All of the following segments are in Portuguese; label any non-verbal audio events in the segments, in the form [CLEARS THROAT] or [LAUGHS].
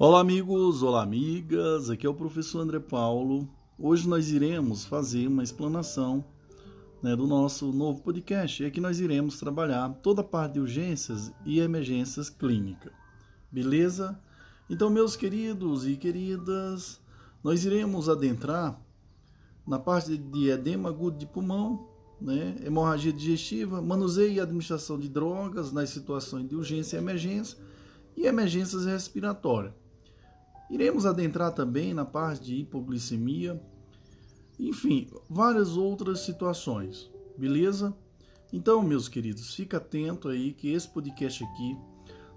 Olá, amigos, olá, amigas. Aqui é o professor André Paulo. Hoje nós iremos fazer uma explanação né, do nosso novo podcast. E aqui nós iremos trabalhar toda a parte de urgências e emergências clínicas. Beleza? Então, meus queridos e queridas, nós iremos adentrar na parte de edema agudo de pulmão, né, hemorragia digestiva, manuseio e administração de drogas nas situações de urgência e emergência e emergências respiratórias. Iremos adentrar também na parte de hipoglicemia, enfim, várias outras situações, beleza? Então, meus queridos, fica atento aí que esse podcast aqui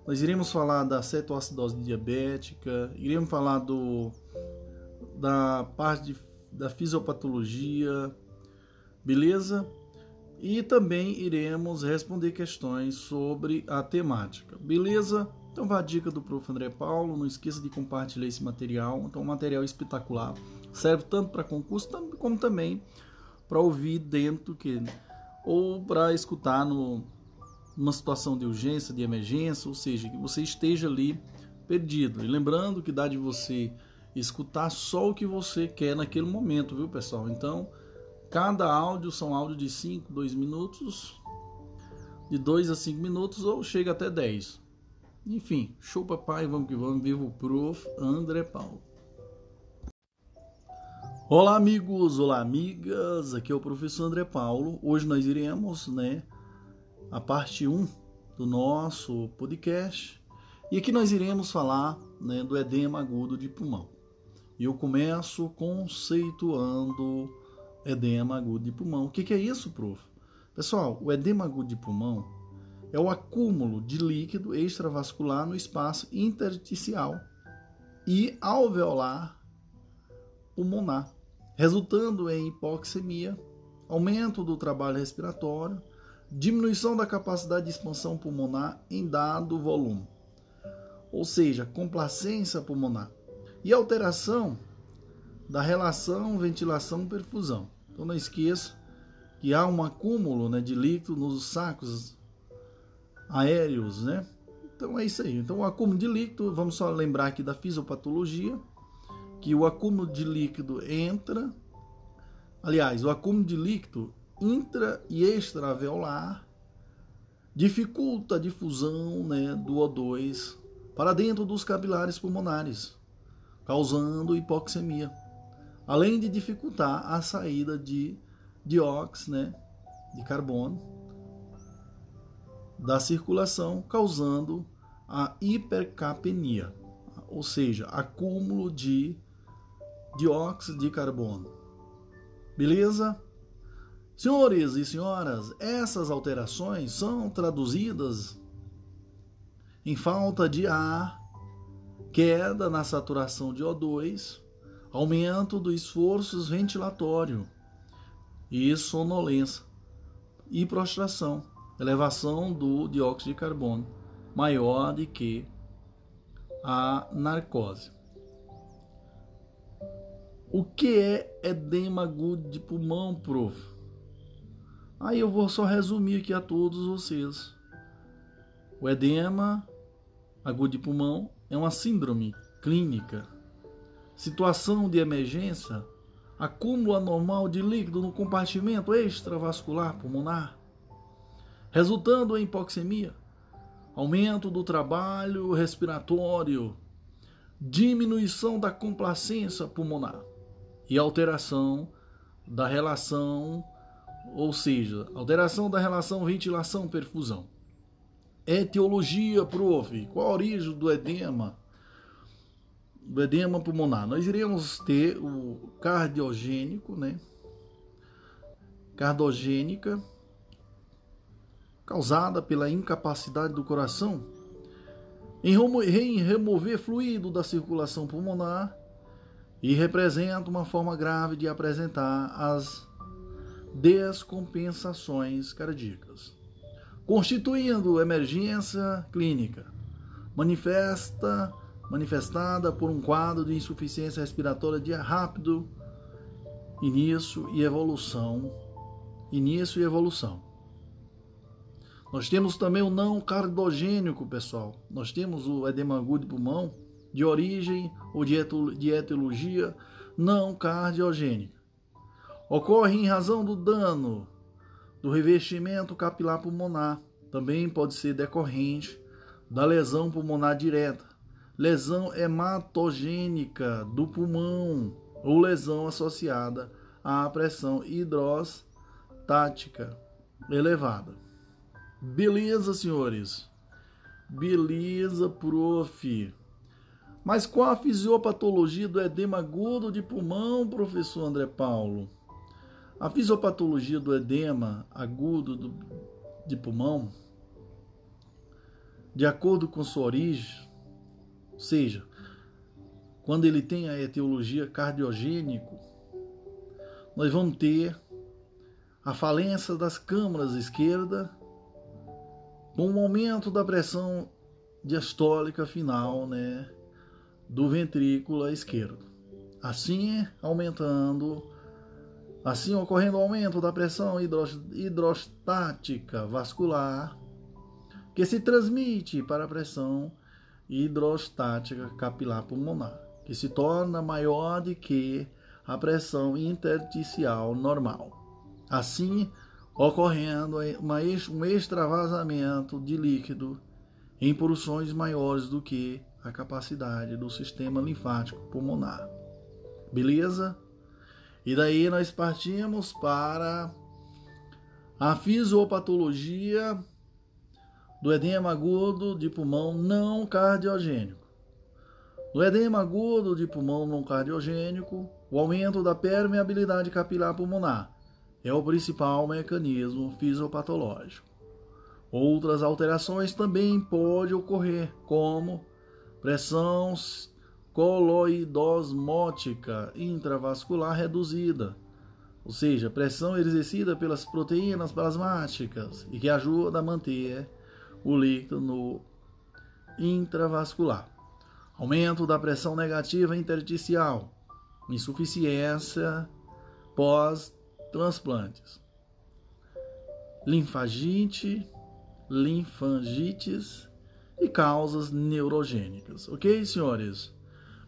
nós iremos falar da cetoacidose diabética, iremos falar do da parte de, da fisiopatologia, beleza? E também iremos responder questões sobre a temática, beleza? Então vá a dica do Prof. André Paulo, não esqueça de compartilhar esse material. Então, um material espetacular. Serve tanto para concurso como também para ouvir dentro que ou para escutar no, numa situação de urgência, de emergência, ou seja, que você esteja ali perdido. E lembrando que dá de você escutar só o que você quer naquele momento, viu, pessoal? Então, cada áudio são áudios de 5, 2 minutos, de 2 a 5 minutos ou chega até 10. Enfim, show papai, vamos que vamos, viva o prof. André Paulo. Olá amigos, olá amigas, aqui é o professor André Paulo. Hoje nós iremos, né, a parte 1 do nosso podcast. E aqui nós iremos falar, né, do edema agudo de pulmão. E eu começo conceituando edema agudo de pulmão. O que, que é isso, prof? Pessoal, o edema agudo de pulmão é o acúmulo de líquido extravascular no espaço intersticial e alveolar pulmonar, resultando em hipoxemia, aumento do trabalho respiratório, diminuição da capacidade de expansão pulmonar em dado volume, ou seja, complacência pulmonar, e alteração da relação ventilação-perfusão. Então não esqueça que há um acúmulo né, de líquido nos sacos aéreos, né? Então é isso aí. Então o acúmulo de líquido, vamos só lembrar aqui da fisiopatologia, que o acúmulo de líquido entra, aliás, o acúmulo de líquido intra e extraveolar dificulta a difusão né, do O2 para dentro dos capilares pulmonares, causando hipoxemia, além de dificultar a saída de dióxido né, de carbono da circulação, causando a hipercapnia, ou seja, acúmulo de dióxido de carbono. Beleza? Senhores e senhoras, essas alterações são traduzidas em falta de ar, queda na saturação de O2, aumento do esforço ventilatório e sonolência e prostração elevação do dióxido de carbono maior do que a narcose. O que é edema agudo de pulmão, prof? Aí eu vou só resumir aqui a todos vocês. O edema agudo de pulmão é uma síndrome clínica, situação de emergência, acúmulo anormal de líquido no compartimento extravascular pulmonar, resultando em hipoxemia, aumento do trabalho respiratório, diminuição da complacência pulmonar e alteração da relação, ou seja, alteração da relação ventilação-perfusão. Etiologia, prof. Qual a origem do edema? Do edema pulmonar. Nós iremos ter o cardiogênico, né? Cardiogênica, causada pela incapacidade do coração em remover fluido da circulação pulmonar e representa uma forma grave de apresentar as descompensações cardíacas, constituindo emergência clínica manifesta manifestada por um quadro de insuficiência respiratória de rápido início e evolução, início e evolução nós temos também o não cardogênico, pessoal. Nós temos o edema agudo de pulmão, de origem ou de etiologia não cardiogênica. Ocorre em razão do dano do revestimento capilar pulmonar. Também pode ser decorrente da lesão pulmonar direta, lesão hematogênica do pulmão ou lesão associada à pressão hidrostática elevada. Beleza, senhores? Beleza, prof. Mas qual a fisiopatologia do edema agudo de pulmão, professor André Paulo? A fisiopatologia do edema agudo do, de pulmão, de acordo com sua origem, ou seja, quando ele tem a etiologia cardiogênico, nós vamos ter a falência das câmaras esquerda com um aumento da pressão diastólica final, né, do ventrículo esquerdo. Assim, aumentando, assim ocorrendo o aumento da pressão hidrostática vascular, que se transmite para a pressão hidrostática capilar pulmonar, que se torna maior do que a pressão intersticial normal. Assim, ocorrendo um extravasamento de líquido em porções maiores do que a capacidade do sistema linfático pulmonar. Beleza? E daí nós partimos para a fisiopatologia do edema agudo de pulmão não cardiogênico. No edema agudo de pulmão não cardiogênico, o aumento da permeabilidade capilar pulmonar é o principal mecanismo fisiopatológico. Outras alterações também podem ocorrer, como pressão coloidosmótica intravascular reduzida, ou seja, pressão exercida pelas proteínas plasmáticas e que ajuda a manter o líquido no intravascular. Aumento da pressão negativa intersticial, insuficiência pós transplantes. Linfagite, linfangites e causas neurogênicas. Ok, senhores?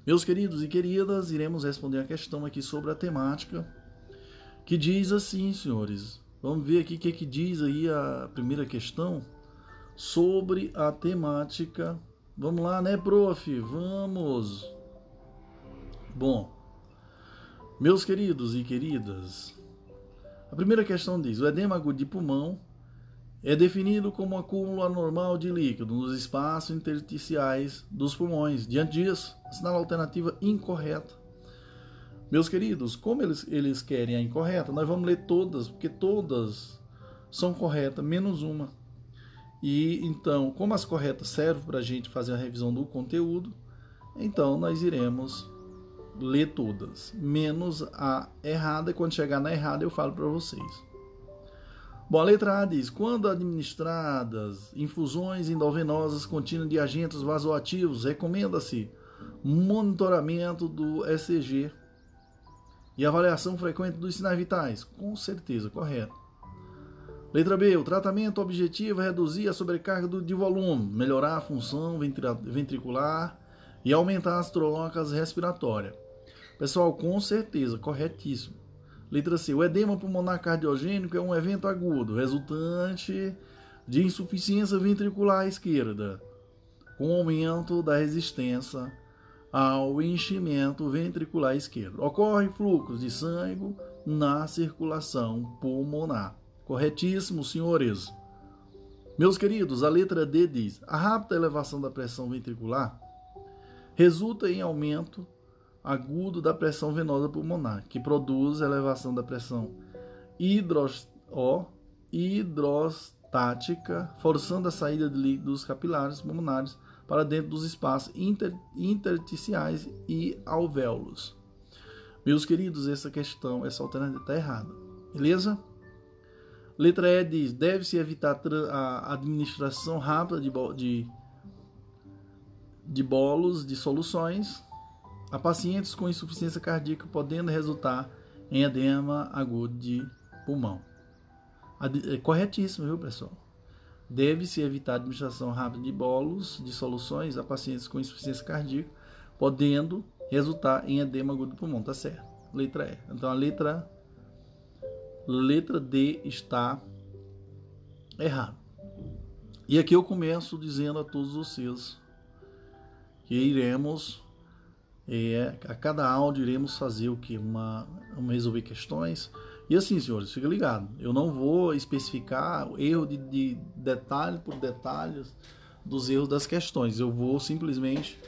Meus queridos e queridas, iremos responder a questão aqui sobre a temática que diz assim, senhores. Vamos ver aqui o que, que diz aí a primeira questão sobre a temática. Vamos lá, né, prof? Vamos. Bom, meus queridos e queridas, a primeira questão diz: o edema agudo de pulmão é definido como um acúmulo anormal de líquido nos espaços intersticiais dos pulmões. Diante disso, assinala a alternativa incorreta. Meus queridos, como eles, eles querem a incorreta, nós vamos ler todas, porque todas são corretas, menos uma. E então, como as corretas servem para a gente fazer a revisão do conteúdo, então nós iremos ler todas, menos a errada. E quando chegar na errada, eu falo para vocês. Bom, a letra A diz: quando administradas infusões endovenosas contínuas de agentes vasoativos, recomenda-se monitoramento do ECG e avaliação frequente dos sinais vitais. Com certeza, correto. Letra B. O tratamento objetivo é reduzir a sobrecarga de volume, melhorar a função ventricular e aumentar as trocas respiratórias. Pessoal, com certeza, corretíssimo. Letra C. O edema pulmonar cardiogênico é um evento agudo, resultante de insuficiência ventricular esquerda, com aumento da resistência ao enchimento ventricular esquerdo. Ocorre fluxo de sangue na circulação pulmonar. Corretíssimo, senhores. Meus queridos, a letra D diz: a rápida elevação da pressão ventricular resulta em aumento agudo da pressão venosa pulmonar, que produz elevação da pressão hidrostática, forçando a saída de líquidos capilares pulmonares para dentro dos espaços inter, intersticiais e alvéolos. Meus queridos, essa questão, essa alternativa está errada. Beleza? Letra E diz: deve-se evitar a administração rápida de, de, de bolos de soluções a pacientes com insuficiência cardíaca, podendo resultar em edema agudo de pulmão. É corretíssimo, viu, pessoal? Deve-se evitar a administração rápida de bolos de soluções a pacientes com insuficiência cardíaca, podendo resultar em edema agudo do pulmão, tá certo? Letra E. Então a letra letra D está errada. E aqui eu começo dizendo a todos vocês que iremos é, a cada áudio iremos fazer o que uma, uma resolver questões? E assim senhores fica ligado. Eu não vou especificar erro de, de detalhe por detalhes dos erros das questões. Eu vou simplesmente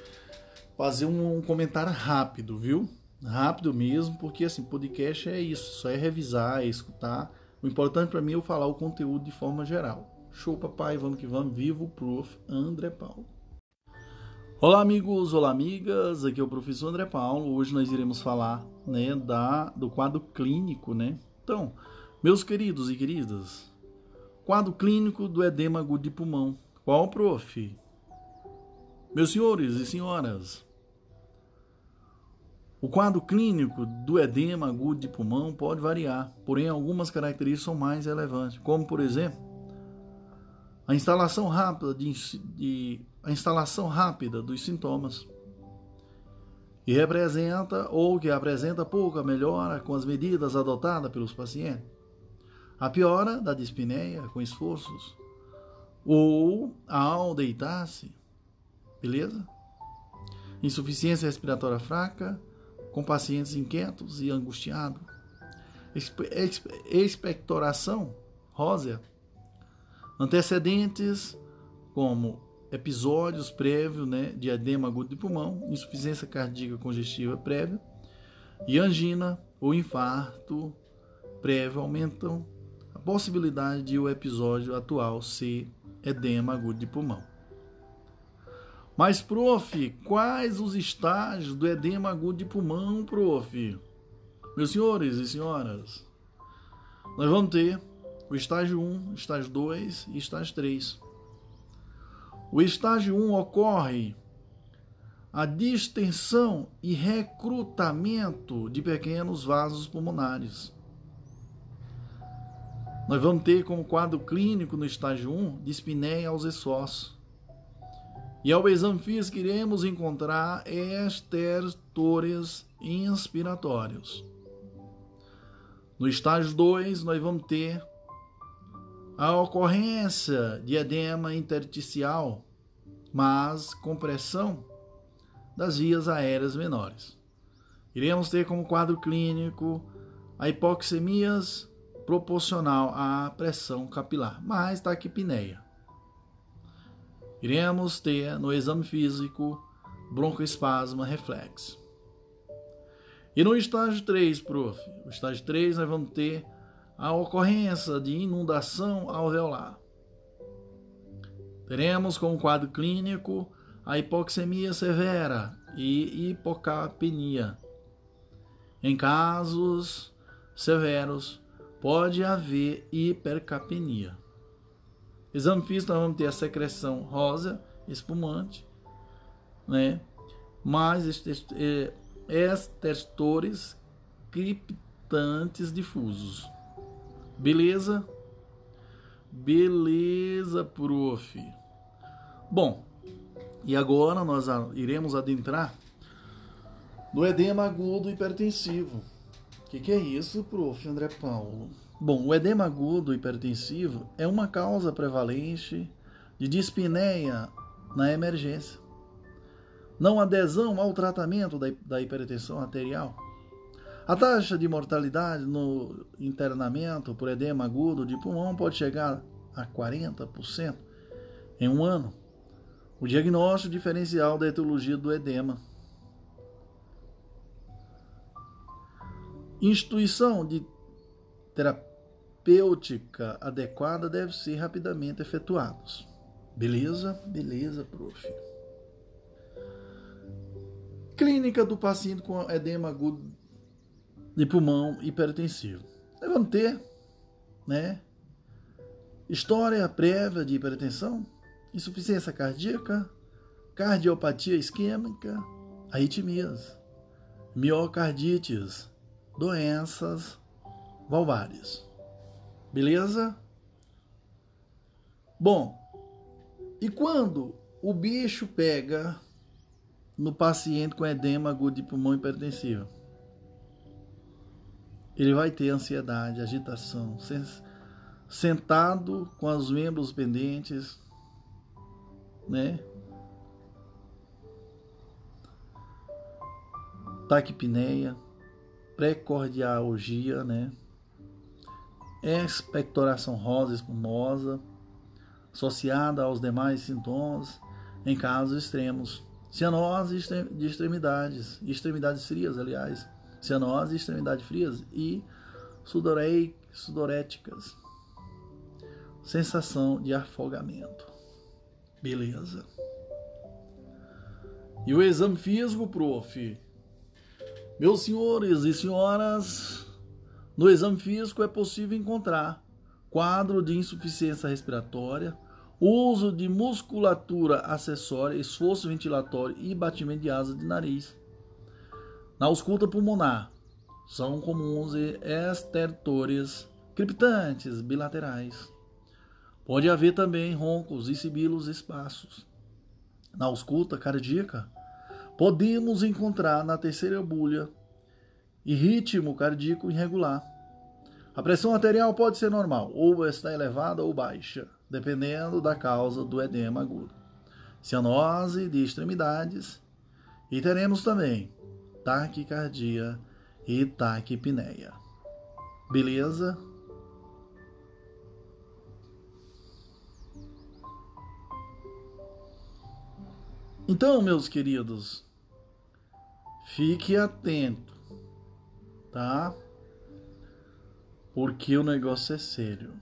fazer um, um comentário rápido viu? Rápido mesmo porque assim podcast é isso. Só é revisar é escutar. O importante para mim é eu falar o conteúdo de forma geral. Show papai. Vamos que vamos. Vivo prof. André Paulo Olá amigos, olá amigas, aqui é o professor André Paulo. Hoje nós iremos falar, né, da do quadro clínico, né? Então, meus queridos e queridas, quadro clínico do edema agudo de pulmão. Qual, prof? Meus senhores e senhoras, o quadro clínico do edema agudo de pulmão pode variar, porém algumas características são mais relevantes, como por exemplo, a instalação rápida de, de a instalação rápida dos sintomas e representa ou que apresenta pouca melhora com as medidas adotadas pelos pacientes. A piora da dispneia com esforços ou ao deitar-se, beleza? Insuficiência respiratória fraca com pacientes inquietos e angustiados. Expectoração rósea. Antecedentes como episódios prévios né, de edema agudo de pulmão, insuficiência cardíaca congestiva prévia e angina ou infarto prévio aumentam a possibilidade de o episódio atual ser edema agudo de pulmão. Mas, prof, quais os estágios do edema agudo de pulmão, prof? Meus senhores e senhoras, nós vamos ter o estágio 1, estágio 2 e estágio 3. O estágio 1 ocorre a distensão e recrutamento de pequenos vasos pulmonares. Nós vamos ter como quadro clínico no estágio 1 dispneia aos esforços. E ao exame físico iremos encontrar estertores inspiratórios. No estágio 2 nós vamos ter a ocorrência de edema intersticial, mas compressão das vias aéreas menores. Iremos ter como quadro clínico a hipoxemias proporcional à pressão capilar, mais taquipneia. Iremos ter no exame físico broncoespasmo reflexo. E no estágio 3, prof, o estágio 3 nós vamos ter a ocorrência de inundação alveolar. Teremos como quadro clínico a hipoxemia severa e hipocapnia. Em casos severos, pode haver hipercapnia. Exame físico, nós vamos ter a secreção rosa, espumante, né? mais estertores criptantes difusos. Beleza? Beleza, prof. Bom, e agora nós iremos adentrar no edema agudo hipertensivo. O que, que é isso, prof. André Paulo? Bom, o edema agudo hipertensivo é uma causa prevalente de dispneia na emergência. Não adesão ao tratamento da, da hipertensão arterial a taxa de mortalidade no internamento por edema agudo de pulmão pode chegar a 40% em um ano. O diagnóstico diferencial da etiologia do edema. Instituição de terapêutica adequada deve ser rapidamente efetuados. Beleza? Beleza, prof. Clínica do paciente com edema agudo de pulmão hipertensivo. Aí vamos ter, né? História prévia de hipertensão, insuficiência cardíaca, cardiopatia isquêmica, arritmias, miocardites, doenças valvares. Beleza? Bom, e quando o bicho pega, no paciente com edema agudo de pulmão hipertensivo? Ele vai ter ansiedade, agitação, sentado com os membros pendentes, né? Taquipneia, precordialgia, né? Expectoração rosa espumosa, associada aos demais sintomas em casos extremos. Cianose de extremidades, extremidades frias, aliás, cianose de extremidades frias e sudorei, sudoréticas. Sensação de afogamento. Beleza. E o exame físico, prof? Meus senhores e senhoras, no exame físico é possível encontrar quadro de insuficiência respiratória, uso de musculatura acessória, esforço ventilatório e batimento de asa de nariz. Na ausculta pulmonar, são comuns estertores criptantes bilaterais. Pode haver também roncos e sibilos espaços. Na ausculta cardíaca, podemos encontrar na terceira bulha e ritmo cardíaco irregular. A pressão arterial pode ser normal, ou está elevada ou baixa, dependendo da causa do edema agudo. Cianose de extremidades e teremos também taquicardia e taquipneia. Beleza? Então, meus queridos, fique atento, tá? Porque o negócio é sério.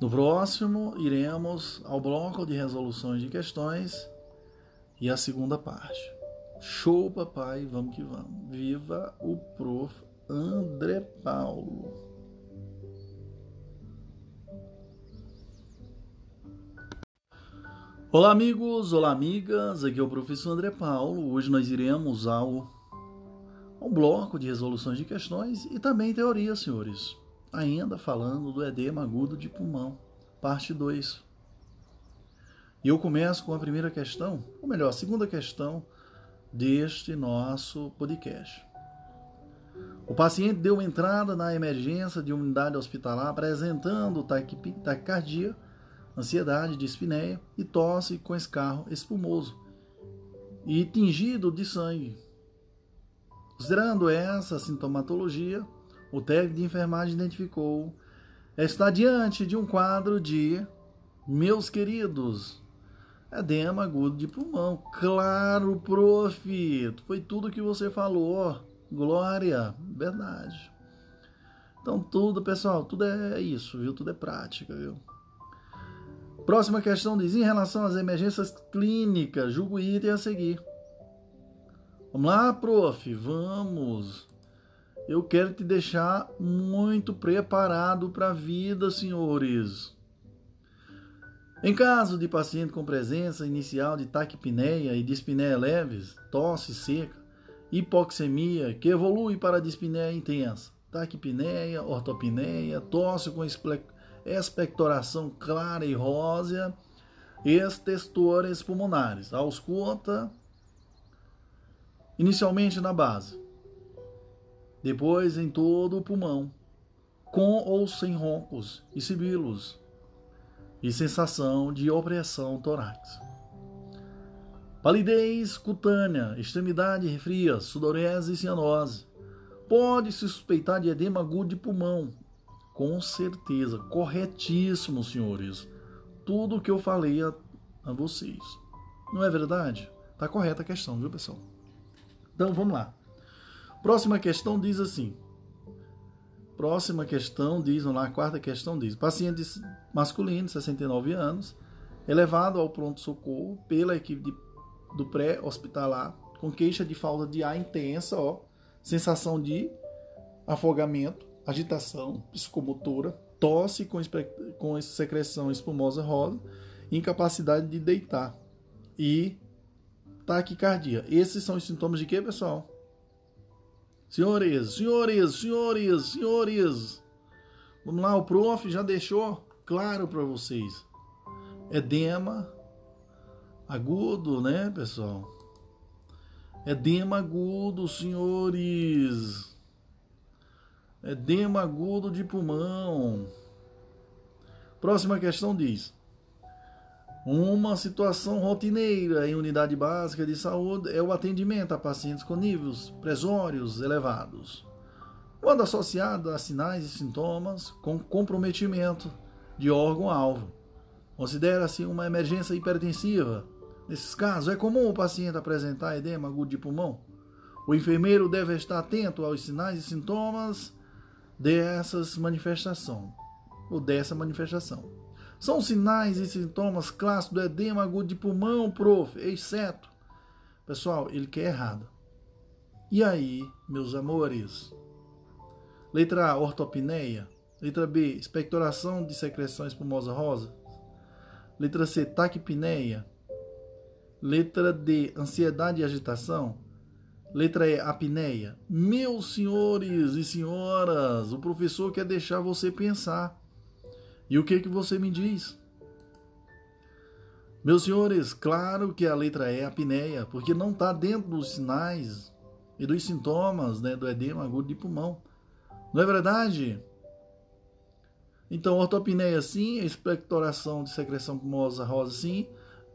No próximo, iremos ao bloco de resoluções de questões e a segunda parte. Show, papai, vamos que vamos. Viva o prof. André Paulo. Olá, amigos, olá, amigas. Aqui é o professor André Paulo. Hoje nós iremos ao, ao bloco de resoluções de questões e também teoria, senhores. Ainda falando do edema agudo de pulmão, parte 2. E eu começo com a primeira questão, ou melhor, a segunda questão deste nosso podcast. O paciente deu entrada na emergência de unidade hospitalar apresentando taquicardia ansiedade, dispneia e tosse com escarro espumoso e tingido de sangue. Considerando essa sintomatologia, o técnico de enfermagem identificou está diante de um quadro de, meus queridos, edema agudo de pulmão. Claro, prof, foi tudo que você falou. Glória, verdade. Então tudo, pessoal, tudo é isso, viu? Tudo é prática, viu? Próxima questão diz: em relação às emergências clínicas, julgo item a seguir. Vamos lá, prof, vamos. Eu quero te deixar muito preparado para a vida, senhores. Em caso de paciente com presença inicial de taquipneia e dispneia leves, tosse seca, hipoxemia que evolui para dispneia intensa, taquipneia, ortopneia, tosse com expectoração clara e rósea, estestores pulmonares. Ausculta inicialmente na base, depois em todo o pulmão, com ou sem roncos e sibilos, e sensação de opressão torácica. Palidez cutânea, extremidade fria, sudorese e cianose. Pode-se suspeitar de edema agudo de pulmão, com certeza, corretíssimo, senhores. Tudo o que eu falei a, a vocês. Não é verdade? Tá correta a questão, viu, pessoal? Então, vamos lá. Próxima questão diz assim. Próxima questão diz, lá, a quarta questão diz: paciente masculino, 69 anos, é levado ao pronto-socorro pela equipe de, do pré-hospitalar com queixa de falta de ar intensa, ó, sensação de afogamento, agitação psicomotora, tosse com, com secreção espumosa rosa, incapacidade de deitar e taquicardia. Esses são os sintomas de quê, pessoal? Senhores, senhores, senhores, senhores. Vamos lá, o prof já deixou claro para vocês. Edema agudo, né, pessoal? Edema agudo, senhores. Edema agudo de pulmão. Próxima questão diz: uma situação rotineira em unidade básica de saúde é o atendimento a pacientes com níveis presórios elevados, quando associado a sinais e sintomas com comprometimento de órgão-alvo. Considera-se uma emergência hipertensiva. Nesses casos, é comum o paciente apresentar edema agudo de pulmão. O enfermeiro deve estar atento aos sinais e sintomas dessas manifestações ou dessa manifestação. São sinais e sintomas clássicos do edema agudo de pulmão, prof, exceto. Pessoal, ele quer errado. E aí, meus amores? Letra A, ortopneia. Letra B, expectoração de secreções pulmosas rosas. Letra C, taquipneia. Letra D, ansiedade e agitação. Letra E, apneia. Meus senhores e senhoras, o professor quer deixar você pensar. E o que que você me diz? Meus senhores, claro que a letra E é apneia, porque não está dentro dos sinais e dos sintomas né, do edema agudo de pulmão. Não é verdade? Então, ortopneia sim, expectoração de secreção pulmosa rosa sim.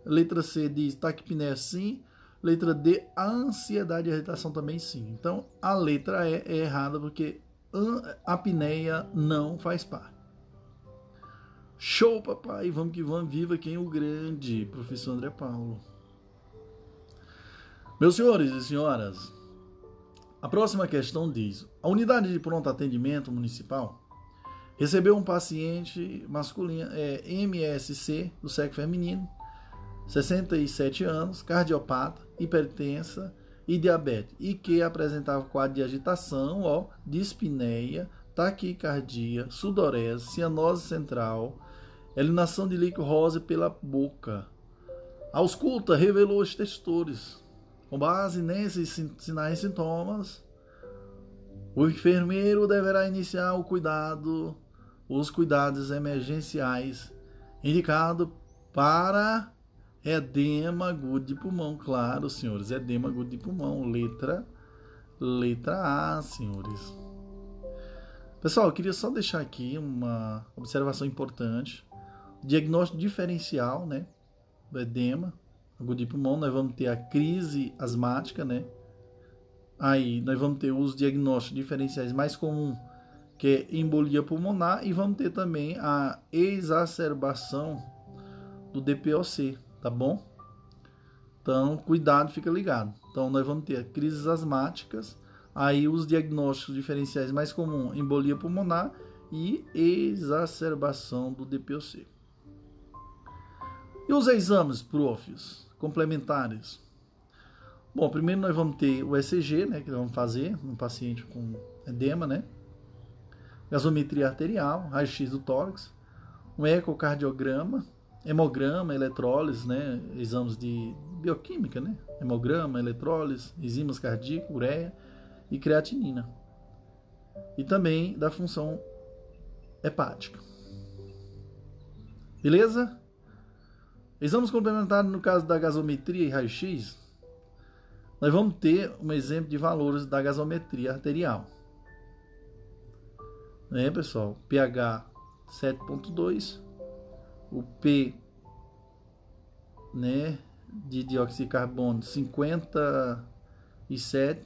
Letra C diz taquipneia sim. Letra D, ansiedade e irritação também sim. Então, a letra E é errada porque apneia não faz parte. Show, papai! Vamos que vamos, viva quem o grande, professor André Paulo. Meus senhores e senhoras, a próxima questão diz: a unidade de pronto atendimento municipal recebeu um paciente masculino, é, MSC, do sexo feminino, 67 anos, cardiopata, hipertensa e diabetes, e que apresentava quadro de agitação, ó, dispneia, taquicardia, sudorese, cianose central, eliminação de líquido rosa pela boca. A ausculta revelou os textores. Com base nesses sinais e sintomas, o enfermeiro deverá iniciar o cuidado, os cuidados emergenciais indicado para edema agudo de pulmão, claro, senhores, edema agudo de pulmão, letra letra A, senhores. Pessoal, eu queria só deixar aqui uma observação importante diagnóstico diferencial, né, do edema agudo de pulmão, nós vamos ter a crise asmática, né? Aí nós vamos ter os diagnósticos diferenciais mais comuns, que é embolia pulmonar, e vamos ter também a exacerbação do DPOC, tá bom? Então, cuidado, fica ligado. Então, nós vamos ter crises asmáticas, aí os diagnósticos diferenciais mais comuns, embolia pulmonar e exacerbação do DPOC. E os exames, profs, complementares? Bom, primeiro nós vamos ter o ECG, né, que nós vamos fazer no paciente com edema, né? Gasometria arterial, raio-x do tórax, um ecocardiograma, hemograma, eletrólise, né, exames de bioquímica, né? Hemograma, eletrólise, enzimas cardíacas, ureia e creatinina. E também da função hepática. Beleza? Exames complementares no caso da gasometria e raio-x, nós vamos ter um exemplo de valores da gasometria arterial. Né, pessoal? pH 7.2, o P né, de dióxido de carbono 57,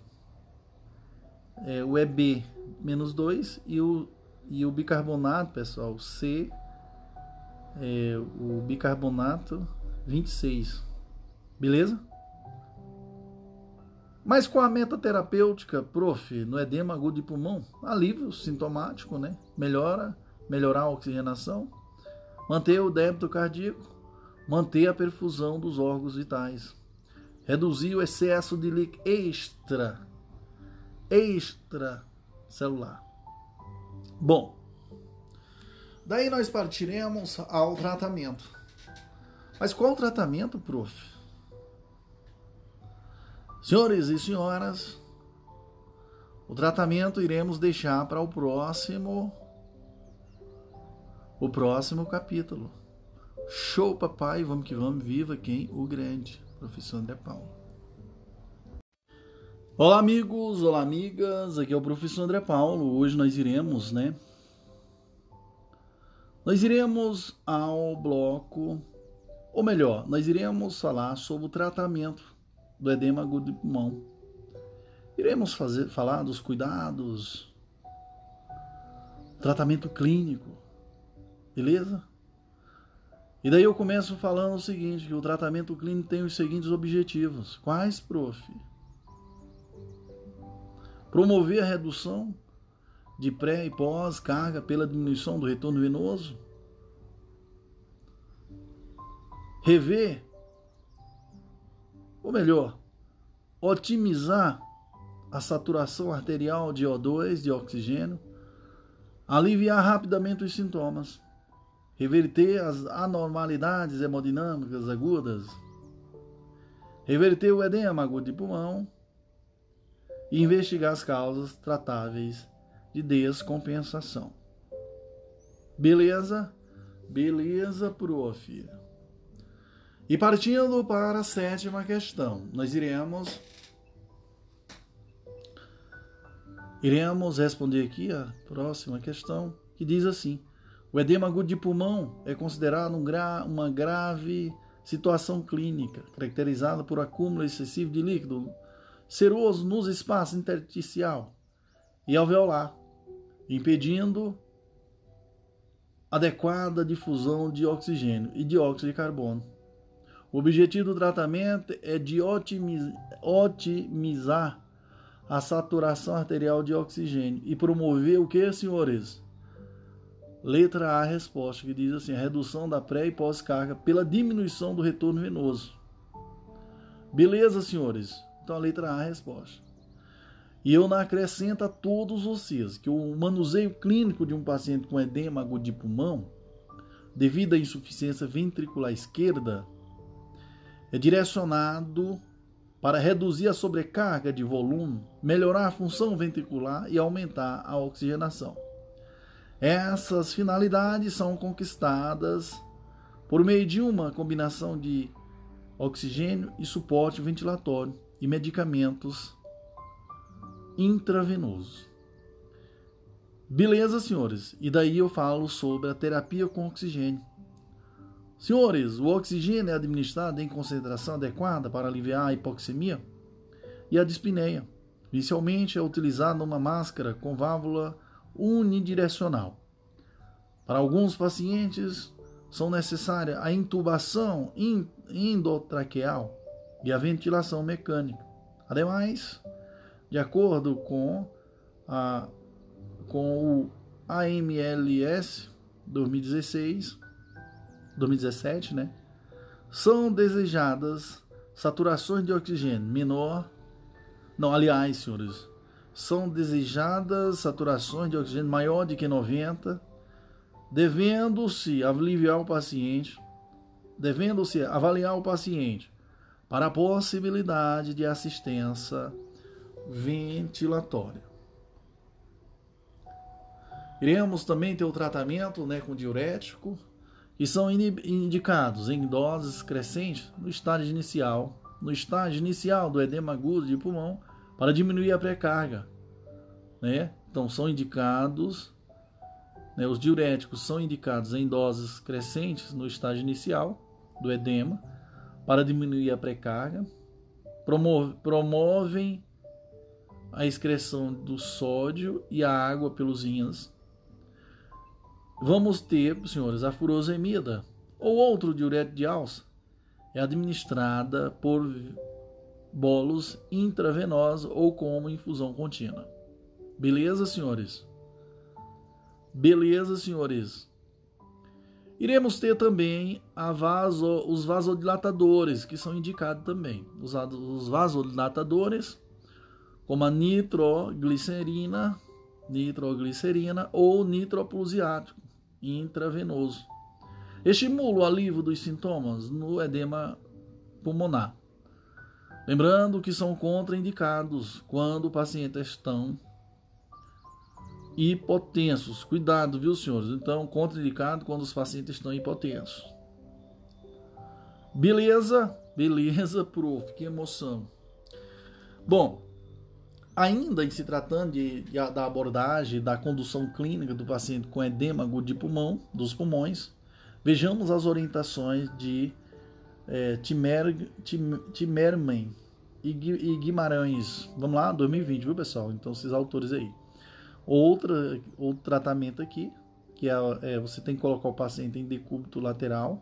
é, o EB menos 2 e o, e o bicarbonato, pessoal, C é, o bicarbonato 26. Beleza? Mas com a meta terapêutica, prof, no edema agudo de pulmão, alívio sintomático, né? Melhora, melhorar a oxigenação, manter o débito cardíaco, manter a perfusão dos órgãos vitais, reduzir o excesso de líquido extra, extra celular. Bom, Daí nós partiremos ao tratamento. Mas qual tratamento, prof? Senhores e senhoras, o tratamento iremos deixar para o próximo o próximo capítulo. Show, papai, vamos que vamos, viva quem? O grande, professor André Paulo. Olá, amigos, olá, amigas, aqui é o professor André Paulo. Hoje nós iremos, né? Nós iremos ao bloco, ou melhor, nós iremos falar sobre o tratamento do edema agudo de pulmão. Iremos fazer, falar dos cuidados, tratamento clínico, beleza? E daí eu começo falando o seguinte, que o tratamento clínico tem os seguintes objetivos. Quais, prof? Promover a redução de pré e pós-carga pela diminuição do retorno venoso. Rever, ou melhor, otimizar a saturação arterial de O2, de oxigênio, aliviar rapidamente os sintomas reverter as anormalidades hemodinâmicas agudas, reverter o edema agudo de pulmão e investigar as causas tratáveis de descompensação. Beleza? Beleza, prof. E partindo para a sétima questão, nós iremos iremos responder aqui a próxima questão, que diz assim: o edema agudo de pulmão é considerado um gra uma grave situação clínica, caracterizada por acúmulo excessivo de líquido seroso nos espaços intersticial e alveolar, impedindo adequada difusão de oxigênio e dióxido de carbono. O objetivo do tratamento é de otimizar a saturação arterial de oxigênio e promover o que, senhores? Letra A, resposta, que diz assim: a redução da pré e pós-carga pela diminuição do retorno venoso. Beleza, senhores? Então a letra a resposta. E eu acrescento a todos vocês que o manuseio clínico de um paciente com edema agudo de pulmão, devido à insuficiência ventricular esquerda, é direcionado para reduzir a sobrecarga de volume, melhorar a função ventricular e aumentar a oxigenação. Essas finalidades são conquistadas por meio de uma combinação de oxigênio e suporte ventilatório e medicamentos intravenosos. Beleza, senhores? E daí eu falo sobre a terapia com oxigênio. Senhores, o oxigênio é administrado em concentração adequada para aliviar a hipoxemia e a dispneia. Inicialmente é utilizado numa máscara com válvula unidirecional. Para alguns pacientes, são necessárias a intubação endotraqueal e a ventilação mecânica. Ademais, de acordo com, a, com o AMLS 2016, 2017, né, são desejadas saturações de oxigênio menor. Não, aliás, senhores, são desejadas saturações de oxigênio maior de que 90, devendo-se aliviar o paciente, devendo-se avaliar o paciente para a possibilidade de assistência ventilatória. Iremos também ter o tratamento né, com diurético, que são indicados em doses crescentes no estágio inicial, no estágio inicial do edema agudo de pulmão para diminuir a pré-carga. Né? Então, são indicados, né, os diuréticos são indicados em doses crescentes no estágio inicial do edema para diminuir a pré-carga, promove, promovem a excreção do sódio e a água pelos rins. Vamos ter, senhores, a furosemida ou outro diurético de alça é administrada por bolos intravenosa ou como infusão contínua. Beleza, senhores? Beleza, senhores? Iremos ter também vaso, os vasodilatadores, que são indicados também. Os, os vasodilatadores, como a nitroglicerina, nitroglicerina ou nitroplusiático intravenoso. Estimula o alívio dos sintomas no edema pulmonar. Lembrando que são contraindicados quando o paciente estão hipotensos. Cuidado, viu, senhores? Então, contraindicado quando os pacientes estão hipotensos. Beleza? Beleza, [LAUGHS] prof. Que emoção. Bom, ainda em se tratando de, de, da abordagem da condução clínica do paciente com edema agudo de pulmão, dos pulmões, vejamos as orientações de é, Timer, Tim, Timerman e, e Guimarães. Vamos lá, 2020, viu pessoal? Então, esses autores aí. Outra, outro tratamento aqui, que é, é você tem que colocar o paciente em decúbito lateral.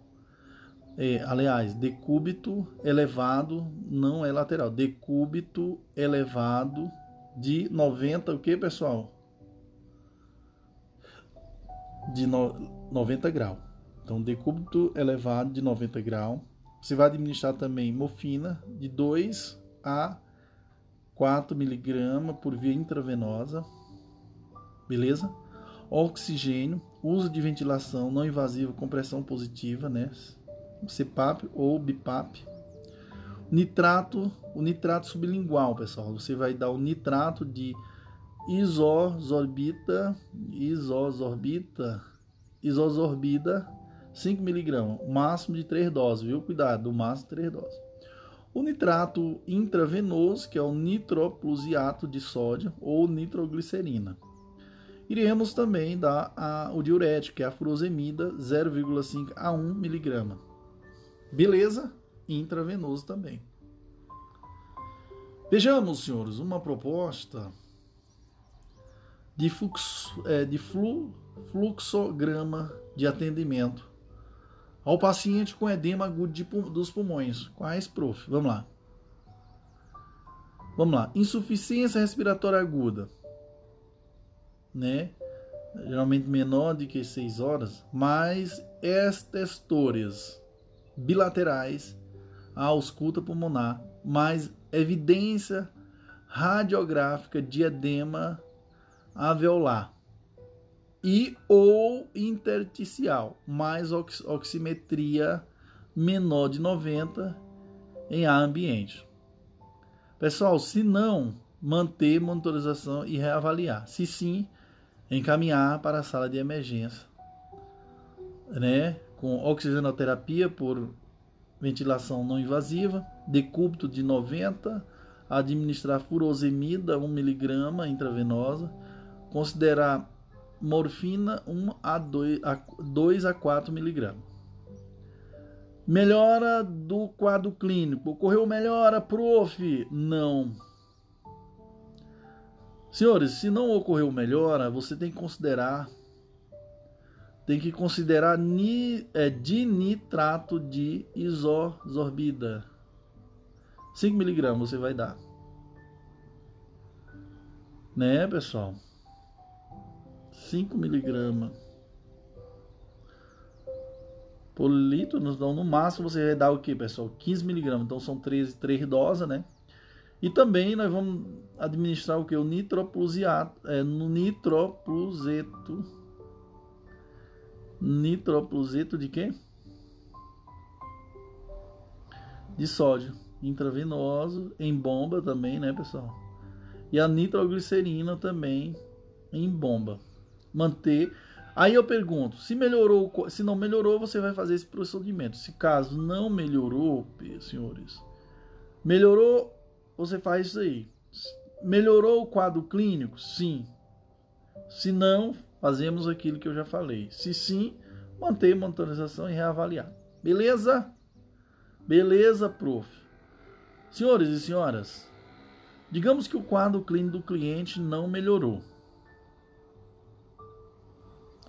É, aliás, decúbito elevado não é lateral. Decúbito elevado de 90, o que pessoal? De no, 90 graus. Então, decúbito elevado de 90 graus. Você vai administrar também morfina de 2 a 4 miligramas por via intravenosa. Beleza? Oxigênio, uso de ventilação não invasiva com pressão positiva, né? CPAP ou BIPAP. Nitrato, o nitrato sublingual, pessoal. Você vai dar o nitrato de isozorbita, isozorbita, isozorbida 5 miligramas, máximo de 3 doses, viu? Cuidado, máximo de 3 doses. O nitrato intravenoso, que é o nitroplusiato de sódio ou nitroglicerina. Iremos também dar a, o diurético, que é a furosemida, 0,5 a 1 miligrama. Beleza? Intravenoso também. Vejamos, senhores, uma proposta de, fluxo, é, de flu, fluxograma de atendimento ao paciente com edema agudo de, dos pulmões. Quais, prof? Vamos lá. Vamos lá. Insuficiência respiratória aguda né? Geralmente menor de que 6 horas, mais estestórias bilaterais à ausculta pulmonar, mais evidência radiográfica de edema alveolar e ou intersticial, mais ox oximetria menor de 90 em ar ambiente. Pessoal, se não manter monitorização e reavaliar. Se sim, encaminhar para a sala de emergência, né, com oxigenoterapia por ventilação não invasiva, decúbito de 90, administrar furosemida 1mg intravenosa, considerar morfina 1 a 2 a, 2 a 4 mg. Melhora do quadro clínico. Ocorreu melhora, prof? Não. Senhores, se não ocorreu melhora, você tem que considerar tem que considerar ni, é, dinitrato de isozorbida. 5 miligramas você vai dar. Né, pessoal? 5 miligramas. Por litro, então, no máximo você vai dar o que, pessoal? 15 miligramas. Então são 3, 3 doses, né? E também nós vamos administrar o que? O nitroplusiato, é, no nitropluseto. Nitropluseto de quê? De sódio intravenoso em bomba também, né, pessoal? E a nitroglicerina também em bomba. Manter. Aí eu pergunto, se melhorou, se não melhorou, você vai fazer esse procedimento. Se caso não melhorou, senhores, melhorou você faz isso aí. Melhorou o quadro clínico? Sim. Se não, fazemos aquilo que eu já falei. Se sim, manter monitorização e reavaliar. Beleza? Beleza, prof. Senhores e senhoras, digamos que o quadro clínico do cliente não melhorou.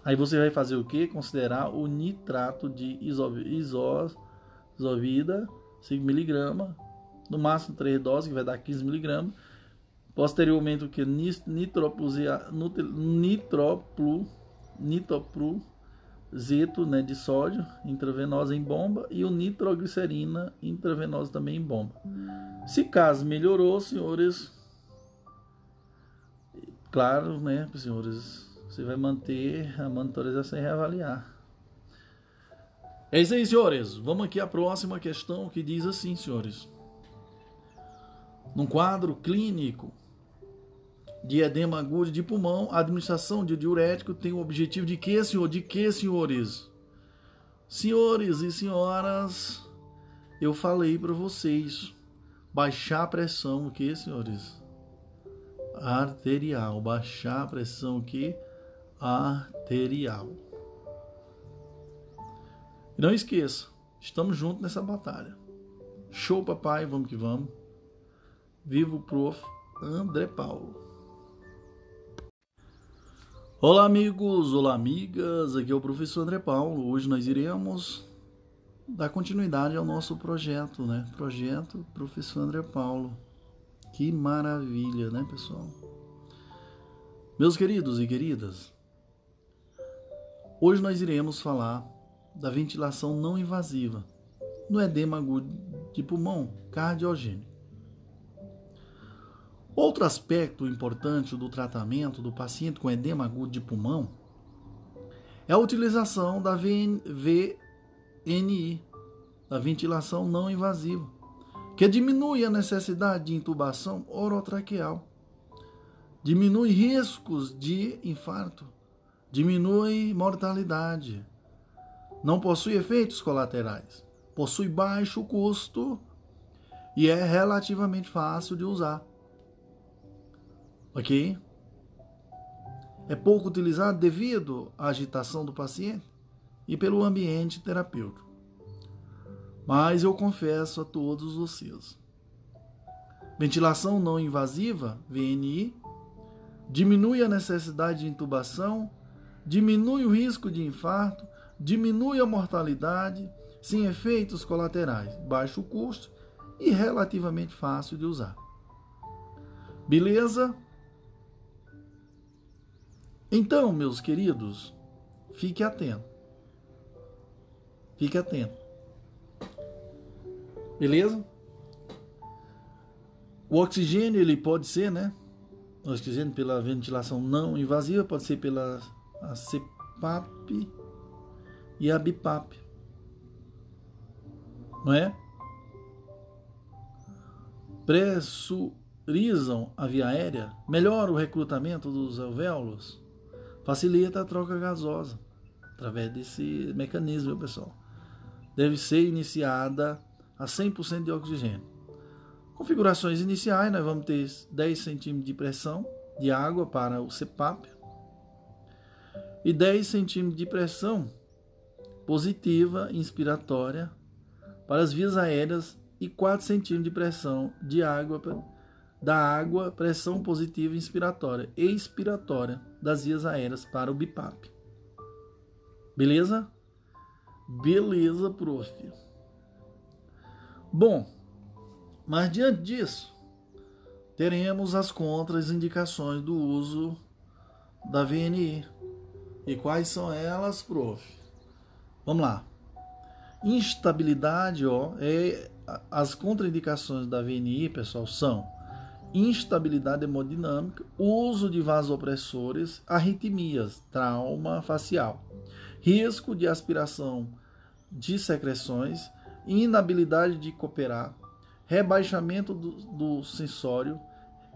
Aí você vai fazer o que? Considerar o nitrato de isovida, 5mg, no máximo 3 doses, que vai dar 15 miligramas. Posteriormente, o que? Nitropluzeto, nitropluzeto né, de sódio intravenosa em bomba e o nitroglicerina intravenosa também em bomba. Se caso melhorou, senhores, claro, né, senhores, você vai manter a monitorização e reavaliar. É isso aí, senhores. Vamos aqui à próxima questão que diz assim, senhores. Num quadro clínico de edema agudo de pulmão, a administração de diurético tem o objetivo de que, senhor? De que, senhores? Senhores e senhoras, eu falei para vocês baixar a pressão, o que, senhores? Arterial, baixar a pressão que? Arterial. E não esqueça, estamos juntos nessa batalha. Show, papai, vamos que vamos. Viva o prof. André Paulo. Olá, amigos, olá, amigas. Aqui é o professor André Paulo. Hoje nós iremos dar continuidade ao nosso projeto, né? Projeto Professor André Paulo. Que maravilha, né, pessoal? Meus queridos e queridas, hoje nós iremos falar da ventilação não invasiva no edema agudo de pulmão cardiogênico. Outro aspecto importante do tratamento do paciente com edema agudo de pulmão é a utilização da VNI, da ventilação não invasiva, que diminui a necessidade de intubação orotraqueal, diminui riscos de infarto, diminui mortalidade, não possui efeitos colaterais, possui baixo custo e é relativamente fácil de usar. Ok? É pouco utilizado devido à agitação do paciente e pelo ambiente terapêutico. Mas eu confesso a todos vocês: ventilação não invasiva, VNI, diminui a necessidade de intubação, diminui o risco de infarto, diminui a mortalidade, sem efeitos colaterais, baixo custo e relativamente fácil de usar. Beleza? Então, meus queridos, fique atento. Fique atento. Beleza? O oxigênio ele pode ser, né? O oxigênio pela ventilação não invasiva pode ser pela a CPAP e a BIPAP. Não é? Pressurizam a via aérea, melhora o recrutamento dos alvéolos facilita a troca gasosa através desse mecanismo, pessoal. Deve ser iniciada a 100% de oxigênio. Configurações iniciais, nós vamos ter 10 centímetros de pressão de água para o CPAP e 10 centímetros de pressão positiva inspiratória para as vias aéreas e 4 centímetros de pressão de água da água, pressão positiva inspiratória e expiratória das vias aéreas para o BIPAP. Beleza? Beleza, prof. Bom, mas diante disso, teremos as contraindicações do uso da VNI. E quais são elas, prof? Vamos lá. Instabilidade, ó, é as contraindicações da VNI, pessoal, são instabilidade hemodinâmica, uso de vasopressores, arritmias, trauma facial, risco de aspiração de secreções, inabilidade de cooperar, rebaixamento do, do sensório,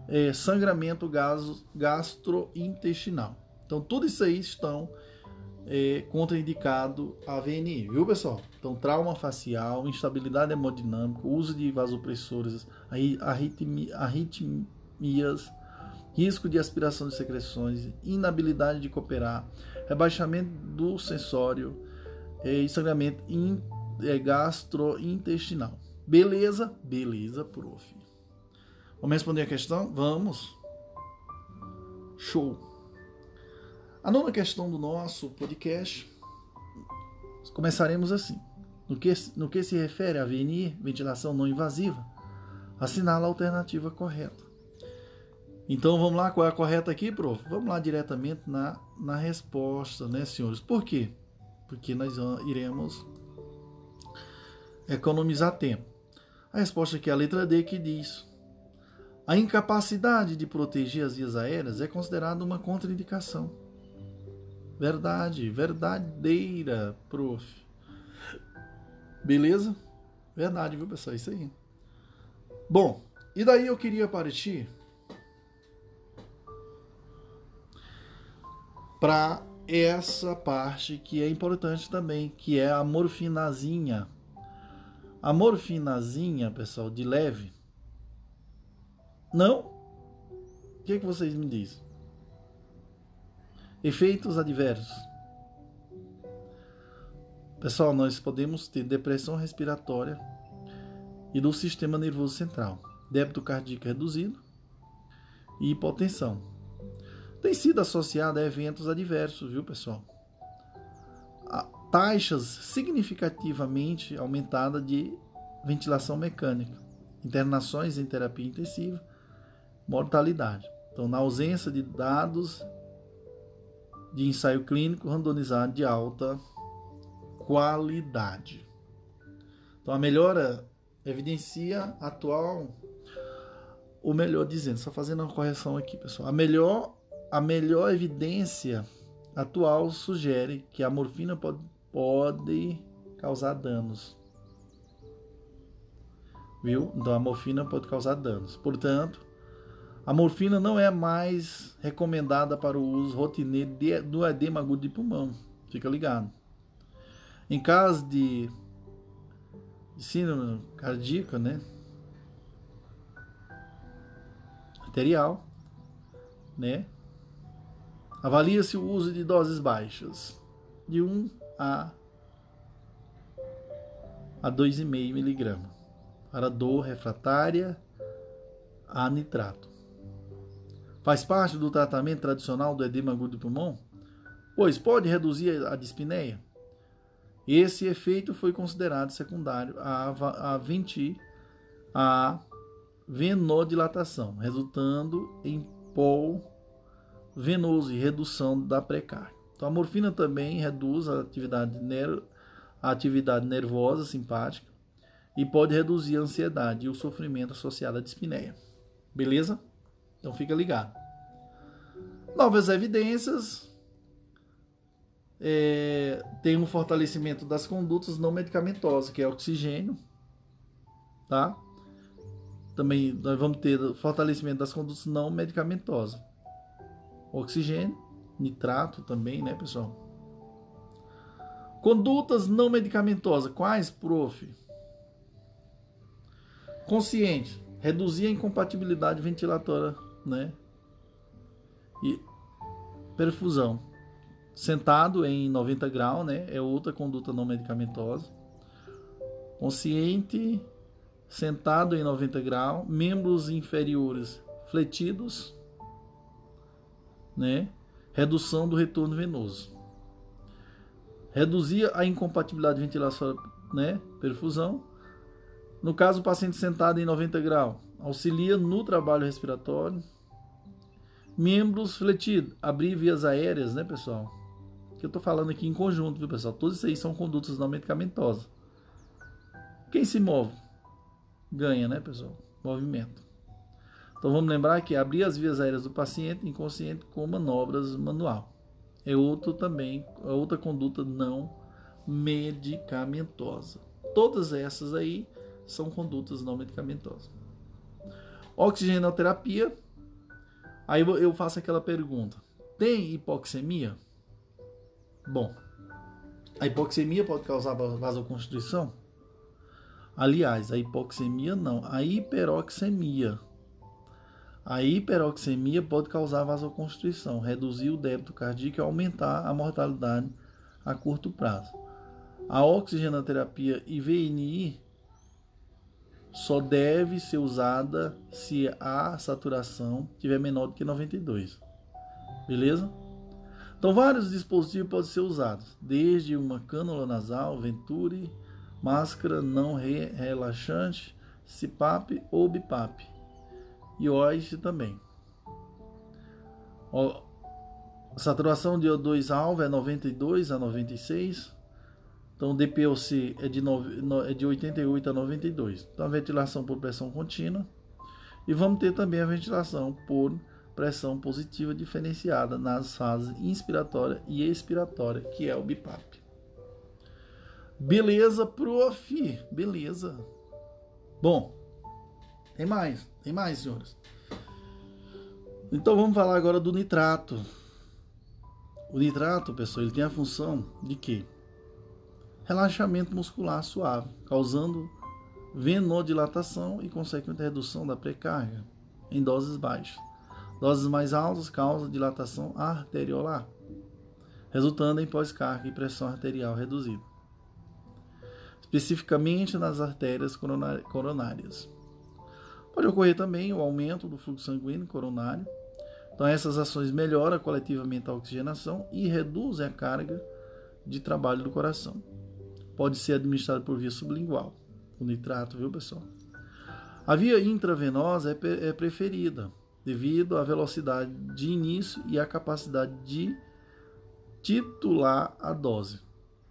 é, sangramento gaso, gastrointestinal. Então, tudo isso aí estão é, contraindicado a VNI, viu pessoal? Então, trauma facial, instabilidade hemodinâmica, uso de vasopressores, arritmias, risco de aspiração de secreções, inabilidade de cooperar, rebaixamento do sensório é, e sangramento in, é, gastrointestinal. Beleza? Beleza, prof. Vamos responder a questão? Vamos. Show. A nona questão do nosso podcast, começaremos assim. No que, no que se refere a VNI, ventilação não invasiva, assinala a alternativa correta. Então vamos lá, qual é a correta aqui, prof? Vamos lá diretamente na, na resposta, né, senhores? Por quê? Porque nós iremos economizar tempo. A resposta aqui é a letra D que diz: a incapacidade de proteger as vias aéreas é considerada uma contraindicação. Verdade, verdadeira, prof. Beleza? Verdade, viu, pessoal? Isso aí. Bom, e daí eu queria partir para essa parte que é importante também, que é a morfinazinha. A morfinazinha, pessoal, de leve? Não? O que, é que vocês me dizem? Efeitos adversos. Pessoal, nós podemos ter depressão respiratória e do sistema nervoso central, débito cardíaco reduzido e hipotensão. Tem sido associada a eventos adversos, viu, pessoal? A taxas significativamente aumentadas de ventilação mecânica, internações em terapia intensiva, mortalidade. Então, na ausência de dados de ensaio clínico randomizado de alta qualidade. Então a melhora evidencia atual o melhor dizendo, só fazendo uma correção aqui, pessoal. A melhor a melhor evidência atual sugere que a morfina pode, pode causar danos. Viu? Então a morfina pode causar danos. Portanto, a morfina não é mais recomendada para o uso rotineiro do edema agudo de pulmão. Fica ligado. Em caso de, de síndrome cardíaca, né? Arterial, né? Avalia-se o uso de doses baixas, de 1 a, a 2,5 miligramas, para dor refratária a nitrato. Faz parte do tratamento tradicional do edema agudo do pulmão, pois pode reduzir a dispneia, esse efeito foi considerado secundário à, venti, à venodilatação, resultando em pol venoso e redução da precária. Então, a morfina também reduz a atividade, a atividade nervosa simpática e pode reduzir a ansiedade e o sofrimento associado à dispneia. Beleza? Então fica ligado. Novas evidências é, tem um fortalecimento das condutas não medicamentosas, que é oxigênio, tá? Também nós vamos ter fortalecimento das condutas não medicamentosas. Oxigênio, nitrato também, né, pessoal? Condutas não medicamentosas, quais, prof? Consciente, reduzir a incompatibilidade ventilatória, né? E perfusão Sentado em 90 graus, né? É outra conduta não medicamentosa. Consciente, sentado em 90 graus, membros inferiores fletidos, né? Redução do retorno venoso. Reduzir a incompatibilidade de ventilação, né? Perfusão. No caso, o paciente sentado em 90 graus, auxilia no trabalho respiratório. Membros fletidos, abrir vias aéreas, né, pessoal? que eu estou falando aqui em conjunto, viu, pessoal? Todos isso aí são condutas não medicamentosas. Quem se move ganha, né, pessoal? Movimento. Então vamos lembrar que abrir as vias aéreas do paciente inconsciente com manobras manual. É outro também, é outra conduta não medicamentosa. Todas essas aí são condutas não medicamentosas. Oxigenoterapia. Aí eu faço aquela pergunta: tem hipoxemia? Bom, a hipoxemia pode causar vasoconstrição? Aliás, a hipoxemia não, a hiperoxemia. A hiperoxemia pode causar vasoconstrição, reduzir o débito cardíaco e aumentar a mortalidade a curto prazo. A oxigenoterapia e VNI só deve ser usada se a saturação tiver menor do que 92. Beleza? Então, vários dispositivos podem ser usados, desde uma cânula nasal, Venturi, máscara não re relaxante, CPAP ou BIPAP, e OIS também. a saturação de O2 alvo é 92 a 96, então o DPOC é de, é de 88 a 92. Então, a ventilação por pressão contínua. E vamos ter também a ventilação por pressão positiva diferenciada nas fases inspiratória e expiratória, que é o BIPAP. Beleza, prof. Beleza. Bom, tem mais, tem mais, senhores. Então vamos falar agora do nitrato. O nitrato, pessoal, ele tem a função de quê? Relaxamento muscular suave, causando venodilatação e consequente redução da precarga em doses baixas. Doses mais altas causam dilatação arteriolar, resultando em pós-carga e pressão arterial reduzida, especificamente nas artérias coronárias. Pode ocorrer também o aumento do fluxo sanguíneo coronário. Então, essas ações melhoram coletivamente a oxigenação e reduzem a carga de trabalho do coração. Pode ser administrado por via sublingual, o nitrato, viu, pessoal? A via intravenosa é, é preferida devido à velocidade de início e à capacidade de titular a dose.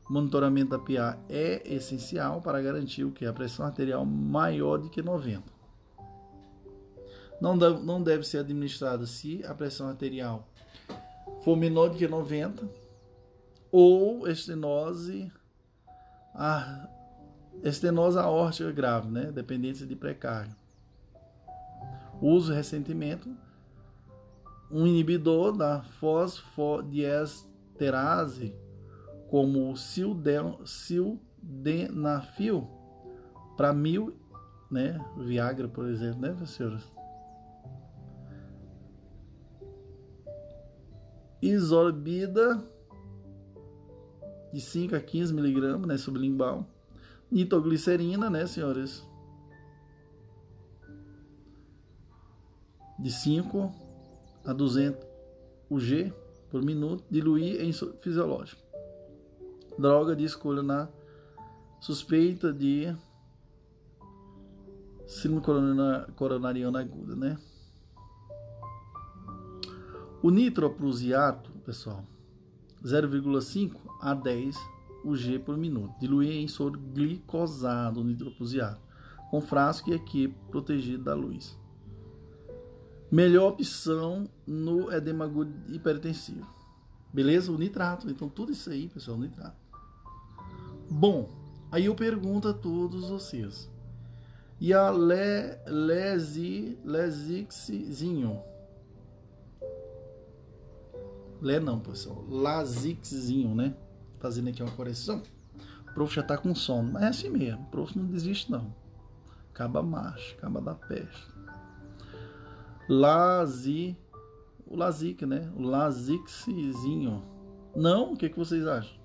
O monitoramento da PA é essencial para garantir o que a pressão arterial maior de que 90. Não deve, não deve ser administrada se a pressão arterial for menor de que 90 ou estenose a estenose aórtica grave, né, dependência de pré-carga. Uso recentemente um inibidor da fosfodiesterase como o sildenafil para mil, né, Viagra, por exemplo, né, senhoras? Isorbida de 5 a 15 miligramas, né, sublingual. Nitroglicerina, né, senhores? De 5 a 200 UG por minuto, diluir em fisiológico. Droga de escolha na suspeita de síndrome coronariana aguda, né? O nitroprusiato, pessoal, 0,5 a 10 UG por minuto. Diluir em soro glicosado nitroprusiato, com frasco e equipe protegido da luz. Melhor opção no edema hipertensivo. Beleza? O nitrato. Então, tudo isso aí, pessoal, nitrato. Bom, aí eu pergunto a todos vocês. E a le, lesi, lesixzinho? Lé não, pessoal. Lazixzinho, né? Fazendo aqui uma correção. O prof já tá com sono. Mas é assim mesmo. O prof não desiste, não. Acaba macho, acaba da peste. Lazi. O Lazic, né? O Lazixzinho. Não? O que, que vocês acham?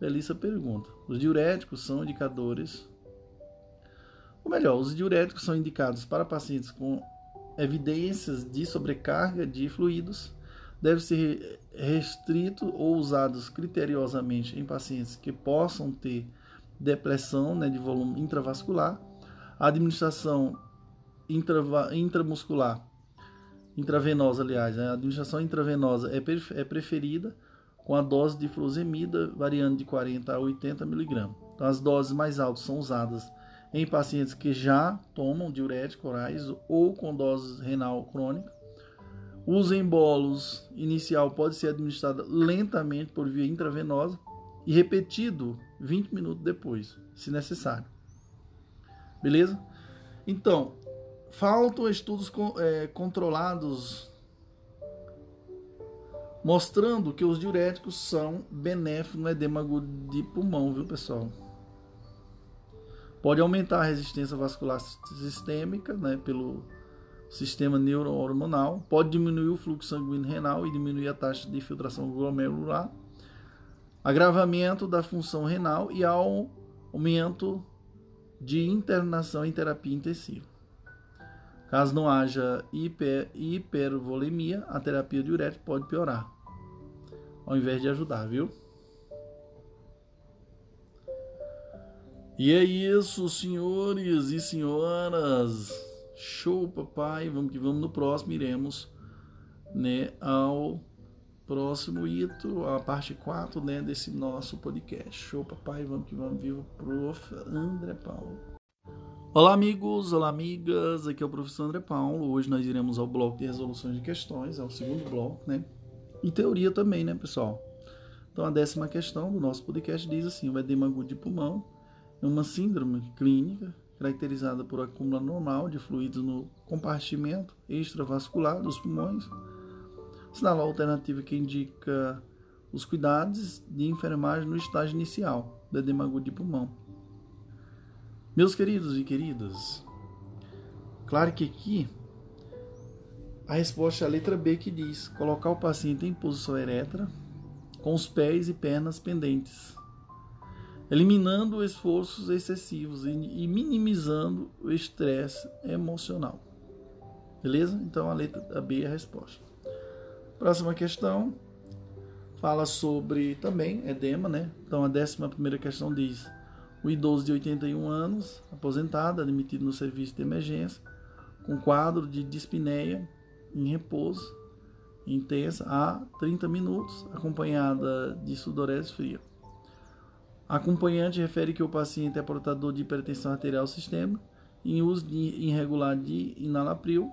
Belissa pergunta. Os diuréticos são indicadores. Ou melhor, os diuréticos são indicados para pacientes com evidências de sobrecarga de fluidos deve ser restrito ou usados criteriosamente em pacientes que possam ter depressão né, de volume intravascular. A administração intramuscular, intravenosa, aliás, né, a administração intravenosa é, é preferida com a dose de furosemida variando de 40 a 80 mg. Então, as doses mais altas são usadas em pacientes que já tomam diuréticos orais ou com dose renal crônica o uso em bolos inicial pode ser administrado lentamente por via intravenosa e repetido 20 minutos depois, se necessário. Beleza? Então, faltam estudos é, controlados mostrando que os diuréticos são benéficos no edema agudo de pulmão, viu, pessoal? Pode aumentar a resistência vascular sistêmica, né, pelo sistema neurohormonal, pode diminuir o fluxo sanguíneo renal e diminuir a taxa de filtração glomerular, agravamento da função renal e aumento de internação em terapia intensiva. Caso não haja hiper, hipervolemia, a terapia diurética pode piorar, ao invés de ajudar, viu? E é isso, senhores e senhoras. Show, papai. Vamos que vamos. No próximo iremos né, ao próximo ito, a parte 4 né, desse nosso podcast. Show, papai. Vamos que vamos. Viva, prof. André Paulo. Olá, amigos. Olá, amigas. Aqui é o professor André Paulo. Hoje nós iremos ao bloco de resoluções de questões. É o segundo bloco, né? E teoria também, né, pessoal? Então, a décima questão do nosso podcast diz assim: o edema agudo de pulmão é uma síndrome clínica caracterizada por acúmulo normal de fluidos no compartimento extravascular dos pulmões. Sinal alternativo que indica os cuidados de enfermagem no estágio inicial do edema de pulmão. Meus queridos e queridas, claro que aqui a resposta é a letra B que diz: colocar o paciente em posição ereta, com os pés e pernas pendentes, eliminando esforços excessivos e minimizando o estresse emocional. Beleza? Então a letra B é a resposta. Próxima questão fala sobre também edema, né? Então a décima primeira questão diz: o idoso de 81 anos, aposentado, admitido no serviço de emergência, com quadro de dispneia em repouso intensa há 30 minutos, acompanhada de sudorese fria. Acompanhante refere que o paciente é portador de hipertensão arterial sistêmica, em uso de irregular de inalapril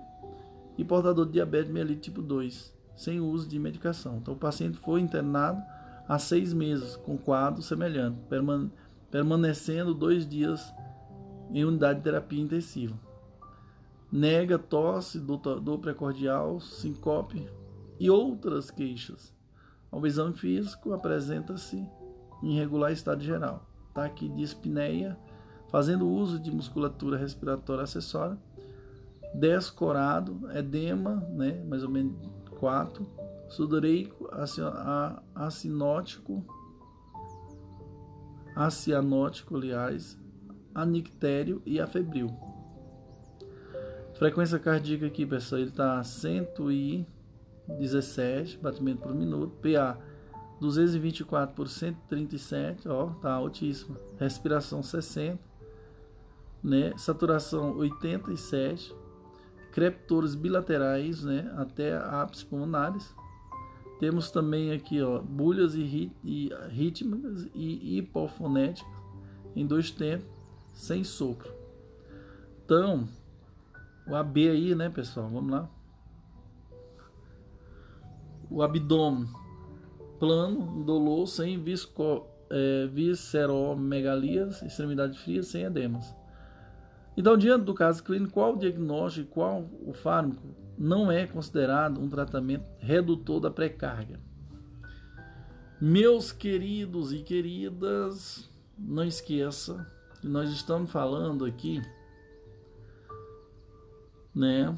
e portador de diabetes mellitus tipo 2, sem uso de medicação. Então, o paciente foi internado há seis meses com quadro semelhante, permanecendo dois dias em unidade de terapia intensiva. Nega tosse, dor precordial, sincope e outras queixas. Ao exame físico, apresenta-se em regular estado geral. Taque de espineia, fazendo uso de musculatura respiratória acessória, descorado, edema, né, mais ou menos 4, sudoreico, acinótico, acianótico, aliás, anictério e afebril. Frequência cardíaca aqui, pessoal, ele está 117 batimento por minuto. PA 224 por 137, ó, tá altíssima. Respiração 60, né? Saturação 87. Creptores bilaterais, né, até ápices pulmonares. Temos também aqui, ó, bulhas e, rit e rítmicas e hipofonéticas em dois tempos, sem sopro. Então, o AB aí, né, pessoal? Vamos lá. O abdômen plano, indolor, sem visco, é, visceromegalias, extremidade fria, sem edemas. Então, diante do caso clínico, qual o diagnóstico e qual o fármaco não é considerado um tratamento redutor da pré-carga? Meus queridos e queridas, não esqueça que nós estamos falando aqui né?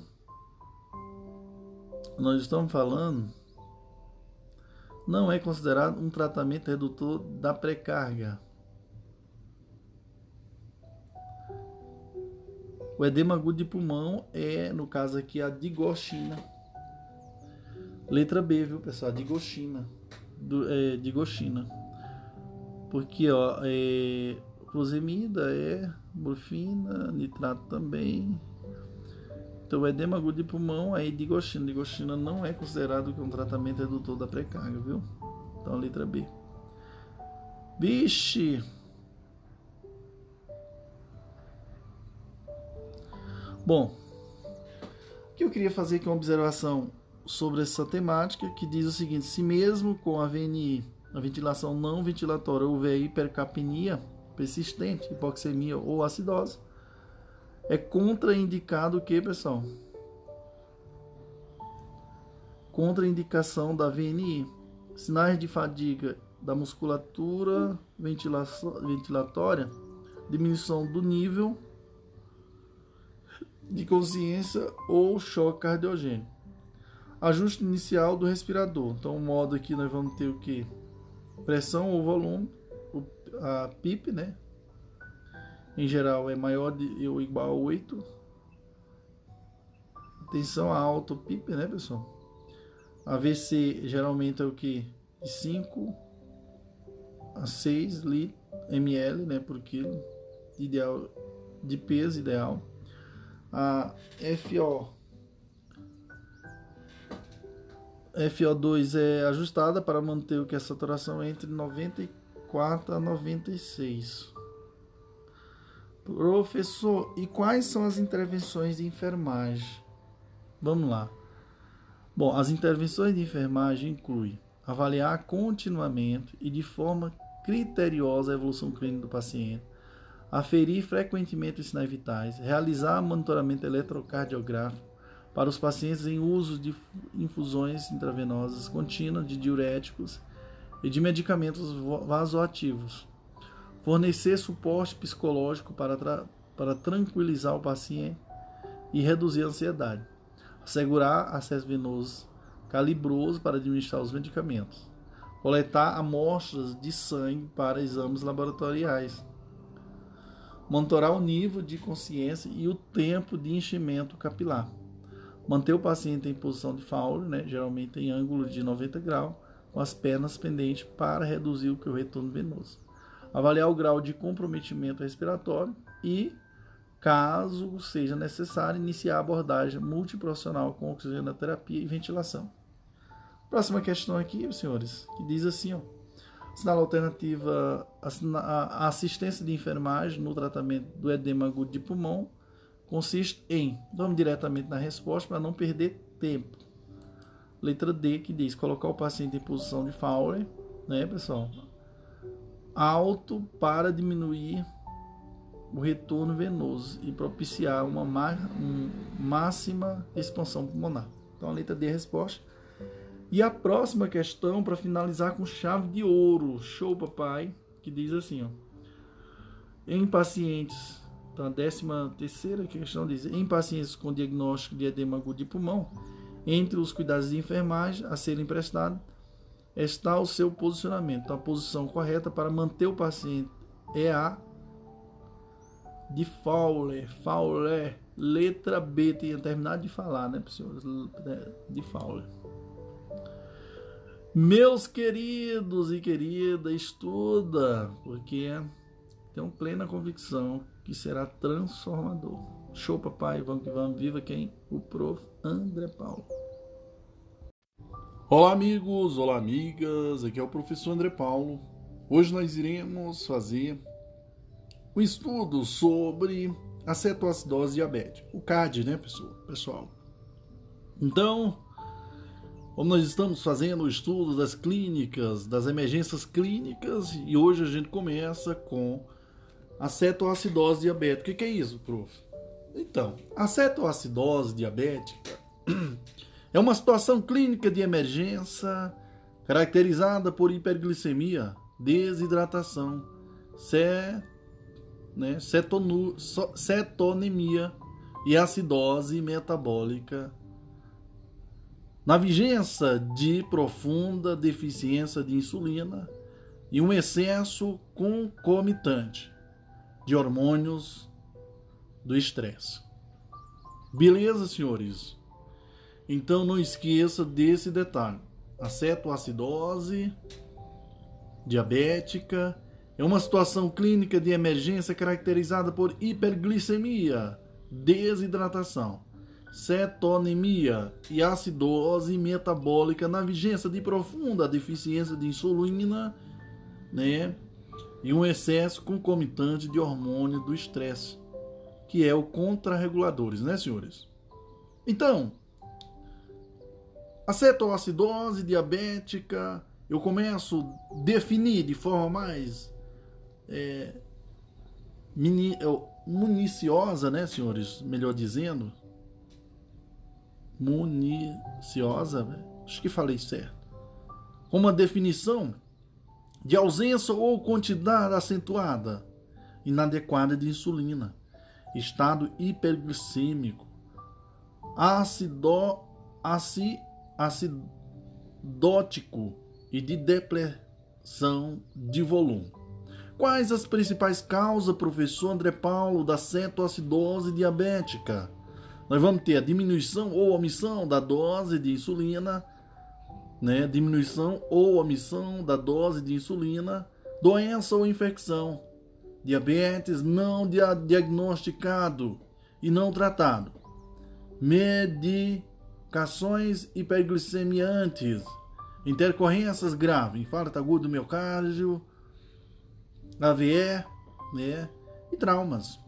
Nós estamos falando não é considerado um tratamento redutor da pré-carga. O edema agudo de pulmão é, no caso aqui, a digoxina. Letra B, viu, pessoal? Digoxina. Do, é, digoxina. Porque, ó, é, fusemida é morfina, nitrato também, então, o edema agudo de pulmão é digoxina. Digoxina não é considerado um tratamento redutor da pré-carga, viu? Então, a letra B. Vixe! Bom, o que eu queria fazer aqui uma observação sobre essa temática que diz o seguinte: se mesmo com a VNI, a ventilação não ventilatória, houver hipercapnia persistente, hipoxemia ou acidose, é contraindicado o que, pessoal? Contraindicação da VNI. Sinais de fadiga da musculatura ventilatória, diminuição do nível de consciência ou choque cardiogênico. Ajuste inicial do respirador. Então, o modo aqui nós vamos ter o que? Pressão ou volume, a PIP, né? Em geral é maior de, ou igual a 8. Tensão alta, PIP, né, pessoal? AVC geralmente é o que? De 5 a 6 ml né, por quilo ideal, de peso ideal. A FO FO2 é ajustada para manter o que a saturação entre 94 a 96. Professor, e quais são as intervenções de enfermagem? Vamos lá. Bom, as intervenções de enfermagem incluem avaliar continuamente e de forma criteriosa a evolução clínica do paciente, aferir frequentemente os sinais vitais, realizar monitoramento eletrocardiográfico para os pacientes em uso de infusões intravenosas contínuas de diuréticos e de medicamentos vasoativos fornecer suporte psicológico para, tra para tranquilizar o paciente e reduzir a ansiedade. Assegurar acesso venoso calibroso para administrar os medicamentos. Coletar amostras de sangue para exames laboratoriais. Monitorar o nível de consciência e o tempo de enchimento capilar. Manter o paciente em posição de Fowler, né, geralmente em ângulo de 90 graus, com as pernas pendentes para reduzir o retorno venoso. Avaliar o grau de comprometimento respiratório e, caso seja necessário, iniciar a abordagem multiprofissional com oxigenoterapia e ventilação. Próxima questão aqui, senhores, que diz assim, ó. Sinal alternativa, a assistência de enfermagem no tratamento do edema agudo de pulmão consiste em, vamos diretamente na resposta para não perder tempo. Letra D, que diz colocar o paciente em posição de Fowler, né, pessoal? Alto para diminuir o retorno venoso e propiciar uma máxima expansão pulmonar. Então, a letra D é a resposta. E a próxima questão, para finalizar com chave de ouro, show papai, que diz assim, ó. Em pacientes, então a décima terceira questão diz, em pacientes com diagnóstico de edema agudo de pulmão, entre os cuidados de enfermagem a serem prestados, está o seu posicionamento. A posição correta para manter o paciente é a de Fowler. Fowler, letra B, tinha terminado de falar, né, senhores? De Fowler. Meus queridos e querida, estuda, porque tenho plena convicção que será transformador. Show, papai, vamos que vamos, viva quem? O prof. André Paulo. Olá, amigos, olá, amigas, aqui é o professor André Paulo. Hoje nós iremos fazer um estudo sobre a cetoacidose diabética, o CAD, né, pessoal? Então, como nós estamos fazendo o estudo das clínicas, das emergências clínicas, e hoje a gente começa com a cetoacidose diabética. O que é isso, prof? Então, a cetoacidose diabética [CLEARS THROAT] é uma situação clínica de emergência caracterizada por hiperglicemia, desidratação, né, cetonemia e acidose metabólica na vigência de profunda deficiência de insulina e um excesso concomitante de hormônios do estresse. Beleza, senhores? Então não esqueça desse detalhe. A cetoacidose diabética é uma situação clínica de emergência caracterizada por hiperglicemia, desidratação, cetonemia e acidose metabólica na vigência de profunda deficiência de insulina, né? E um excesso concomitante de hormônio do estresse, que é o contrarreguladores, né, senhores? Então, a cetoacidose diabética, eu começo a definir de forma mais é, mini, é, municiosa, né, senhores? Melhor dizendo, municiosa, acho que falei certo, como uma definição de ausência ou quantidade acentuada, inadequada de insulina, estado hiperglicêmico, acido, aci, acidótico e de depressão de volume. Quais as principais causas, professor André Paulo, da cetoacidose diabética? nós vamos ter a diminuição ou omissão da dose de insulina, né? Diminuição ou omissão da dose de insulina, doença ou infecção, diabetes não diagnosticado e não tratado, medicações hiperglicemiantes, intercorrências graves, infarto agudo do miocárdio, AVE, né? E traumas.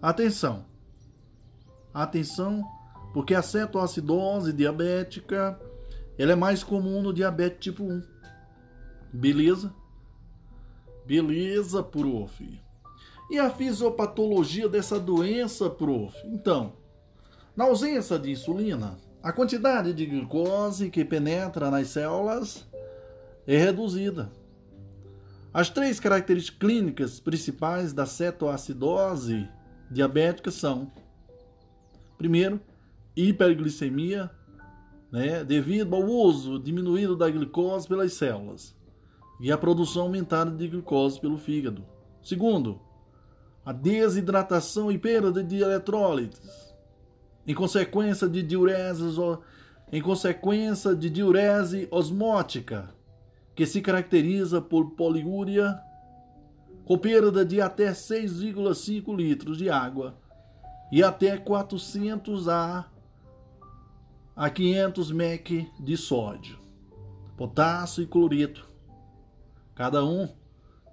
Atenção! Atenção, porque a cetoacidose diabética ela é mais comum no diabetes tipo 1. Beleza? Beleza, prof. E a fisiopatologia dessa doença, prof? Então, na ausência de insulina, a quantidade de glicose que penetra nas células é reduzida. As três características clínicas principais da cetoacidose diabética são: primeiro, hiperglicemia, né, devido ao uso diminuído da glicose pelas células e a produção aumentada de glicose pelo fígado. Segundo, a desidratação e perda de eletrólitos em consequência de diurese, em consequência de diurese osmótica, que se caracteriza por poliúria com perda de até 6,5 litros de água e até 400 a a 500 mEq de sódio, potássio e cloreto, cada um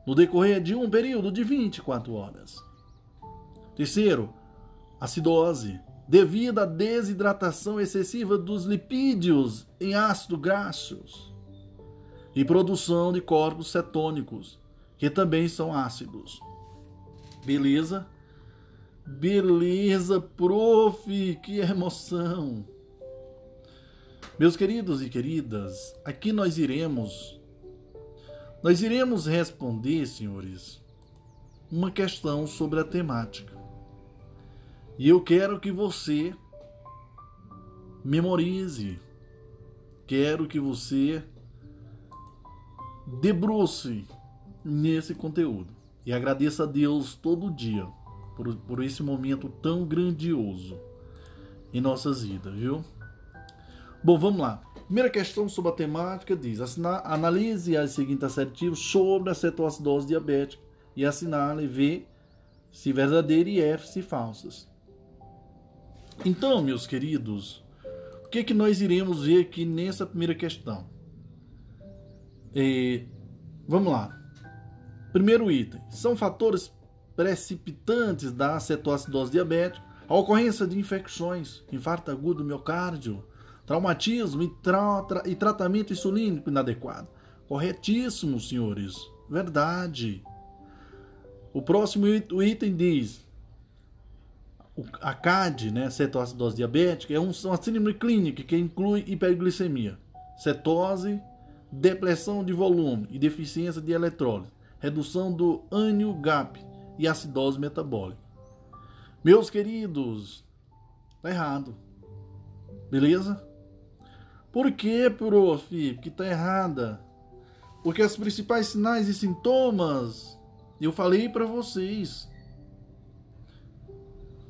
no decorrer de um período de 24 horas. Terceiro, acidose, devido à desidratação excessiva dos lipídios em ácido graxos e produção de corpos cetônicos, que também são ácidos. Beleza? Beleza, prof, que emoção! Meus queridos e queridas, aqui nós iremos nós iremos responder, senhores, uma questão sobre a temática. E eu quero que você memorize, quero que você debruce nesse conteúdo e agradeça a Deus todo dia por, por esse momento tão grandioso em nossas vidas, viu? Bom, vamos lá. Primeira questão sobre a temática diz: analise as seguintes assertivos sobre a cetoacidose diabética e assinale V se verdadeira e F se falsas. Então, meus queridos, o que, é que nós iremos ver aqui nessa primeira questão? É, vamos lá. Primeiro item: são fatores precipitantes da cetoacidose diabética a ocorrência de infecções, infarto agudo do miocárdio, traumatismo e, tra tra e tratamento insulínico inadequado. Corretíssimo, senhores. Verdade. O próximo item diz: a CAD, né, cetoacidose diabética, é uma síndrome clínica que inclui hiperglicemia, cetose, depressão de volume e deficiência de eletrólise, redução do ânio GAP e acidose metabólica. Meus queridos, tá errado. Beleza? Por que, prof? Que está errada. Porque os principais sinais e sintomas eu falei para vocês.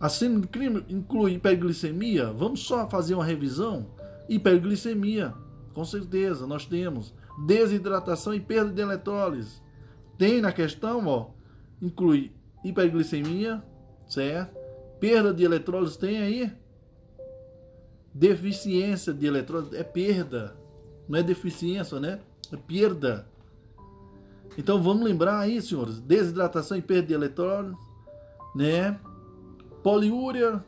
A síndrome inclui hiperglicemia. Vamos só fazer uma revisão? Hiperglicemia, com certeza, nós temos desidratação e perda de eletrólise. Tem na questão, ó, inclui hiperglicemia, certo? Perda de eletrólise tem aí? Deficiência de eletrólise é perda. Não é deficiência, né? É perda. Então vamos lembrar aí, senhores, desidratação e perda de eletrólise, né? Poliúria,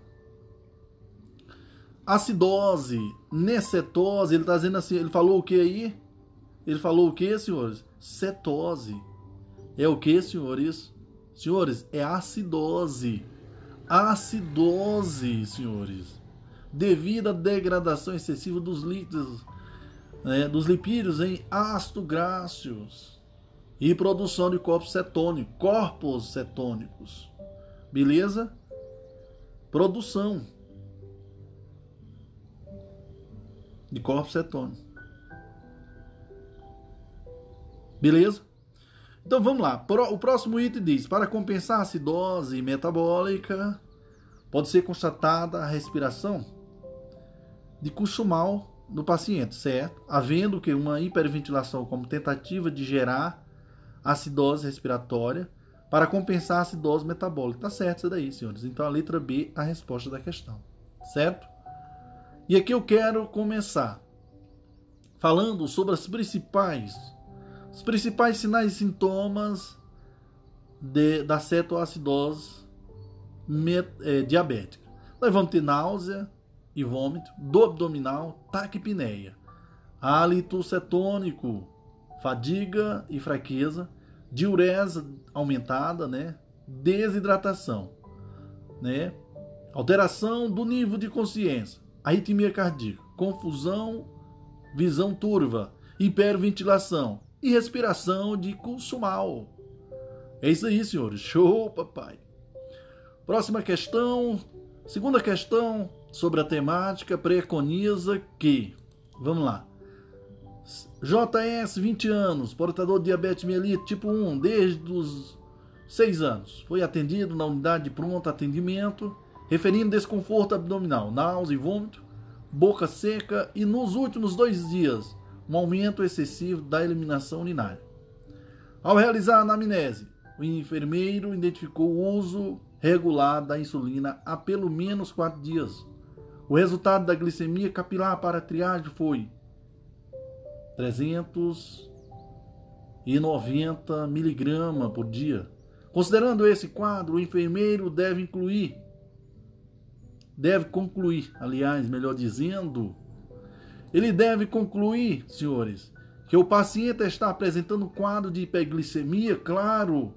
acidose, necetose, ele está dizendo assim, ele falou o que aí? Ele falou o que, senhores? Cetose. É o que, senhores? Senhores, é acidose. Acidose, senhores devido à degradação excessiva dos líquidos, né, dos lipídios em ácido graxos e produção de corpos cetônicos, corpos cetônicos. Beleza? Produção de corpos cetônicos. Beleza? Então vamos lá. O próximo item diz: para compensar a acidose metabólica, pode ser constatada a respiração de curso mal do paciente, certo? Havendo que uma hiperventilação como tentativa de gerar acidose respiratória para compensar a acidose metabólica. Tá certo isso daí, senhores. Então a letra B a resposta da questão, certo? E aqui eu quero começar falando sobre as principais os principais sinais e sintomas de, da cetoacidose met, é, diabética. Nós vamos ter náusea, e vômito, do abdominal, taquipneia, hálito cetônico, fadiga e fraqueza, diurese aumentada, né? desidratação, né? alteração do nível de consciência, arritmia cardíaca, confusão, visão turva, hiperventilação e respiração de curso mal. É isso aí, senhores. Show, papai. Próxima questão, segunda questão sobre a temática preconiza que, vamos lá, JS, 20 anos, portador de diabetes mellitus tipo 1, desde os 6 anos. Foi atendido na unidade de pronto atendimento, referindo desconforto abdominal, náusea e vômito, boca seca e nos últimos dois dias, um aumento excessivo da eliminação urinária. Ao realizar a anamnese, o enfermeiro identificou o uso regular da insulina há pelo menos 4 dias. O resultado da glicemia capilar para a triagem foi 390 miligramas por dia. Considerando esse quadro, o enfermeiro deve incluir, deve concluir, aliás, melhor dizendo, ele deve concluir, senhores, que o paciente está apresentando um quadro de hiperglicemia, claro,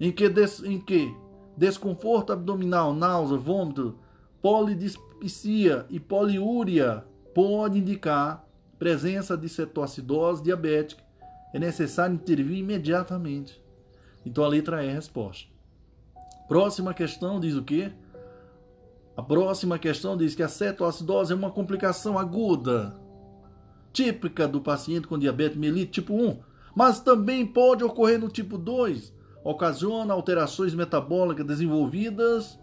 em que, des, em que desconforto abdominal, náusea, vômito, polidispsia e poliúria pode indicar presença de cetoacidose diabética, é necessário intervir imediatamente. Então a letra E é a resposta. Próxima questão diz o quê? A próxima questão diz que a cetoacidose é uma complicação aguda, típica do paciente com diabetes mellitus tipo 1, mas também pode ocorrer no tipo 2, ocasiona alterações metabólicas desenvolvidas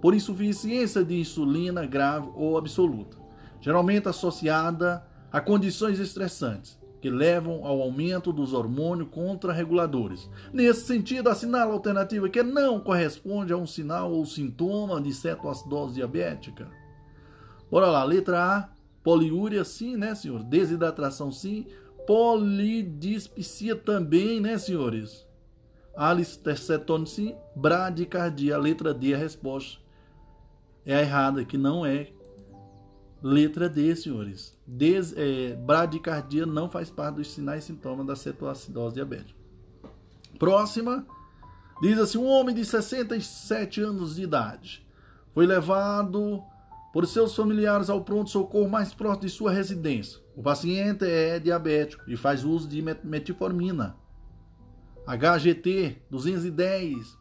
por insuficiência de insulina grave ou absoluta, geralmente associada a condições estressantes que levam ao aumento dos hormônios contrarreguladores. Nesse sentido, assinala a alternativa que não corresponde a um sinal ou sintoma de cetoacidose diabética. Bora lá, letra A, poliúria sim, né, senhor? Desidratação sim, polidispsia também, né, senhores? Alicetone sim, bradicardia, letra D, a resposta é a errada, que não é Letra D, senhores. Des, é, bradicardia não faz parte dos sinais e sintomas da cetoacidose diabética. Próxima. Diz assim: um homem de 67 anos de idade foi levado por seus familiares ao pronto-socorro mais próximo de sua residência. O paciente é diabético e faz uso de metformina. HGT 210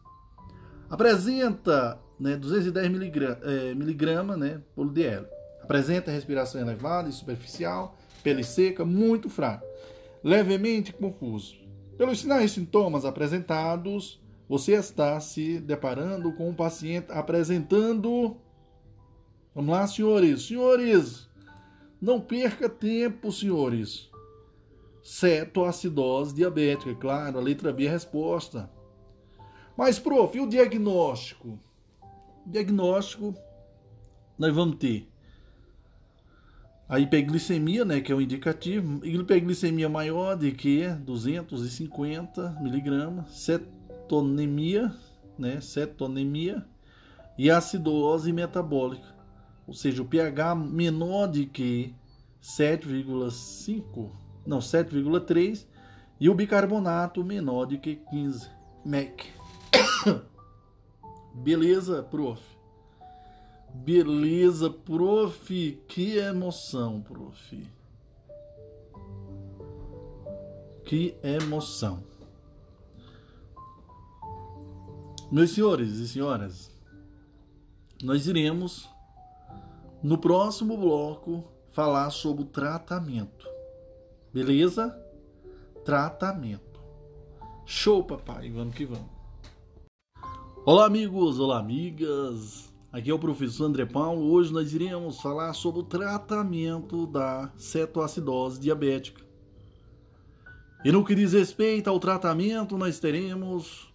apresenta né, 210 miligramas é, miligrama, né, por DL. Apresenta respiração elevada e superficial, pele seca, muito fraca, levemente confuso. Pelos sinais e sintomas apresentados, você está se deparando com um paciente apresentando. Vamos lá, senhores. Senhores, não perca tempo, senhores. Cetoacidose diabética, claro, a letra B é a resposta. Mas, prof, e o diagnóstico? O diagnóstico nós vamos ter a hiperglicemia, né, que é o indicativo, hiperglicemia maior de que 250 miligramas, cetonemia, né, cetonemia e acidose metabólica, ou seja, o pH menor de que 7,5, não, 7,3 e o bicarbonato menor de que 15 mEq. Beleza, prof? Beleza, prof. Que emoção, prof. Que emoção. Meus senhores e senhoras, nós iremos no próximo bloco falar sobre o tratamento. Beleza? Tratamento. Show, papai. Vamos que vamos. Olá, amigos. Olá, amigas. Aqui é o professor André Paulo. Hoje nós iremos falar sobre o tratamento da cetoacidose diabética. E no que diz respeito ao tratamento, nós teremos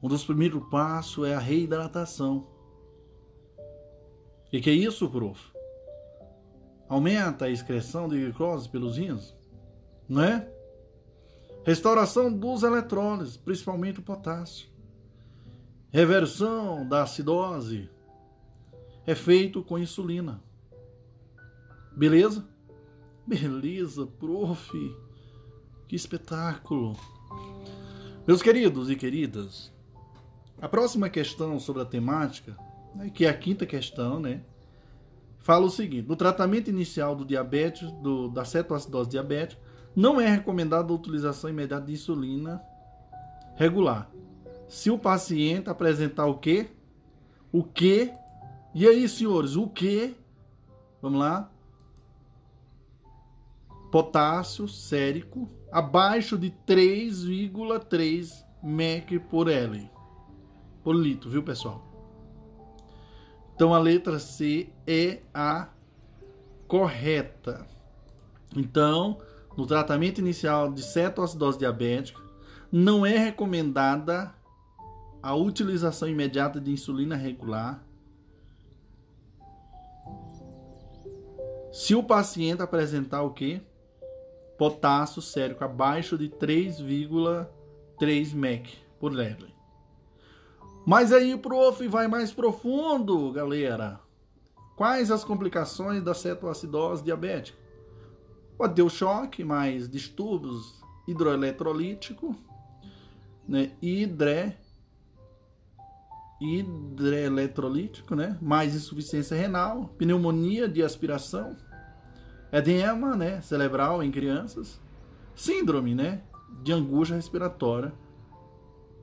um dos primeiros passos é a reidratação. E que é isso, prof? Aumenta a excreção de glicose pelos rins, não é? Restauração dos eletrólitos, principalmente o potássio reversão da acidose é feito com insulina. Beleza? Beleza, prof. Que espetáculo. Meus queridos e queridas, a próxima questão sobre a temática, né, que é a quinta questão, né? Fala o seguinte: no tratamento inicial do diabetes, do, da cetoacidose diabética, não é recomendada a utilização imediata de insulina regular se o paciente apresentar o quê? O que? E aí, senhores, o que? Vamos lá. Potássio sérico abaixo de 3,3 mEq por L por litro, viu, pessoal? Então a letra C é a correta. Então, no tratamento inicial de cetoacidose diabética, não é recomendada a utilização imediata de insulina regular se o paciente apresentar o que? Potássio sérico abaixo de 3,3 mEq por Ledley. Mas aí, prof, vai mais profundo, galera. Quais as complicações da cetoacidose diabética? Pode ter o choque, mais distúrbios hidroeletrolítico, né? Hidre, hidroeletrolítico, né? Mais insuficiência renal, pneumonia de aspiração, edema, né? Cerebral em crianças, síndrome, né? De angústia respiratória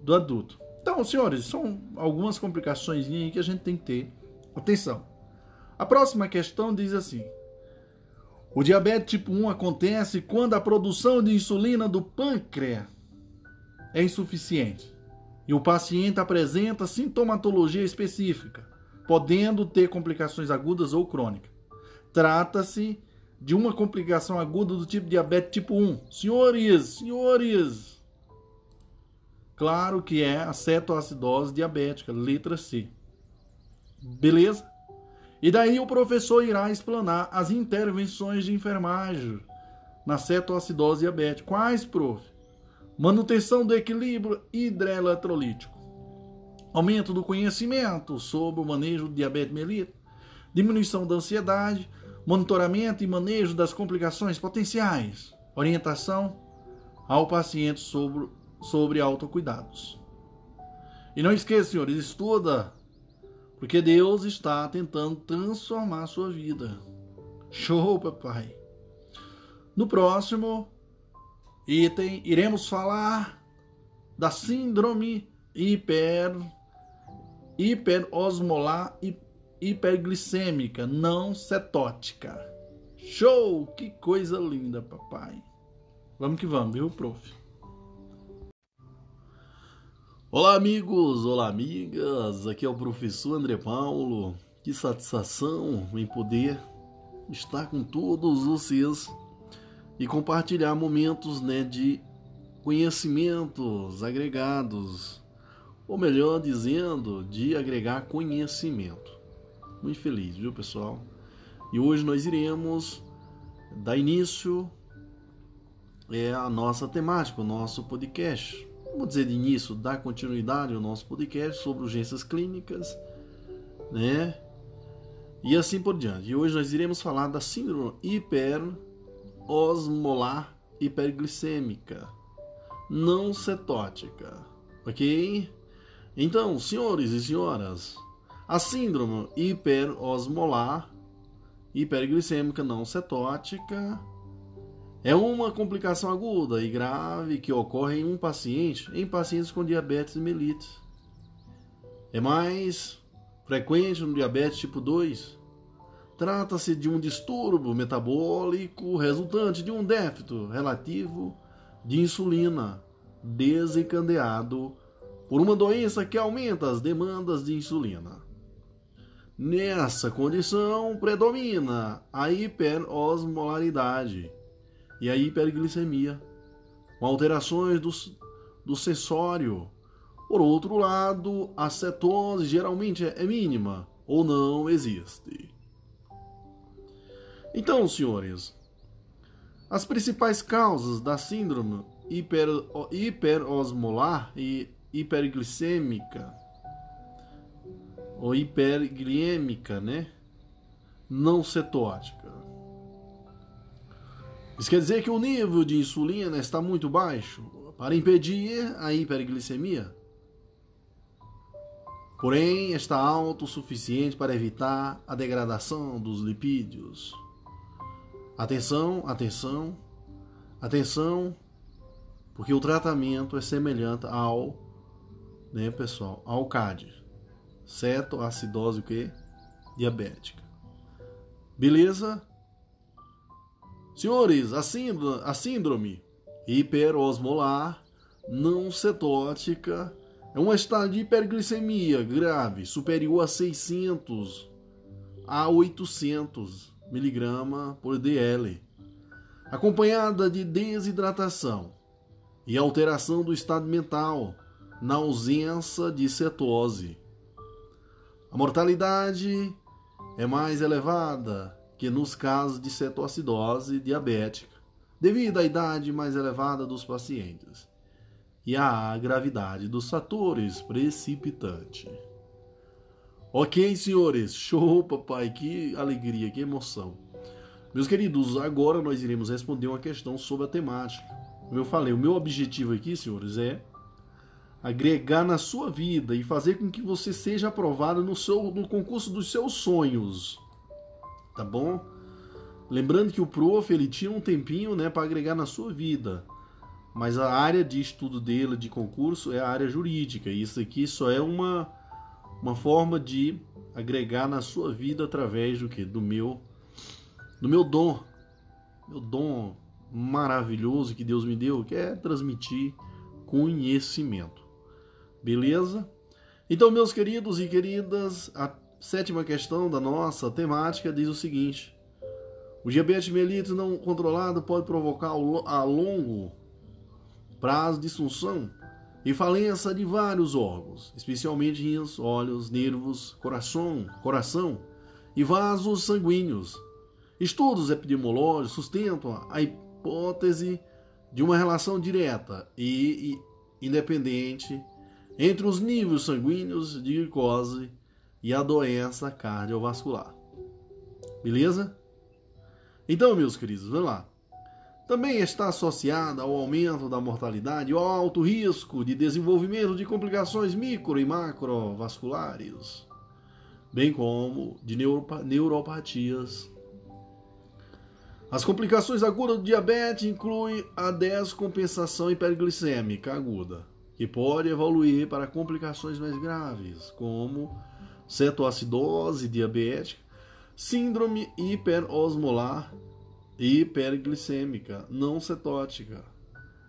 do adulto. Então, senhores, são algumas complicações que a gente tem que ter atenção. A próxima questão diz assim: o diabetes tipo 1 acontece quando a produção de insulina do pâncreas é insuficiente e o paciente apresenta sintomatologia específica, podendo ter complicações agudas ou crônicas. Trata-se de uma complicação aguda do tipo diabetes tipo 1. Senhores, senhores, Claro que é a cetoacidose diabética, letra C. Beleza? E daí o professor irá explanar as intervenções de enfermagem na cetoacidose diabética. Quais, prof? Manutenção do equilíbrio hidroeletrolítico. Aumento do conhecimento sobre o manejo do diabetes mellitus. Diminuição da ansiedade. Monitoramento e manejo das complicações potenciais. Orientação ao paciente sobre sobre autocuidados. E não esqueça, senhores, estuda, porque Deus está tentando transformar a sua vida. Show, papai! No próximo item, iremos falar da síndrome hiper, hiperosmolar e hiperglicêmica não cetótica. Show! Que coisa linda, papai! Vamos que vamos, viu, prof? Olá, amigos! Olá, amigas! Aqui é o professor André Paulo. Que satisfação em poder estar com todos vocês e compartilhar momentos né, de conhecimentos agregados, ou melhor dizendo, de agregar conhecimento. Muito feliz, viu, pessoal? E hoje nós iremos dar início é a nossa temática, o nosso podcast vamos dizer de início, dar continuidade ao nosso podcast sobre urgências clínicas, né? E assim por diante. E hoje nós iremos falar da síndrome hiperosmolar hiperglicêmica não cetótica, ok? Então, senhores e senhoras, a síndrome hiperosmolar hiperglicêmica não cetótica é uma complicação aguda e grave que ocorre em um paciente, em pacientes com diabetes mellitus. É mais frequente no diabetes tipo 2. Trata-se de um distúrbio metabólico resultante de um déficit relativo de insulina desencadeado por uma doença que aumenta as demandas de insulina. Nessa condição predomina a hiperosmolaridade e a hiperglicemia, com alterações do, do sensório. Por outro lado, a cetose geralmente é mínima ou não existe. Então, senhores, as principais causas da síndrome hiper, hiperosmolar e hiperglicêmica ou hipergliêmica, né? Não cetótica isso quer dizer que o nível de insulina está muito baixo para impedir a hiperglicemia. Porém, está alto o suficiente para evitar a degradação dos lipídios. Atenção, atenção, atenção, porque o tratamento é semelhante ao, né, pessoal, ao CAD. cetoacidose o quê? Diabética. Beleza? Senhores, a síndrome, a síndrome hiperosmolar não cetótica é um estado de hiperglicemia grave superior a 600 a 800 miligrama por dl, acompanhada de desidratação e alteração do estado mental na ausência de cetose. A mortalidade é mais elevada que nos casos de cetoacidose diabética, devido à idade mais elevada dos pacientes e à gravidade dos fatores precipitantes. Ok, senhores, show, papai, que alegria, que emoção. Meus queridos, agora nós iremos responder uma questão sobre a temática. Como eu falei, o meu objetivo aqui, senhores, é agregar na sua vida e fazer com que você seja aprovado no, seu, no concurso dos seus sonhos tá bom? Lembrando que o prof ele tinha um tempinho, né, para agregar na sua vida. Mas a área de estudo dele de concurso é a área jurídica. E isso aqui só é uma uma forma de agregar na sua vida através do que do meu do meu dom. Meu dom maravilhoso que Deus me deu, que é transmitir conhecimento. Beleza? Então, meus queridos e queridas, a sétima questão da nossa temática diz o seguinte: o diabetes mellitus não controlado pode provocar a longo prazo disfunção e falência de vários órgãos, especialmente rins, olhos, nervos, coração, coração e vasos sanguíneos. Estudos epidemiológicos sustentam a hipótese de uma relação direta e independente entre os níveis sanguíneos de glicose e a doença cardiovascular. Beleza? Então, meus queridos, vamos lá. Também está associada ao aumento da mortalidade e ao alto risco de desenvolvimento de complicações micro e macrovasculares, bem como de neuropatias. As complicações agudas do diabetes incluem a descompensação hiperglicêmica aguda, que pode evoluir para complicações mais graves, como cetoacidose diabética, síndrome hiperosmolar hiperglicêmica não cetótica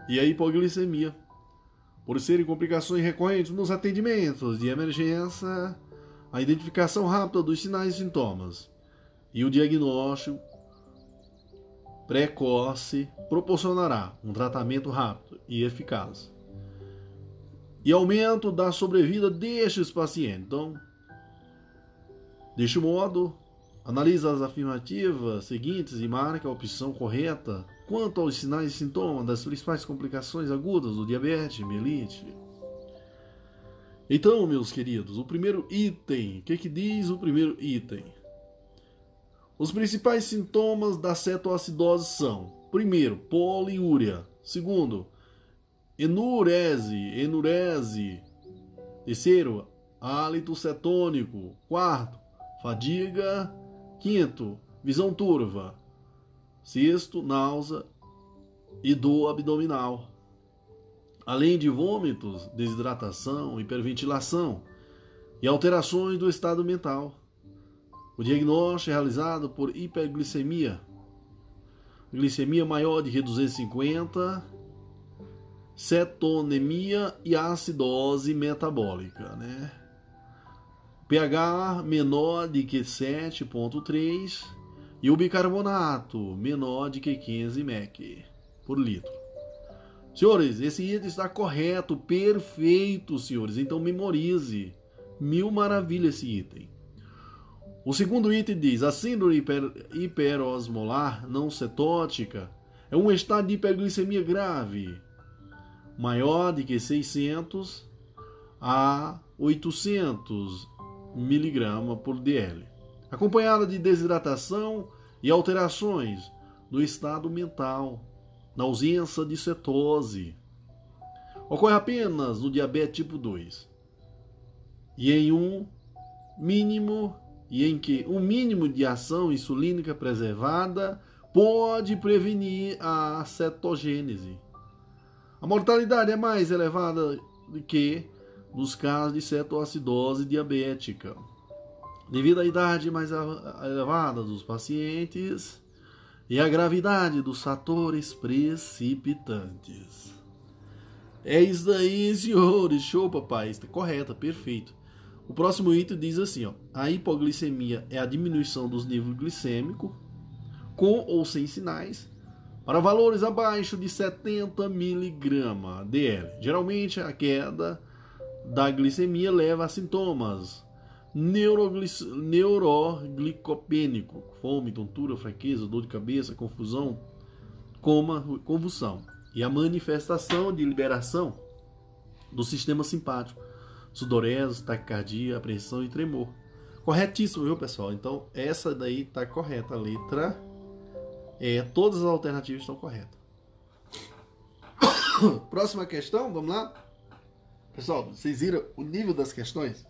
e a hipoglicemia, por serem complicações recorrentes nos atendimentos de emergência, a identificação rápida dos sinais e sintomas e o diagnóstico precoce proporcionará um tratamento rápido e eficaz. E aumento da sobrevida destes pacientes. Então, Deste modo, analisa as afirmativas seguintes e marca a opção correta quanto aos sinais e sintomas das principais complicações agudas do diabetes melite. Então, meus queridos, o primeiro item, o que, que diz o primeiro item? Os principais sintomas da cetoacidose são: primeiro, poliúria; segundo, enurese, enurese; terceiro, hálito cetônico; quarto, fadiga. Quinto, visão turva. Sexto, náusea e dor abdominal. Além de vômitos, desidratação, hiperventilação e alterações do estado mental. O diagnóstico é realizado por hiperglicemia, glicemia maior de 250, cetonemia e acidose metabólica, né? pH menor de que 7,3 e o bicarbonato menor de que 15 mEq por litro. Senhores, esse item está correto, perfeito, senhores. Então memorize. Mil maravilhas esse item. O segundo item diz: a síndrome hiper, hiperosmolar não cetótica é um estado de hiperglicemia grave, maior de que 600 a 800 miligrama por dl, acompanhada de desidratação e alterações do estado mental, na ausência de cetose. Ocorre apenas no diabetes tipo 2 e em um mínimo e em que um mínimo de ação insulínica preservada pode prevenir a cetogênese. A mortalidade é mais elevada do que nos casos de cetoacidose diabética. Devido à idade mais elevada dos pacientes e à gravidade dos fatores precipitantes. É isso daí, senhores. Show, papai. Está correta, perfeito. O próximo item diz assim: ó, a hipoglicemia é a diminuição dos níveis glicêmicos, com ou sem sinais, para valores abaixo de 70 mg DL. Geralmente, a queda da glicemia leva a sintomas neuroglicopênico, fome, tontura, fraqueza, dor de cabeça, confusão, coma, convulsão. E a manifestação de liberação do sistema simpático, sudorese, taquicardia, apreensão e tremor. Corretíssimo, viu, pessoal? Então, essa daí tá correta. A letra é, todas as alternativas estão corretas. [COUGHS] Próxima questão, vamos lá? Pessoal, vocês viram o nível das questões?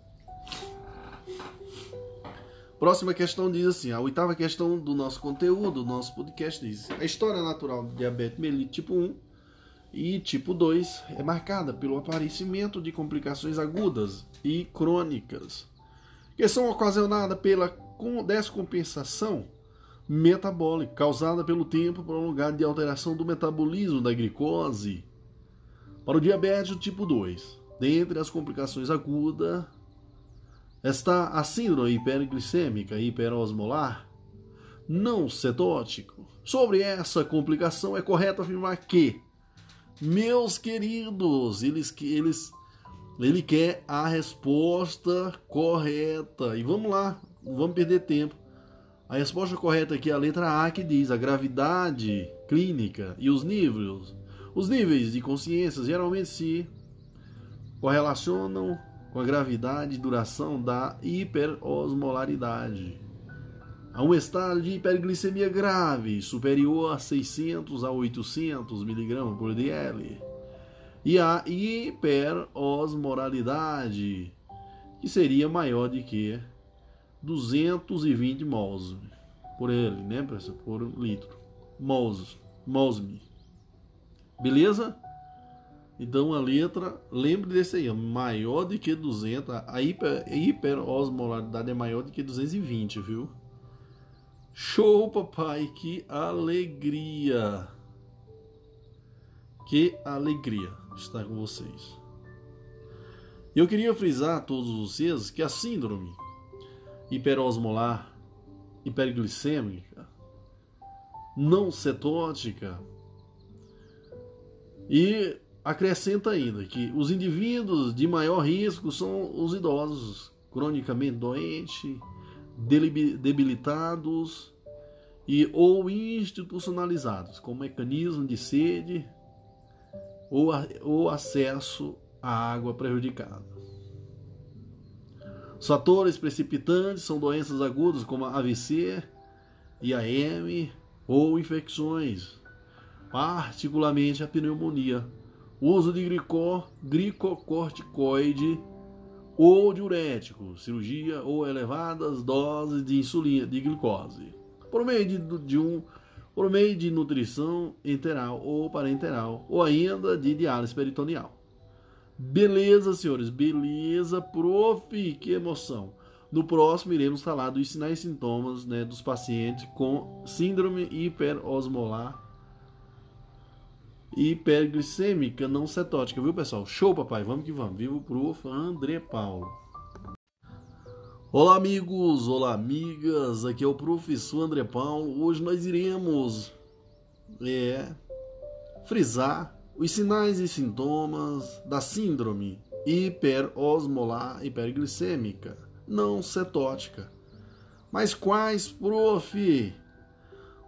Próxima questão diz assim: a oitava questão do nosso conteúdo, do nosso podcast diz: a história natural do diabetes mellitus tipo 1 e tipo 2 é marcada pelo aparecimento de complicações agudas e crônicas, que são ocasionadas pela descompensação metabólica causada pelo tempo prolongado de alteração do metabolismo da glicose. Para o diabetes tipo 2, dentre as complicações agudas Está a síndrome hiperglicêmica hiperosmolar não cetótico. Sobre essa complicação é correto afirmar que, meus queridos, eles, eles, ele quer a resposta correta. E vamos lá, não vamos perder tempo. A resposta correta aqui é a letra A que diz a gravidade clínica e os níveis. Os níveis de consciência geralmente se correlacionam com a gravidade e duração da hiperosmolaridade. A um estado de hiperglicemia grave, superior a 600 a 800 mg por dl. E a hiperosmolaridade, que seria maior do que 220 mols por ele, né, por litro. Mols, mosme. Beleza? Então a letra, lembre desse aí, maior do que 200, a hiper, hiperosmolaridade é maior do que 220, viu? Show, papai, que alegria! Que alegria estar com vocês. Eu queria frisar a todos vocês que a síndrome hiperosmolar, hiperglicêmica, não cetótica e acrescenta ainda que os indivíduos de maior risco são os idosos, cronicamente doentes, debilitados e ou institucionalizados, com mecanismo de sede ou, ou acesso à água prejudicada. Os fatores precipitantes são doenças agudas como a AVC, IAM ou infecções, particularmente a pneumonia uso de glicocorticoide ou diurético, cirurgia ou elevadas doses de insulina, de glicose, por meio de, de um por meio de nutrição enteral ou parenteral, ou ainda de diálise peritoneal. Beleza, senhores, beleza, prof, que emoção. No próximo iremos falar dos sinais e sintomas né, dos pacientes com síndrome hiperosmolar hiperglicêmica não cetótica, viu pessoal? Show, papai, vamos que vamos. Vivo pro André Paulo. Olá, amigos, olá, amigas. Aqui é o professor André Paulo. Hoje nós iremos é, frisar os sinais e sintomas da síndrome hiperosmolar hiperglicêmica não cetótica. Mas quais, prof?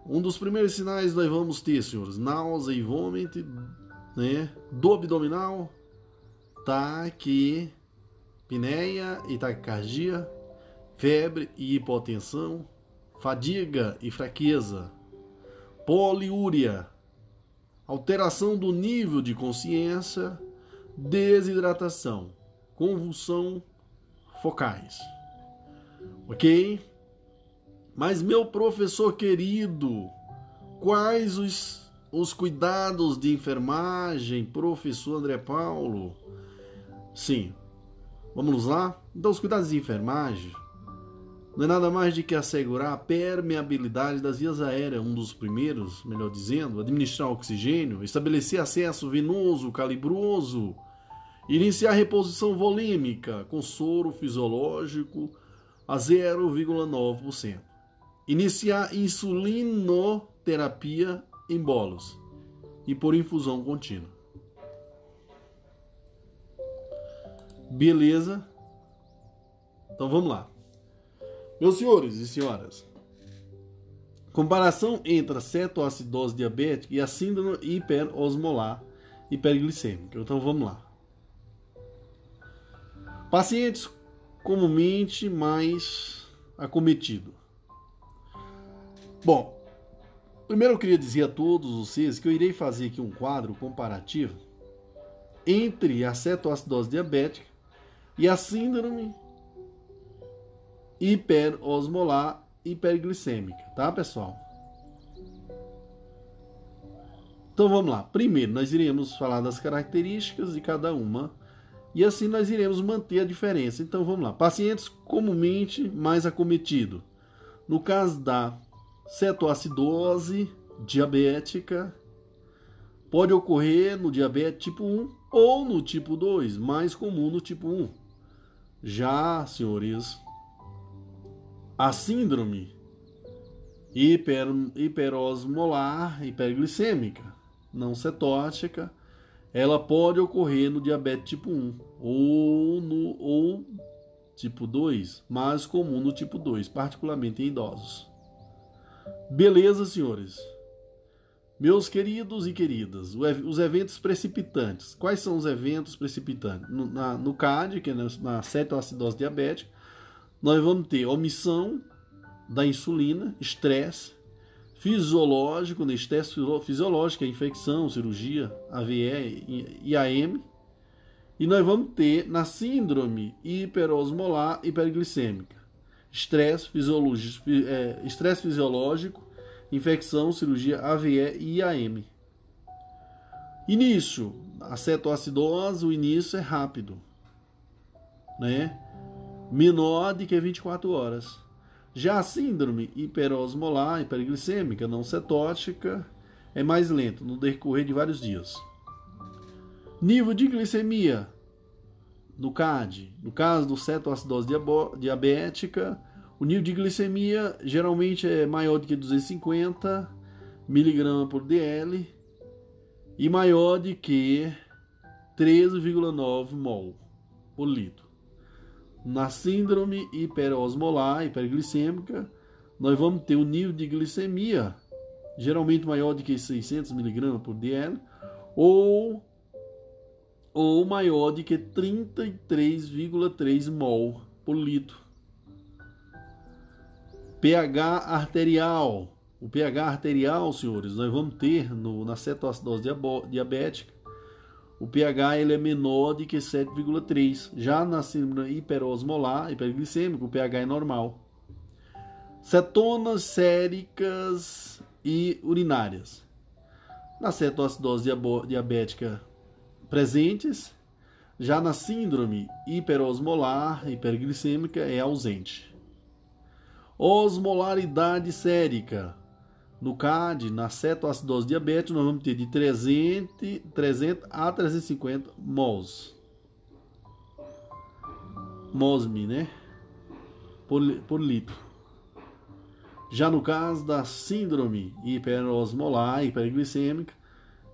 Um dos primeiros sinais nós vamos ter, senhores, náusea e vômito, né? Do abdominal, taquipneia e taquicardia, febre e hipotensão, fadiga e fraqueza, poliúria, alteração do nível de consciência, desidratação, convulsão focais. Ok? Mas, meu professor querido, quais os, os cuidados de enfermagem, professor André Paulo? Sim, Vamos lá? Então, os cuidados de enfermagem não é nada mais de que assegurar a permeabilidade das vias aéreas, um dos primeiros, melhor dizendo, administrar oxigênio, estabelecer acesso venoso, calibroso, iniciar reposição volêmica com soro fisiológico a 0,9%, iniciar insulinoterapia em bolos e por infusão contínua. Beleza? Então vamos lá. Meus senhores e senhoras, comparação entre a cetoacidose diabética e a síndrome hiperosmolar hiperglicêmica. Então vamos lá. Pacientes comumente mais acometidos. Bom, primeiro eu queria dizer a todos vocês que eu irei fazer aqui um quadro comparativo entre a cetoacidose diabética e a síndrome hiperosmolar hiperglicêmica, tá, pessoal? Então vamos lá. Primeiro, nós iremos falar das características de cada uma e assim nós iremos manter a diferença. Então vamos lá. Pacientes comumente mais acometidos. No caso da cetoacidose diabética, pode ocorrer no diabetes tipo 1 ou no tipo 2, mais comum no tipo 1. Já, senhores, a síndrome hiper, hiperosmolar hiperglicêmica não cetótica, ela pode ocorrer no diabetes tipo 1 ou no ou tipo 2, mais comum no tipo 2, particularmente em idosos. Beleza, senhores? Meus queridos e queridas, os eventos precipitantes. Quais são os eventos precipitantes? No, na, no CAD, que é na cetoacidose diabética, nós vamos ter omissão da insulina, estresse fisiológico, né? estresse fisiológico, é infecção, cirurgia, AVE, IAM. E nós vamos ter na síndrome hiperosmolar hiperglicêmica, estresse fisiológico, é, estresse fisiológico, infecção, cirurgia, AVE e IAM. Início, a cetoacidose, o início é rápido, né? menor de que 24 horas. Já a síndrome hiperosmolar, hiperglicêmica, não cetótica, é mais lento, no decorrer de vários dias. Nível de glicemia no CAD, no caso do cetoacidose diabética, o nível de glicemia geralmente é maior do que 250 mg por dl e maior do que 13,9 mol por litro. Na síndrome hiperosmolar, hiperglicêmica, nós vamos ter um nível de glicemia geralmente maior do que 600 mg por dl ou ou maior do que 33,3 mol por litro. pH arterial. O pH arterial, senhores, nós vamos ter no, na cetoacidose diabética o pH ele é menor do que 7,3. Já na síndrome hiperosmolar, hiperglicêmico, o pH é normal. Cetonas séricas e urinárias. Na cetoacidose diabética presentes, já na síndrome hiperosmolar, hiperglicêmica é ausente. Osmolaridade sérica no CAD, na cetoacidose diabética, nós vamos ter de 300, 300 a 350 mols. Mosmi, né? Por, por litro. Já no caso da síndrome hiperosmolar, hiperglicêmica,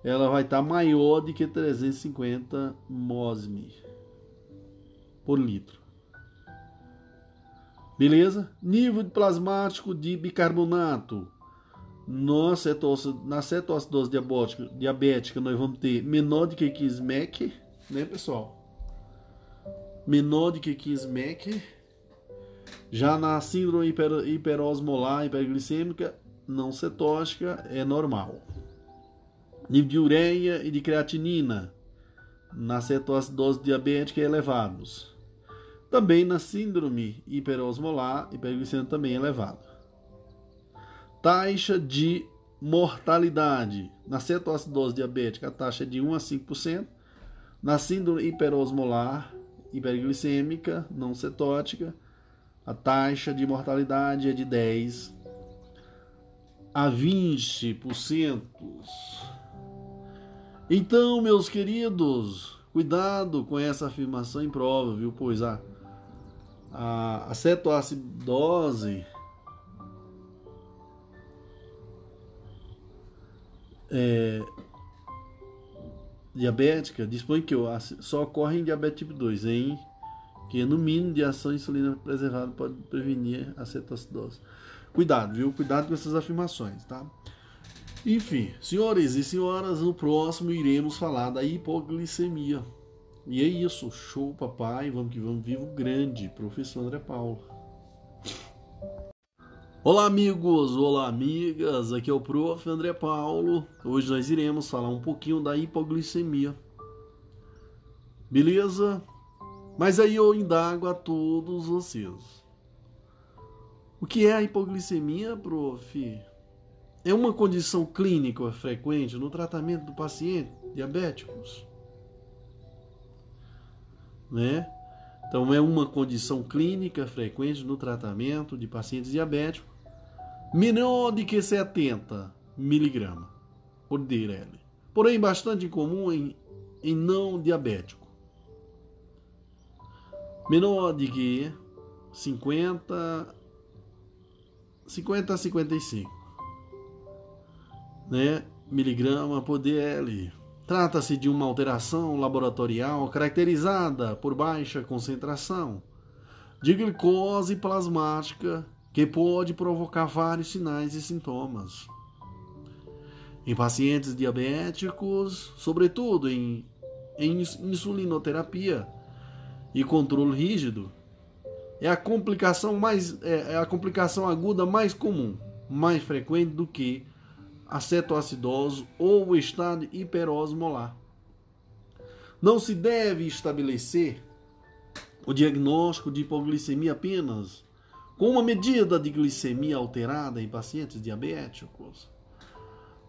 ela vai estar maior do que 350 mosmi por litro. Beleza? Nível de plasmático de bicarbonato na cetose, na cetoacidose diabética, diabética, nós vamos ter menor do que 15 MEC, né, pessoal? Menor do que 15 MEC. Já na síndrome hiper, hiperosmolar, hiperglicêmica, não cetótica, é normal. Nível de ureia e de creatinina na cetoacidose diabética é elevados. Também na síndrome hiperosmolar, hiperglicêmica também é elevado. Taxa de mortalidade. Na cetoacidose diabética, a taxa é de 1 a 5%. Na síndrome hiperosmolar, hiperglicêmica não cetótica, a taxa de mortalidade é de 10 a 20%. Então, meus queridos, cuidado com essa afirmação improvável, viu? Pois a, a, cetoacidose é, diabética dispõe que só ocorre em diabetes tipo 2, em que no mínimo de ação insulina preservada pode prevenir a cetoacidose. Cuidado, viu? Cuidado com essas afirmações, tá? Enfim, senhores e senhoras, no próximo iremos falar da hipoglicemia. E é isso, show papai, vamos que vamos, vivo grande, professor André Paulo. Olá amigos, olá amigas, aqui é o prof. André Paulo. Hoje nós iremos falar um pouquinho da hipoglicemia. Beleza? Mas aí eu indago a todos vocês. O que é a hipoglicemia, prof? É uma condição clínica frequente no tratamento do paciente diabéticos? Né? Então, é uma condição clínica frequente no tratamento de pacientes diabéticos menor de que 70 miligramas por DL, porém bastante comum em, em não diabético. Menor de que 50 50 a 55 né, miligrama por DL. Trata-se de uma alteração laboratorial caracterizada por baixa concentração de glicose plasmática que pode provocar vários sinais e sintomas. Em pacientes diabéticos, sobretudo em, em insulinoterapia e controle rígido, é a complicação mais é, é a complicação aguda mais comum, mais frequente do que a cetoacidose ou o estado hiperosmolar. Não se deve estabelecer o diagnóstico de hipoglicemia apenas com uma medida de glicemia alterada em pacientes diabéticos.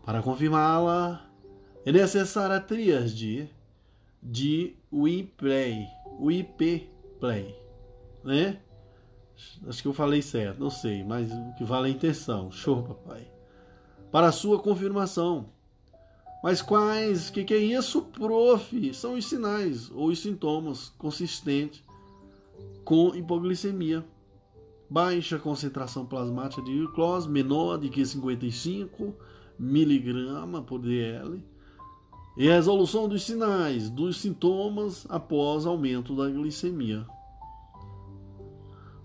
Para confirmá-la, é necessária a tríade de WIPLAY, WIP-PLAY, né? Acho que eu falei certo, não sei, mas o que vale é a intenção. Show, papai. Para sua confirmação. Mas quais, o que, que é isso, prof? São os sinais ou os sintomas consistentes com hipoglicemia baixa concentração plasmática de glicose, menor de que 55 miligrama por dl, e a resolução dos sinais, dos sintomas após aumento da glicemia.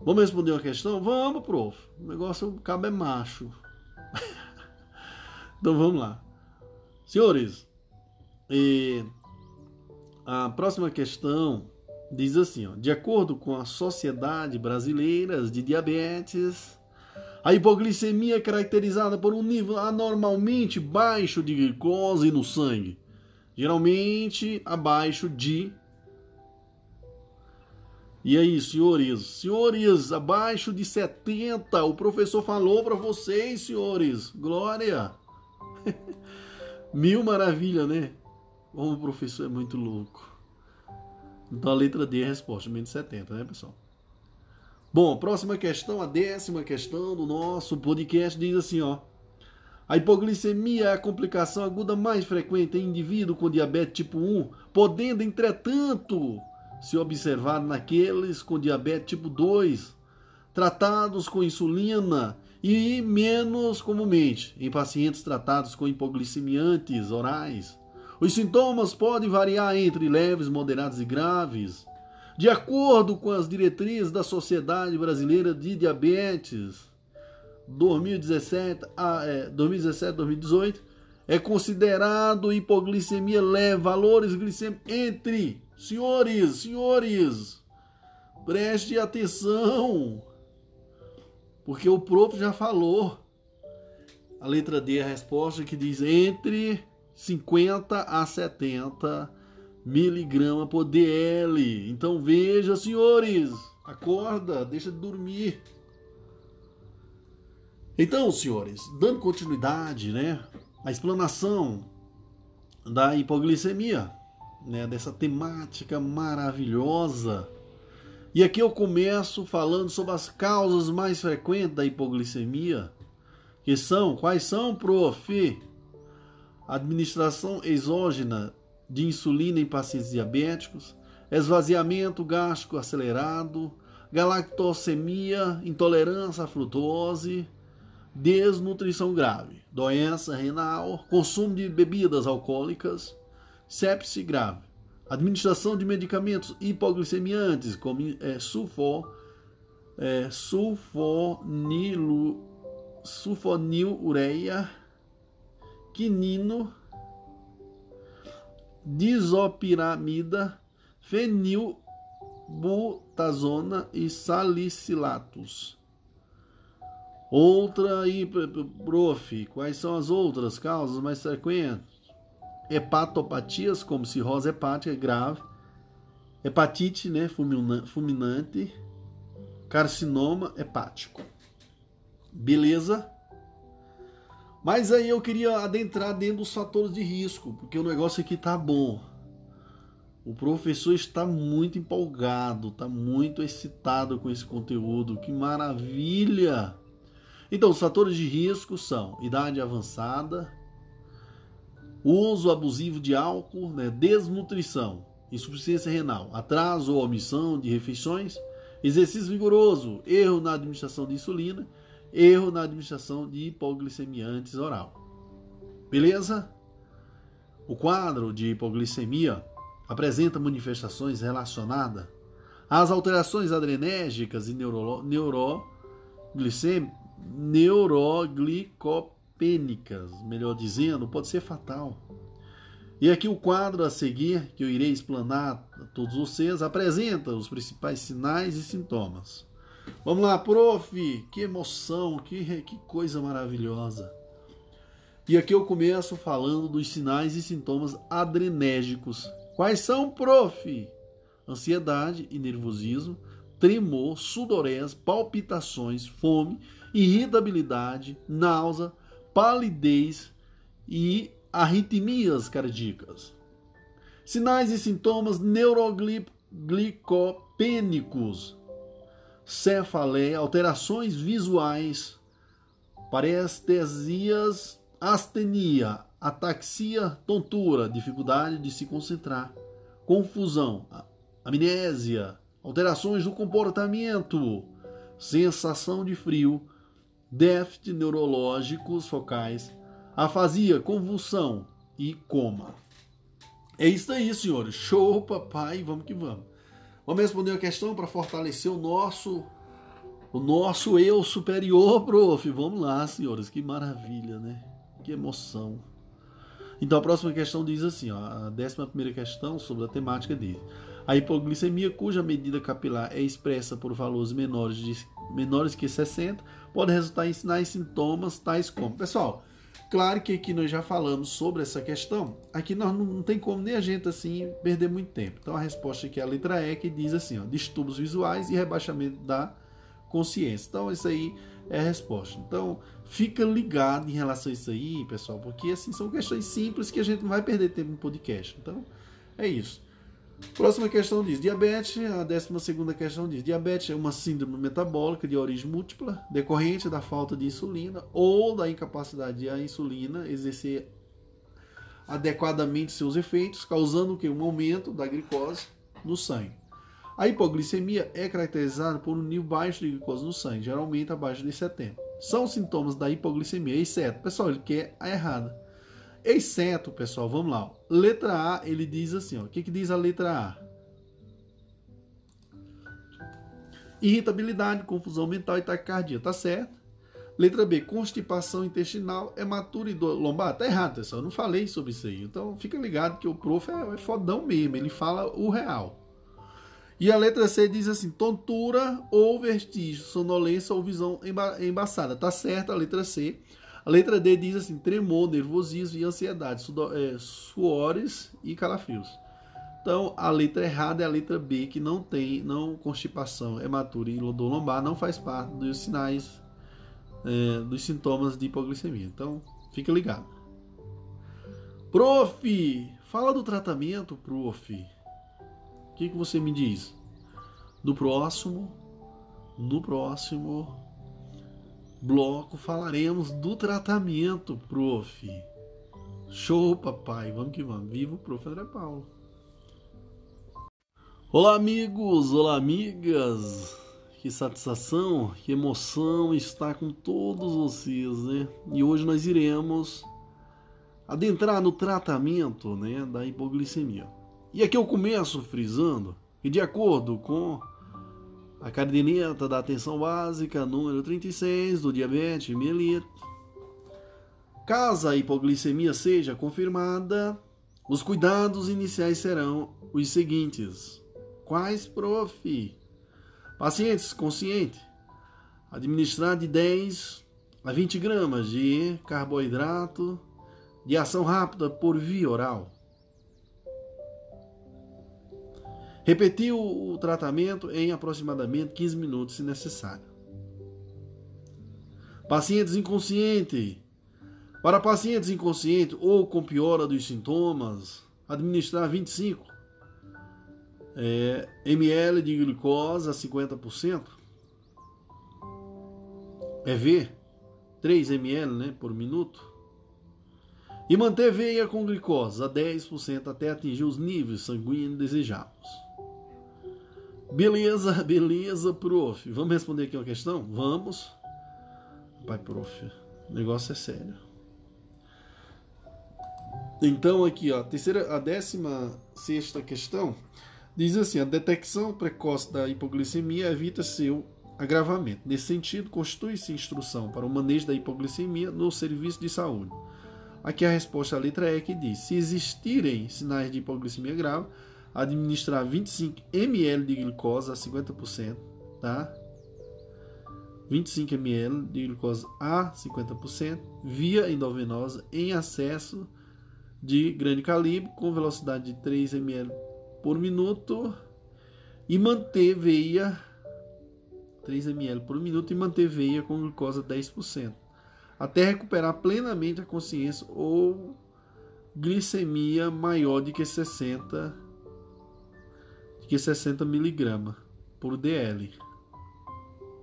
Vamos responder uma questão? Vamos, prof. O negócio cabe é macho. [LAUGHS] então vamos lá. Senhores, a próxima questão diz assim: ó, de acordo com a Sociedade Brasileira de Diabetes, a hipoglicemia é caracterizada por um nível anormalmente baixo de glicose no sangue, geralmente abaixo de. E aí, senhores? Senhores, abaixo de 70. O professor falou para vocês, senhores. Glória! [LAUGHS] Mil maravilha, né? Como o professor é muito louco. Então a letra D é a resposta, menos 70, né, pessoal? Bom, próxima questão, a décima questão do nosso podcast diz assim, ó. A hipoglicemia é a complicação aguda mais frequente em indivíduo com diabetes tipo 1, podendo, entretanto, se observar naqueles com diabetes tipo 2, tratados com insulina e menos comumente em pacientes tratados com hipoglicemiantes orais. Os sintomas podem variar entre leves, moderados e graves, de acordo com as diretrizes da Sociedade Brasileira de Diabetes 2017 a é, 2017 2018 é considerado hipoglicemia leve, valores glicêmicos entre senhores, senhores, preste atenção, porque o próprio já falou. A letra D é a resposta que diz entre 50 a 70 miligramas por DL. Então veja, senhores, acorda, deixa de dormir. Então, senhores, dando continuidade, né, à explanação da hipoglicemia, né, dessa temática maravilhosa. E aqui eu começo falando sobre as causas mais frequentes da hipoglicemia, que são, quais são, prof? Administração exógena de insulina em pacientes diabéticos, esvaziamento gástrico acelerado, galactosemia, intolerância à frutose, desnutrição grave, doença renal, consumo de bebidas alcoólicas, sepse grave, administração de medicamentos hipoglicemiantes como é, sulfo, é, sulfonilureia, quinino, disopiramida, fenilbutazona e salicilatos. Outra aí, prof, quais são as outras causas mais frequentes? Hepatopatias, como cirrose hepática grave, hepatite né, fulminante, carcinoma hepático. Beleza? Mas aí eu queria adentrar dentro dos fatores de risco, porque o negócio aqui tá bom. O professor está muito empolgado, está muito excitado com esse conteúdo. Que maravilha! Então, os fatores de risco são idade avançada, uso abusivo de álcool, né, desnutrição, insuficiência renal, atraso ou omissão de refeições, exercício vigoroso, erro na administração de insulina erro na administração de hipoglicemiantes oral. Beleza? O quadro de hipoglicemia apresenta manifestações relacionadas às alterações adrenérgicas e neuro, neuroglicem, neuroglicopênicas, melhor dizendo, pode ser fatal. E aqui o quadro a seguir, que eu irei explanar a todos vocês, apresenta os principais sinais e sintomas. Vamos lá, prof. Que emoção, que, que coisa maravilhosa. E aqui eu começo falando dos sinais e sintomas adrenérgicos. Quais são, prof? Ansiedade e nervosismo, tremor, sudorese, palpitações, fome, irritabilidade, náusea, palidez e arritmias cardíacas. Sinais e sintomas neuroglicopênicos cefaleia, alterações visuais, parestesias, astenia, ataxia, tontura, dificuldade de se concentrar, confusão, amnésia, alterações do comportamento, sensação de frio, déficit neurológicos focais, afasia, convulsão e coma. É isso aí, senhores. Show, papai. Vamos que vamos. Vamos responder uma questão para fortalecer o nosso o nosso eu superior, prof. Vamos lá, senhores, que maravilha, né? Que emoção. Então a próxima questão diz assim, ó, a décima primeira questão sobre a temática diz: a hipoglicemia cuja medida capilar é expressa por valores menores de menores que 60 pode resultar em sinais e sintomas tais como, pessoal, Claro que aqui nós já falamos sobre essa questão. Aqui nós não, não tem como nem a gente assim perder muito tempo. Então a resposta aqui é a letra E que diz assim, ó, distúrbios visuais e rebaixamento da consciência. Então isso aí é a resposta. Então fica ligado em relação a isso aí, pessoal, porque assim são questões simples que a gente não vai perder tempo no podcast. Então é isso. Próxima questão diz: diabetes. A décima segunda questão diz: diabetes é uma síndrome metabólica de origem múltipla, decorrente da falta de insulina ou da incapacidade da insulina exercer adequadamente seus efeitos, causando que um aumento da glicose no sangue. A hipoglicemia é caracterizada por um nível baixo de glicose no sangue, geralmente abaixo de 70. São sintomas da hipoglicemia, exceto, pessoal, ele quer a errada Exceto, pessoal, vamos lá. Letra A, ele diz assim, ó. O que, que diz a letra A? Irritabilidade, confusão mental e taquicardia, tá certo? Letra B, constipação intestinal, hematura e dor lombar. Tá errado, pessoal. Eu não falei sobre isso aí. Então fica ligado que o prof é, é fodão mesmo. Ele fala o real. E a letra C diz assim: tontura ou vertigem, sonolência ou visão embaçada. Tá certo a letra C. A letra D diz assim: tremor, nervosismo e ansiedade, é, suores e calafrios. Então, a letra errada é a letra B, que não tem, não constipação, hematura e dor lombar, não faz parte dos sinais, é, dos sintomas de hipoglicemia. Então, fica ligado. Prof, fala do tratamento, prof. O que, que você me diz? No próximo, no próximo bloco falaremos do tratamento, prof. Show, papai. Vamos que vamos. Viva o prof. André Paulo. Olá, amigos. Olá, amigas. Que satisfação, que emoção estar com todos vocês, né? E hoje nós iremos adentrar no tratamento, né, da hipoglicemia. E aqui eu começo frisando que de acordo com a caderneta da atenção básica número 36 do diabetes mellitus, caso a hipoglicemia seja confirmada, os cuidados iniciais serão os seguintes. Quais, prof? Pacientes conscientes, administrar de 10 a 20 gramas de carboidrato de ação rápida por via oral. Repetir o tratamento em aproximadamente 15 minutos, se necessário. Pacientes inconscientes. Para pacientes inconscientes ou com piora dos sintomas, administrar 25 é, ml de glicose a 50%. PV, 3 ml né, por minuto. E manter veia com glicose a 10% até atingir os níveis sanguíneos desejados. Beleza, beleza, prof. Vamos responder aqui uma questão? Vamos. Pai, prof, o negócio é sério. Então, aqui, ó, a terceira, a décima sexta questão diz assim: a detecção precoce da hipoglicemia evita seu agravamento. Nesse sentido, constitui-se instrução para o manejo da hipoglicemia no serviço de saúde. Aqui a resposta à letra E que diz: se existirem sinais de hipoglicemia grave, administrar 25 ml de glicose a 50%, tá? 25 ml de glicose a 50% via endovenosa em acesso de grande calibre com velocidade de 3 ml por minuto e manter veia 3 ml por minuto e manter veia com glicose a 10%, até recuperar plenamente a consciência ou glicemia maior de que 60 que 60 miligramas por DL.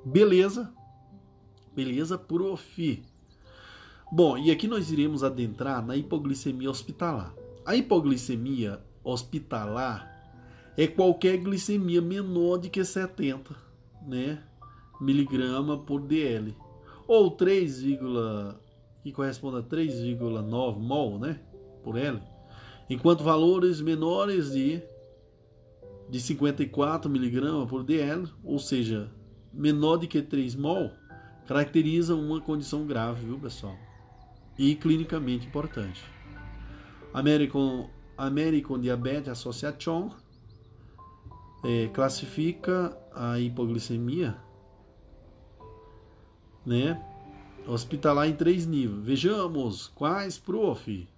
Beleza? Beleza, profi. Bom, e aqui nós iremos adentrar na hipoglicemia hospitalar. A hipoglicemia hospitalar é qualquer glicemia menor de que 70, né, miligrama por DL, ou 3, que corresponde a 3,9 mol, né, por L, enquanto valores menores de de 54 mg por dl, ou seja, menor do que 3 mol, caracteriza uma condição grave, viu, pessoal? E clinicamente importante. American, American Diabetes Association é, classifica a hipoglicemia né, hospitalar em três níveis. Vejamos quais, prof.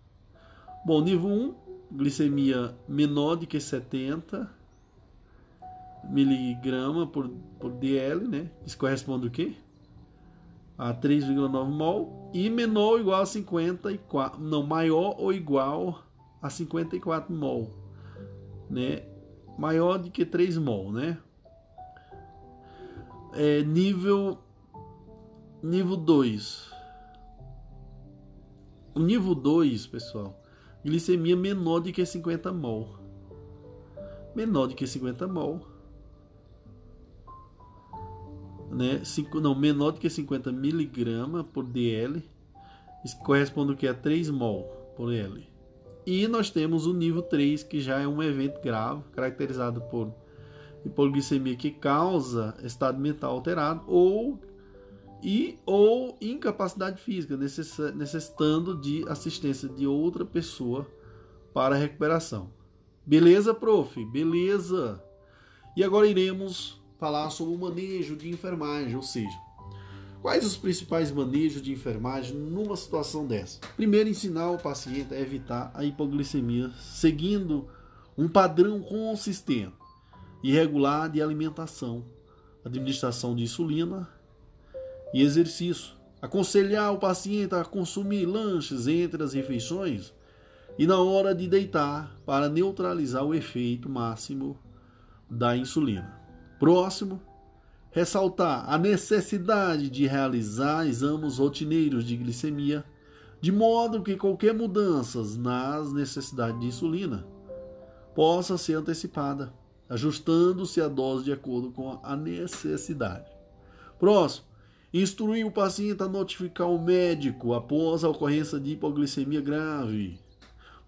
Bom, nível 1, glicemia menor do que 70 miligrama por, por DL, né? Isso corresponde o quê? A 3,9 mol e menor ou igual a 54, não, maior ou igual a 54 mol, né? Maior do que 3 mol, né? É, nível nível 2. O nível 2, pessoal, glicemia menor do que 50 mol. Menor do que 50 mol né, cinco, não, menor do que 50 miligramas por DL, isso corresponde ao que é 3 mol por L. E nós temos o nível 3, que já é um evento grave, caracterizado por hipoglicemia que causa estado mental alterado ou e ou incapacidade física, necessitando de assistência de outra pessoa para a recuperação. Beleza, prof? Beleza. E agora iremos falar sobre o manejo de enfermagem, ou seja, quais os principais manejos de enfermagem numa situação dessa? Primeiro, ensinar o paciente a evitar a hipoglicemia, seguindo um padrão consistente e regular de alimentação, administração de insulina e exercício. Aconselhar o paciente a consumir lanches entre as refeições e na hora de deitar para neutralizar o efeito máximo da insulina. Próximo, ressaltar a necessidade de realizar exames rotineiros de glicemia, de modo que qualquer mudança nas necessidades de insulina possa ser antecipada, ajustando-se a dose de acordo com a necessidade. Próximo, instruir o paciente a notificar o médico após a ocorrência de hipoglicemia grave.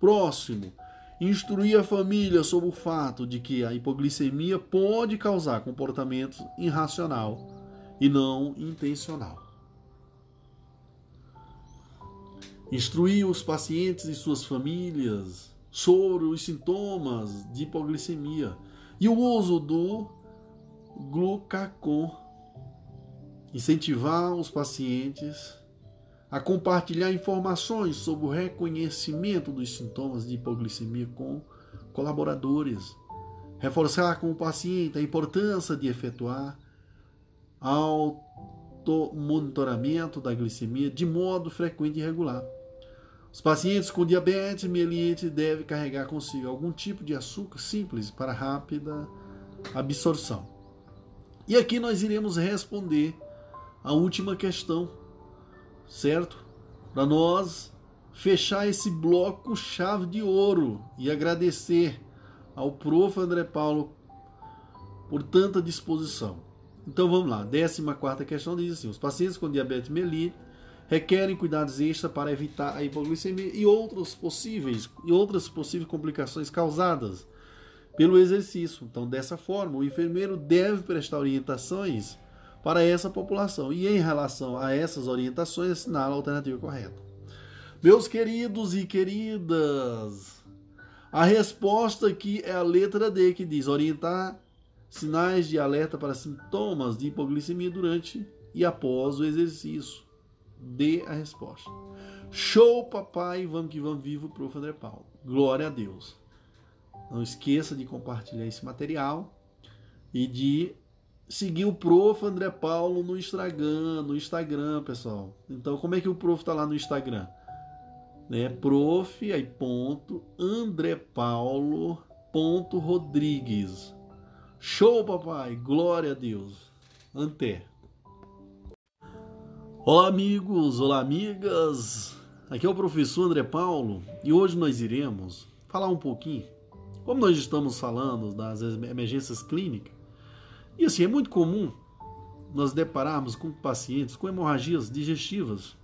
Próximo, instruir a família sobre o fato de que a hipoglicemia pode causar comportamento irracional e não intencional. Instruir os pacientes e suas famílias sobre os sintomas de hipoglicemia e o uso do glucacon. Incentivar os pacientes a compartilhar informações sobre o reconhecimento dos sintomas de hipoglicemia com colaboradores. Reforçar com o paciente a importância de efetuar automonitoramento da glicemia de modo frequente e regular. Os pacientes com diabetes melite devem carregar consigo algum tipo de açúcar simples para rápida absorção. E aqui nós iremos responder a última questão, certo? Para nós fechar esse bloco chave de ouro e agradecer ao prof. André Paulo por tanta disposição. Então vamos lá, 14 questão diz assim: os pacientes com diabetes melite requerem cuidados extra para evitar a hipoglicemia e outros possíveis e outras possíveis complicações causadas pelo exercício. Então, dessa forma, o enfermeiro deve prestar orientações para essa população e em relação a essas orientações assinar a alternativa correta. Meus queridos e queridas, a resposta aqui é a letra D que diz orientar sinais de alerta para sintomas de hipoglicemia durante e após o exercício dê a resposta. Show, papai, vamos que vamos, vivo, prof. André Paulo. Glória a Deus. Não esqueça de compartilhar esse material e de seguir o prof. André Paulo no Instagram, no Instagram, pessoal. Então, como é que o prof está lá no Instagram? É prof, aí ponto, André Paulo, ponto Rodrigues. Show, papai, glória a Deus. Até. Olá, amigos, olá, amigas. Aqui é o professor André Paulo e hoje nós iremos falar um pouquinho, como nós estamos falando das emergências clínicas, e assim, é muito comum nós depararmos com pacientes com hemorragias digestivas.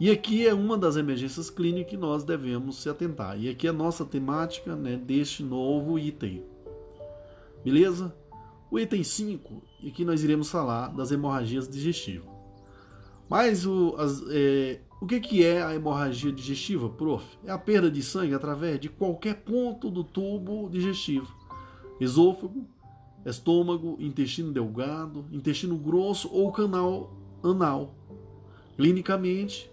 E aqui é uma das emergências clínicas que nós devemos se atentar. E aqui é a nossa temática né, deste novo item. Beleza? O item 5, e aqui nós iremos falar das hemorragias digestivas. Mas o, as, é, o que, que é a hemorragia digestiva, prof? É a perda de sangue através de qualquer ponto do tubo digestivo. Esôfago, estômago, intestino delgado, intestino grosso ou canal anal. Clinicamente,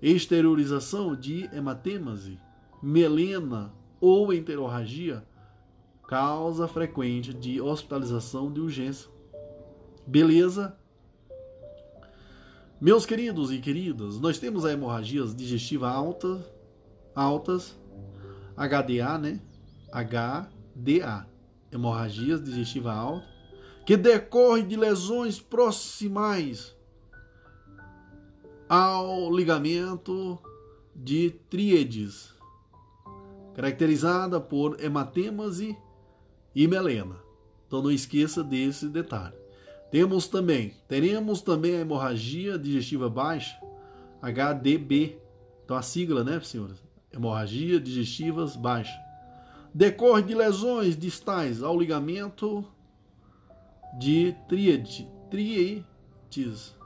exteriorização de hematêmase, melena ou enterorragia, causa frequente de hospitalização de urgência. Beleza? Meus queridos e queridas, nós temos a hemorragias digestiva alta, altas, HDA, né? HDA, hemorragias digestiva alta, que decorre de lesões proximais ao ligamento de tríades, caracterizada por hematêmase e melena. Então não esqueça desse detalhe. Temos também, teremos também a hemorragia digestiva baixa, HDB. Então a sigla, né, senhores? Hemorragia digestivas baixa. Decorre de lesões distais ao ligamento de tríade, tríades,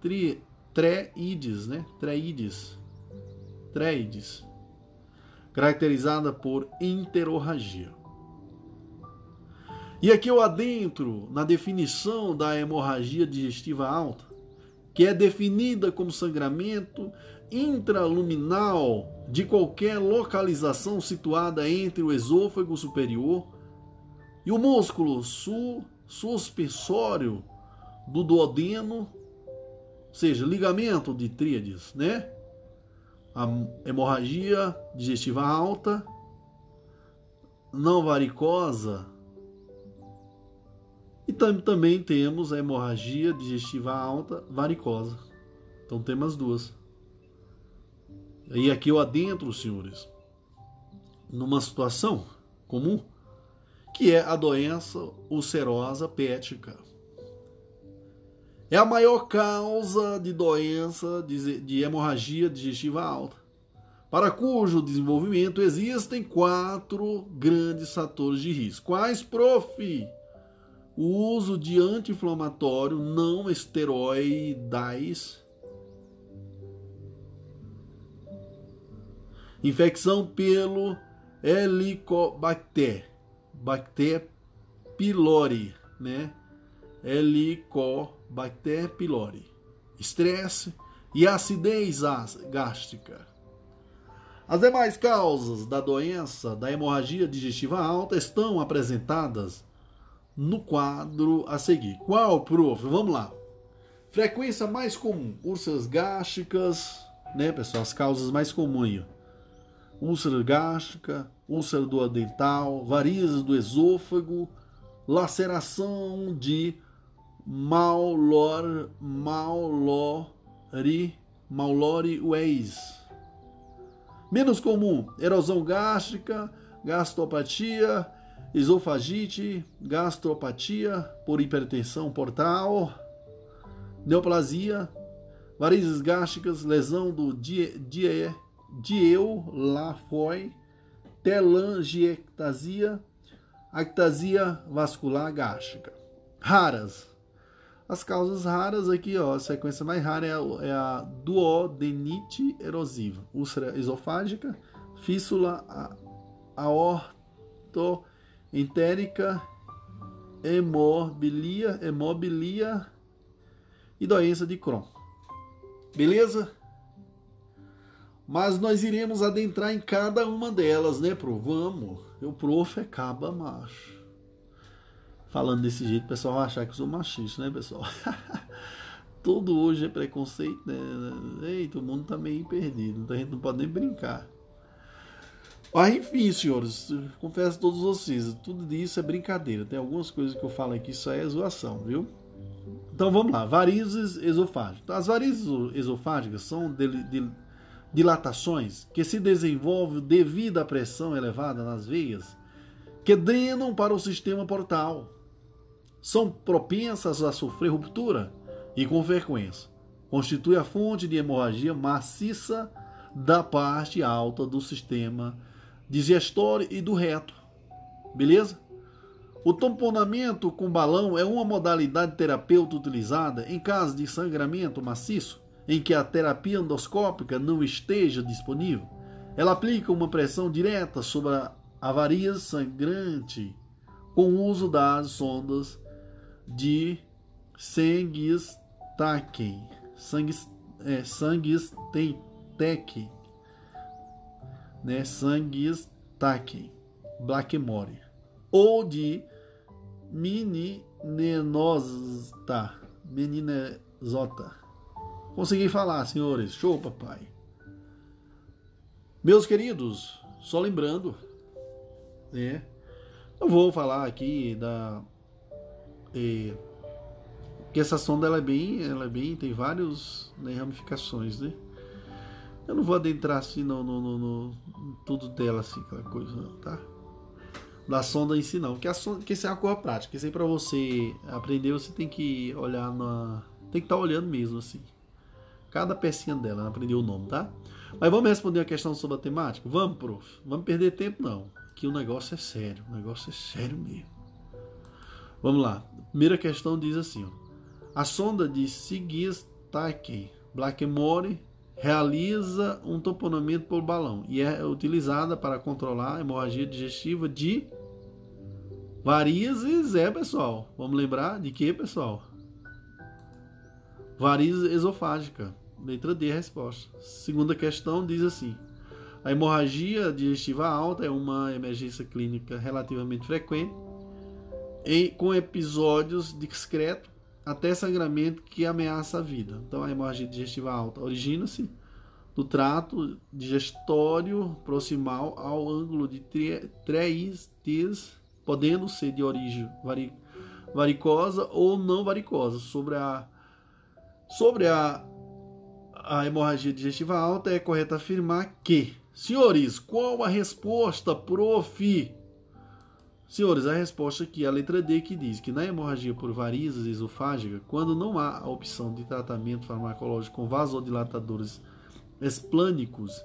tri, treides, né? Treides, treides, caracterizada por enterorragia. E aqui eu adentro na definição da hemorragia digestiva alta, que é definida como sangramento intraluminal de qualquer localização situada entre o esôfago superior e o músculo su suspensório do duodeno, ou seja, ligamento de tríades, né? a hemorragia digestiva alta, não varicosa, e tam também temos a hemorragia digestiva alta varicosa. Então temos as duas. E aqui eu adentro, senhores, numa situação comum, que é a doença ulcerosa pética. É a maior causa de doença de hemorragia digestiva alta, para cujo desenvolvimento existem quatro grandes fatores de risco. Quais, prof? O uso de anti-inflamatório não esteroidais, infecção pelo Helicobacter, Bacter pylori, né? Helicobacter pylori. Estresse e acidez gástrica. As demais causas da doença da hemorragia digestiva alta estão apresentadas no quadro a seguir. Qual, prof? Vamos lá. Frequência mais comum: úlceras gástricas, né, pessoal? As causas mais comuns úlcera gástrica, úlcera do dental, varizes do esôfago, laceração de Maulor, Maulori, Maulori Ways. Menos comum, erosão gástrica, gastropatia, esofagite, gastropatia por hipertensão portal, neoplasia, varizes gástricas, lesão do die, Dieu-Lafoy, telangiectasia, actasia vascular gástrica. Raras. As causas raras aqui, ó, a sequência mais rara é a, é a duodenite erosiva, úlcera esofágica, fístula aortoentérica, hemobilia, hemobilia e doença de Crohn. Beleza? Mas nós iremos adentrar em cada uma delas, né, pro? Vamos. O prof é caba macho. Falando desse jeito, o pessoal vai achar que eu sou machista, né, pessoal? [LAUGHS] Tudo hoje é preconceito, né? Eita, o mundo tá meio perdido. Então a gente não pode nem brincar. Mas enfim, senhores, confesso a todos vocês, tudo isso é brincadeira. Tem algumas coisas que eu falo aqui, isso é zoação, viu? Então vamos lá, varizes esofágicas. As varizes esofágicas são dilatações que se desenvolvem devido à pressão elevada nas veias que drenam para o sistema portal. São propensas a sofrer ruptura e, com frequência, constitui a fonte de hemorragia maciça da parte alta do sistema digestório e do reto. Beleza? O tamponamento com balão é uma modalidade terapêutica utilizada em caso de sangramento maciço em que a terapia endoscópica não esteja disponível, ela aplica uma pressão direta sobre a varia sangrante com o uso das sondas de Sanguistaken, é, Sanguistec, né, Sanguistaken, Blackmore, ou de Meninenosta, Meninezota Consegui falar, senhores. Show, papai. Meus queridos, só lembrando, né? Eu vou falar aqui da é, que essa sonda ela é bem, ela é bem, tem vários né, ramificações, né? Eu não vou adentrar assim no, no, no, no, tudo dela assim, aquela coisa, tá? Da sonda em si não, porque a sonda, que isso é uma coisa prática, isso aí para você aprender você tem que olhar na, tem que estar tá olhando mesmo assim. Cada pecinha dela, aprendeu o nome, tá? Mas vamos responder a questão sobre a temática? Vamos, prof. Vamos perder tempo, não. Que o negócio é sério. O negócio é sério mesmo. Vamos lá. Primeira questão diz assim: ó. A sonda de Sigistaken Blackmore realiza um toponamento por balão e é utilizada para controlar a hemorragia digestiva de varizes, é pessoal. Vamos lembrar de que, pessoal? Variz esofágica. Letra D, a resposta. Segunda questão diz assim: a hemorragia digestiva alta é uma emergência clínica relativamente frequente, em, com episódios discretos até sangramento que ameaça a vida. Então, a hemorragia digestiva alta origina-se do trato digestório proximal ao ângulo de 3 T's, podendo ser de origem varicosa ou não varicosa. Sobre a, sobre a, a hemorragia digestiva alta, é correto afirmar que, senhores, qual a resposta, prof? Senhores, a resposta aqui é a letra D que diz que na hemorragia por varizes esofágica, quando não há a opção de tratamento farmacológico com vasodilatadores esplânicos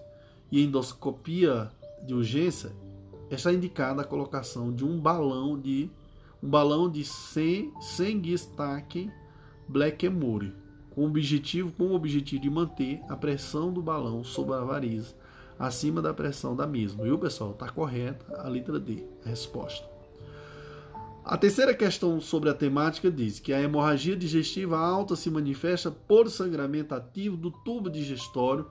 e endoscopia de urgência, está indicada a colocação de um balão de um balão de Sengstaken Blackmore, com o objetivo com o objetivo de manter a pressão do balão sobre a variz acima da pressão da mesma. Viu, pessoal? Está correta a letra D, a resposta. A terceira questão sobre a temática diz que a hemorragia digestiva alta se manifesta por sangramento ativo do tubo digestório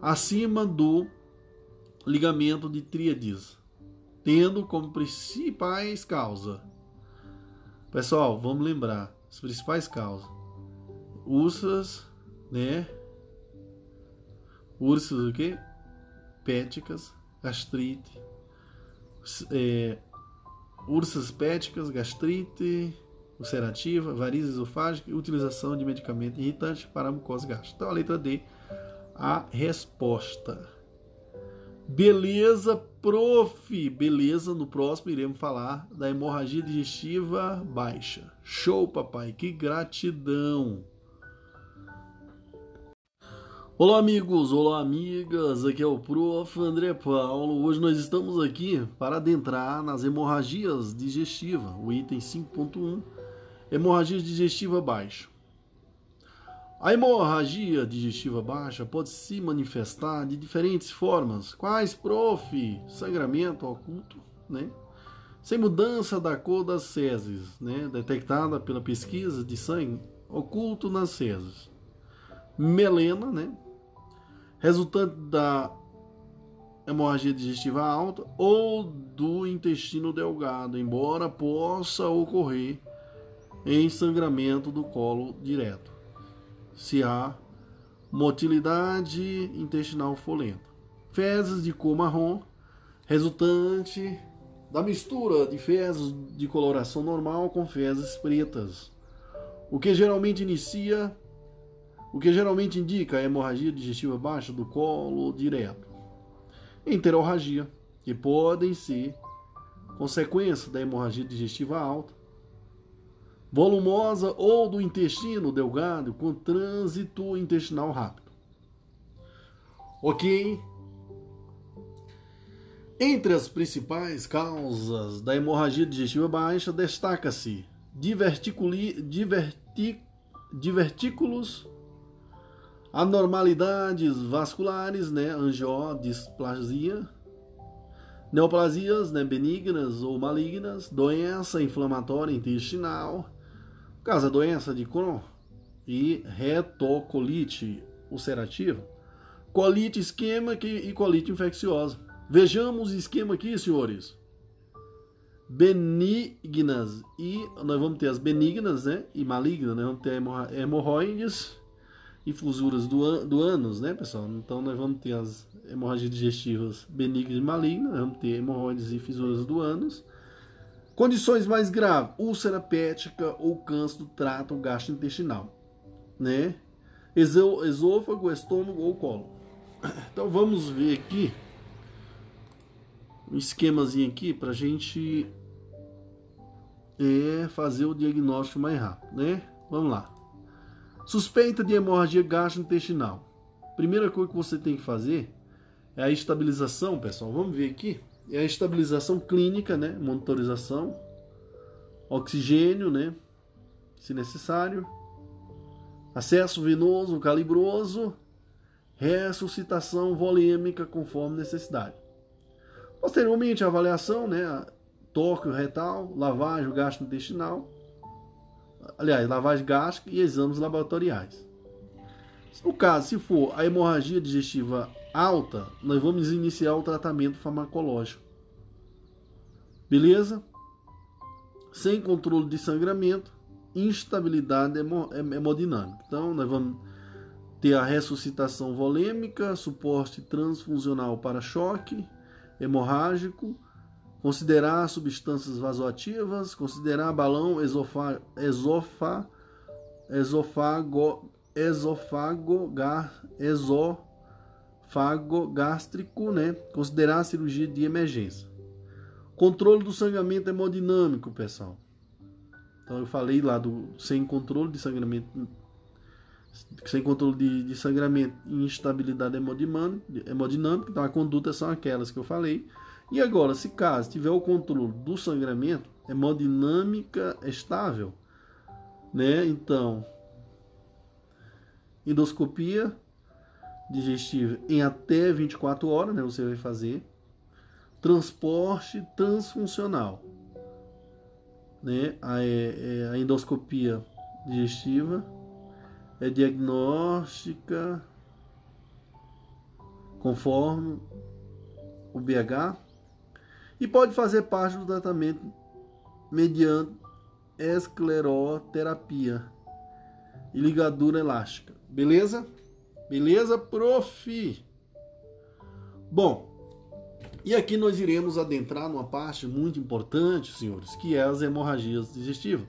acima do ligamento de tríades, tendo como principais causas. Pessoal, vamos lembrar as principais causas: úlceras, né? Úlceras o quê? Péticas, gastrite, é, úlceras péticas, gastrite ulcerativa, varizes esofágica e utilização de medicamento irritante para a mucosa gástrica. Então a letra D a resposta. Beleza, prof. Beleza, no próximo iremos falar da hemorragia digestiva baixa. Show, papai. Que gratidão. Olá, amigos. Olá, amigas. Aqui é o prof. André Paulo. Hoje nós estamos aqui para adentrar nas hemorragias digestivas, o item 5.1, hemorragia digestiva baixa. A hemorragia digestiva baixa pode se manifestar de diferentes formas. Quais, prof? Sangramento oculto, né? Sem mudança da cor das fezes, né? Detectada pela pesquisa de sangue oculto nas fezes. Melena, né? Resultante da hemorragia digestiva alta ou do intestino delgado, embora possa ocorrer em sangramento do colo direto se há motilidade intestinal folenta. Fezes de cor marrom, resultante da mistura de fezes de coloração normal com fezes pretas, o que geralmente inicia, o que geralmente indica a hemorragia digestiva baixa do colo direto. Enterorragia, que podem ser consequência da hemorragia digestiva alta, volumosa ou do intestino delgado com trânsito intestinal rápido. Ok? Entre as principais causas da hemorragia digestiva baixa, destaca-se diverticuli, diverti, divertículos, anormalidades vasculares, né, angiodisplasia, neoplasias né, benignas ou malignas, doença inflamatória intestinal, Caso a doença de Crohn e retocolite ulcerativa, colite isquêmica e colite infecciosa. Vejamos o esquema aqui, senhores. Benignas e nós vamos ter as benignas, né? E malignas, né? Vamos ter hemorroides e fusuras do, do ânus, né, pessoal? Então nós vamos ter as hemorragias digestivas benignas e malignas, vamos ter hemorroides e fisuras do ânus Condições mais graves, úlcera pética ou câncer do trato gastrointestinal, né? Esôfago, estômago ou colo. [COUGHS] Então vamos ver aqui um esquemazinho aqui para a gente é, fazer o diagnóstico mais rápido, né? Vamos lá. Suspeita de hemorragia gastrointestinal. Primeira coisa que você tem que fazer é a estabilização, pessoal. Vamos ver aqui é a estabilização clínica, né? Monitorização, oxigênio, né? Se necessário, acesso venoso calibroso, ressuscitação volêmica conforme necessidade. Posteriormente, avaliação, né? Toque retal, lavagem gastrointestinal, aliás, lavagem gástrica e exames laboratoriais. No caso, se for a hemorragia digestiva alta, nós vamos iniciar o tratamento farmacológico. Beleza? Sem controle de sangramento, instabilidade hemodinâmica. Então, nós vamos ter a ressuscitação volêmica, suporte transfuncional para choque hemorrágico, considerar substâncias vasoativas, considerar balão esofa, esofa, esofago, esofago, gar, esofago gástrico, né? considerar a cirurgia de emergência. Controle do sangramento hemodinâmico, pessoal. Então eu falei lá do sem controle de sangramento sem controle de, de sangramento e instabilidade hemodinâmica, então a conduta são aquelas que eu falei. E agora, se caso tiver o controle do sangramento, hemodinâmica estável, né? Então, endoscopia digestiva em até 24 horas, né? Você vai fazer transporte transfuncional, né? A, é, é a endoscopia digestiva é diagnóstica conforme o BH e pode fazer parte do tratamento mediante escleroterapia e ligadura elástica. Beleza? Beleza, prof? Bom, e aqui nós iremos adentrar numa parte muito importante, senhores, que é as hemorragias digestivas.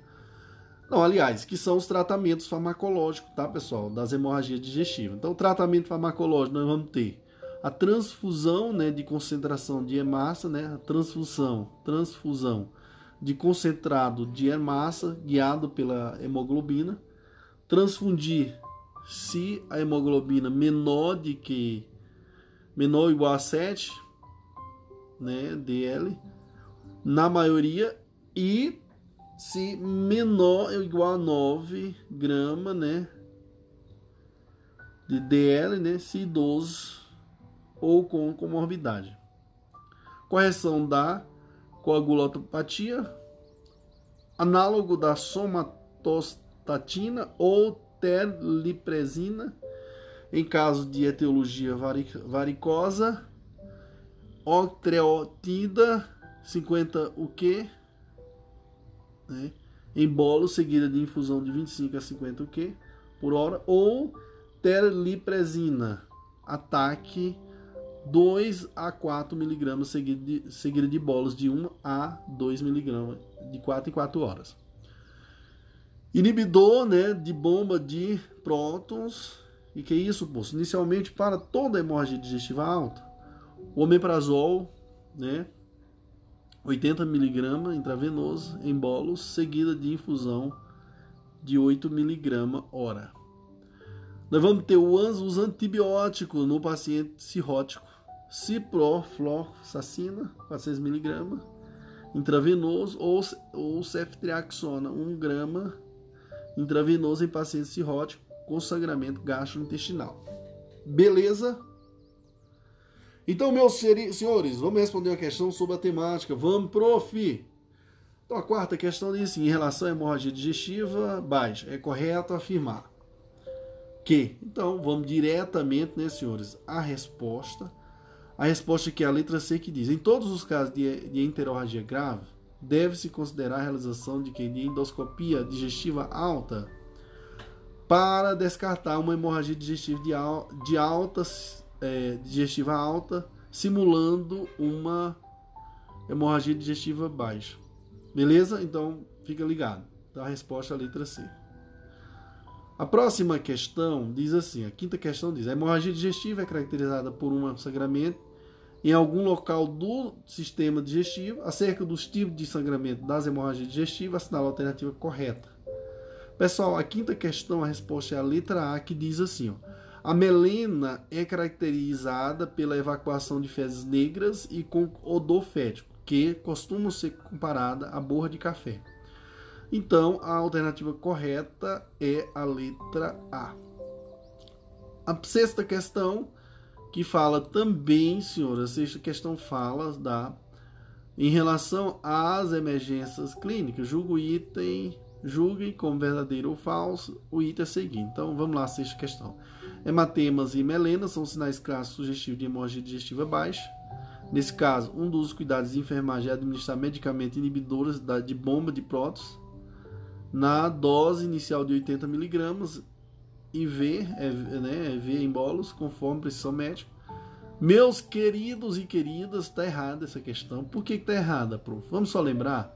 Não, aliás, que são os tratamentos farmacológicos, tá, pessoal? Das hemorragias digestivas. Então, o tratamento farmacológico nós vamos ter a transfusão, né, de concentração de hemácia, né, a transfusão, transfusão de concentrado de hemácia guiado pela hemoglobina, transfundir se a hemoglobina menor de que menor ou igual a 7, né, DL, na maioria e se menor ou igual a 9 gramas, né? De DL, né? Se idoso ou com comorbidade. Correção da coagulopatia, análogo da somatostatina ou terlipresina, em caso de etiologia varicosa, octreotida 50 o né, em bolo seguida de infusão de 25 a 50 o quê? por hora, ou terlipresina, ataque 2 a 4 miligramas seguida de, seguida de bolos de 1 a 2 miligramas de 4 em 4 horas. Inibidor né, de bomba de prótons. E que é isso, poço? Inicialmente, para toda hemorragia digestiva alta, o omeprazol, né, 80 mg intravenoso em bolos, seguida de infusão de 8 mg hora. Nós vamos ter os antibióticos no paciente cirrótico. Ciprofloxacina, 400 mg intravenoso ou, ou ceftriaxona, 1 grama intravenoso em paciente cirrótico com sangramento gastrointestinal. Beleza? Então, meus senhores, vamos responder uma questão sobre a temática. Vamos, prof! Então, a quarta questão diz assim, em relação à hemorragia digestiva baixa, é correto afirmar que, então, vamos diretamente, né, senhores, a resposta. A resposta que é a letra C que diz, em todos os casos de, de enterorragia grave, deve-se considerar a realização de, que, de endoscopia digestiva alta para descartar uma hemorragia digestiva de, al, de altas é, digestiva alta, simulando uma hemorragia digestiva baixa. Beleza? Então fica ligado. Então, a resposta é a letra C. A próxima questão diz assim: a quinta questão diz: a hemorragia digestiva é caracterizada por um sangramento em algum local do sistema digestivo. Acerca dos tipos de sangramento das hemorragias digestivas, assinala a alternativa correta. Pessoal, a quinta questão, a resposta é a letra A, que diz assim: ó, a melena é caracterizada pela evacuação de fezes negras e com odor fético, que costumam ser comparada à borra de café. Então, a alternativa correta é a letra A. A sexta questão, que fala também, senhora, a sexta questão fala da em relação às emergências clínicas, julgue o item, julguem como verdadeiro ou falso o item a seguir. Então, vamos lá, sexta questão. Hematemas e melena são sinais clássicos sugestivos de hemorragia digestiva baixa. Nesse caso, um dos cuidados de enfermagem é administrar medicamentos inibidores de bomba de prótons na dose inicial de 80 mg IV, é, né, IV em bolos, conforme precisão médica. Meus queridos e queridas, tá errada essa questão. Por que, que tá errada, prof? Vamos só lembrar.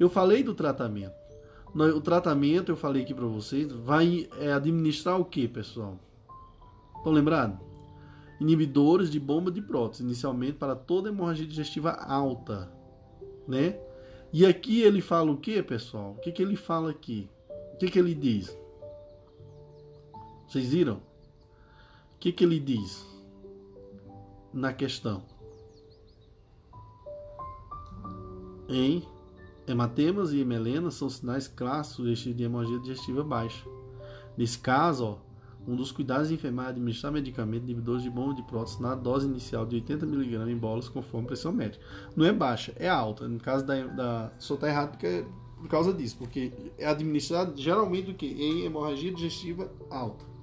Eu falei do tratamento. O tratamento, eu falei aqui para vocês, vai é, administrar o que, pessoal? Estão lembrados? Inibidores de bomba de prótese, inicialmente para toda hemorragia digestiva alta, né? E aqui ele fala o que, pessoal? O que, que ele fala aqui? O que, que ele diz? Vocês viram? O que, que ele diz na questão? Em hematemas e hemelenas são sinais clássicos de hemorragia digestiva baixa. Nesse caso, ó, um dos cuidados de enfermagem é administrar medicamentos inibidores de bomba de prótese na dose inicial de 80mg em bolas conforme pressão médica. Não é baixa, é alta. No caso da. da só está errado porque é por causa disso, porque é administrado geralmente o que? Em hemorragia digestiva alta.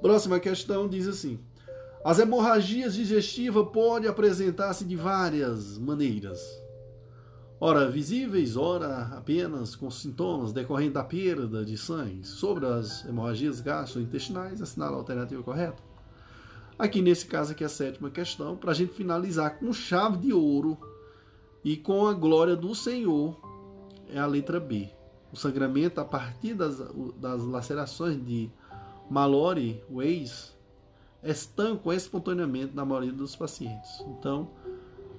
Próxima questão diz assim: As hemorragias digestivas podem apresentar-se de várias maneiras ora visíveis, ora apenas com sintomas decorrentes da perda de sangue. Sobre as hemorragias gastrointestinais, assinala a alternativa correta. Aqui nesse caso aqui a sétima questão, para a gente finalizar com chave de ouro e com a glória do Senhor, é a letra B. O sangramento a partir das, das lacerações de Mallory Weiss estancam espontaneamente na maioria dos pacientes. Então,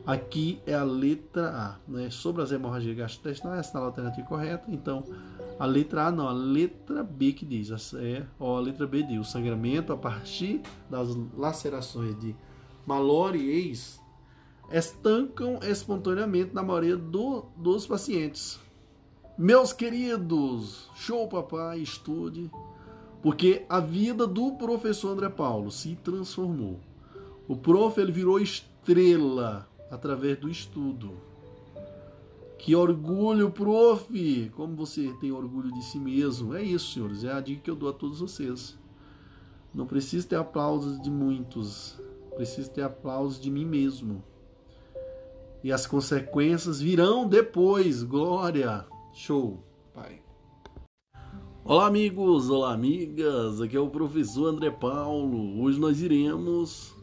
Aqui é a letra A, né? Sobre as hemorragias gastrointestinais, essa é a alternativa correta. Então, a letra A não, a letra B que diz, é, ó, a letra B diz, o sangramento a partir das lacerações de Mallory Ace estancam espontaneamente na maioria do, dos pacientes. Meus queridos, show papai, estude, porque a vida do professor André Paulo se transformou. O prof ele virou estrela através do estudo. Que orgulho, prof! Como você tem orgulho de si mesmo. É isso, senhores. É a dica que eu dou a todos vocês. Não preciso ter aplausos de muitos. Preciso ter aplausos de mim mesmo. E as consequências virão depois. Glória! Show, pai. Olá, amigos! Olá, amigas! Aqui é o professor André Paulo. Hoje nós iremos.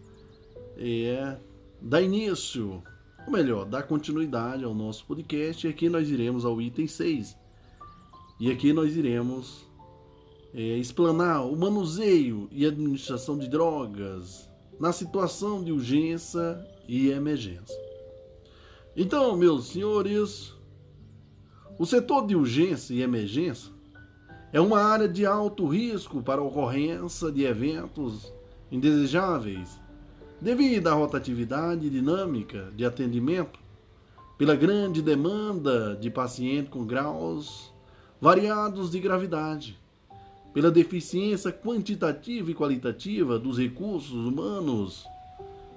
É dar início, ou melhor, dar continuidade ao nosso podcast. E aqui nós iremos ao item 6. E aqui nós iremos é, explanar o manuseio e administração de drogas na situação de urgência e emergência. Então, meus senhores, o setor de urgência e emergência é uma área de alto risco para ocorrência de eventos indesejáveis Devido à rotatividade dinâmica de atendimento, pela grande demanda de paciente com graus variados de gravidade, pela deficiência quantitativa e qualitativa dos recursos humanos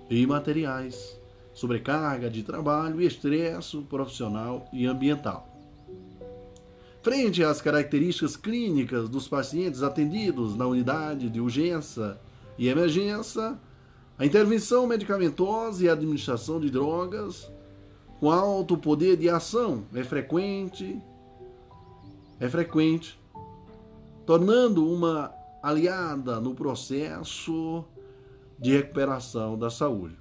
e materiais, sobrecarga de trabalho e estresse profissional e ambiental. Frente às características clínicas dos pacientes atendidos na unidade de urgência e emergência, a intervenção medicamentosa e a administração de drogas com alto poder de ação é frequente, é frequente, tornando uma aliada no processo de recuperação da saúde.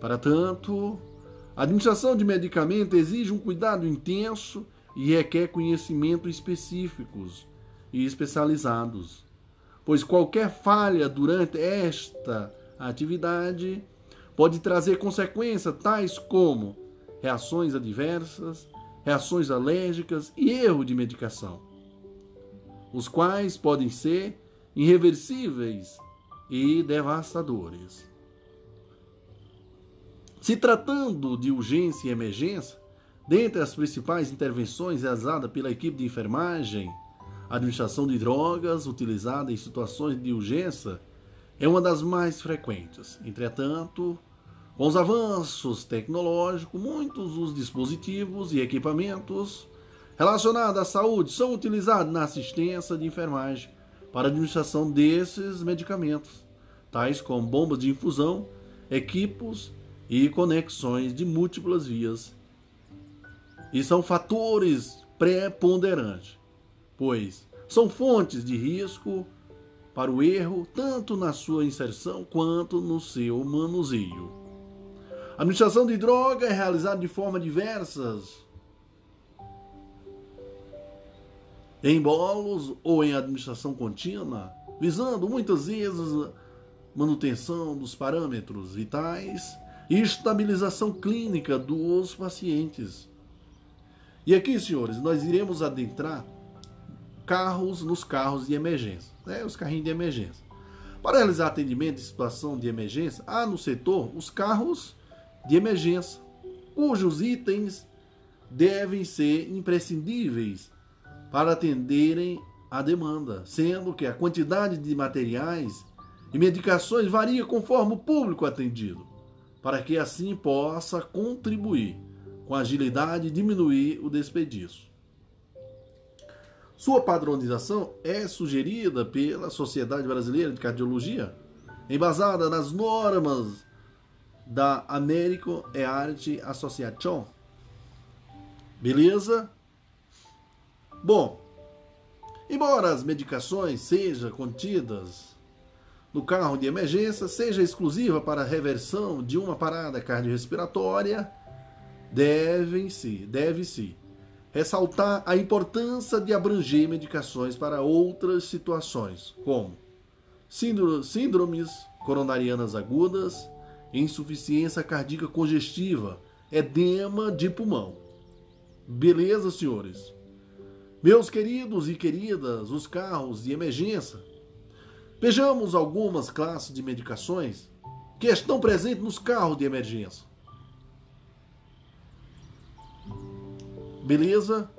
Para tanto, a administração de medicamento exige um cuidado intenso e requer conhecimentos específicos e especializados, pois qualquer falha durante esta atividade pode trazer consequências tais como reações adversas, reações alérgicas e erro de medicação, os quais podem ser irreversíveis e devastadores. Se tratando de urgência e emergência, dentre as principais intervenções realizadas pela equipe de enfermagem, a administração de drogas utilizada em situações de urgência é uma das mais frequentes. Entretanto, com os avanços tecnológicos, muitos dos dispositivos e equipamentos relacionados à saúde são utilizados na assistência de enfermagem para a administração desses medicamentos, tais como bombas de infusão, equipos e conexões de múltiplas vias. E são fatores preponderantes, pois são fontes de risco para o erro, tanto na sua inserção quanto no seu manuseio. A administração de droga é realizada de forma diversas, em bolos ou em administração contínua, visando muitas vezes manutenção dos parâmetros vitais e estabilização clínica dos pacientes. E aqui, senhores, nós iremos adentrar carros nos carros de emergência, né? os carrinhos de emergência. Para realizar atendimento em situação de emergência, há no setor os carros de emergência, cujos itens devem ser imprescindíveis para atenderem a demanda, sendo que a quantidade de materiais e medicações varia conforme o público atendido, para que assim possa contribuir com agilidade diminuir o desperdício. Sua padronização é sugerida pela Sociedade Brasileira de Cardiologia, embasada nas normas da American Heart Association. Beleza? Bom, embora as medicações sejam contidas no carro de emergência, seja exclusiva para a reversão de uma parada cardiorrespiratória, devem-se, deve-se ressaltar a importância de abranger medicações para outras situações, como síndromes coronarianas agudas, insuficiência cardíaca congestiva, edema de pulmão. Beleza, senhores? Meus queridos e queridas, os carros de emergência. Vejamos algumas classes de medicações que estão presentes nos carros de emergência. Beleza?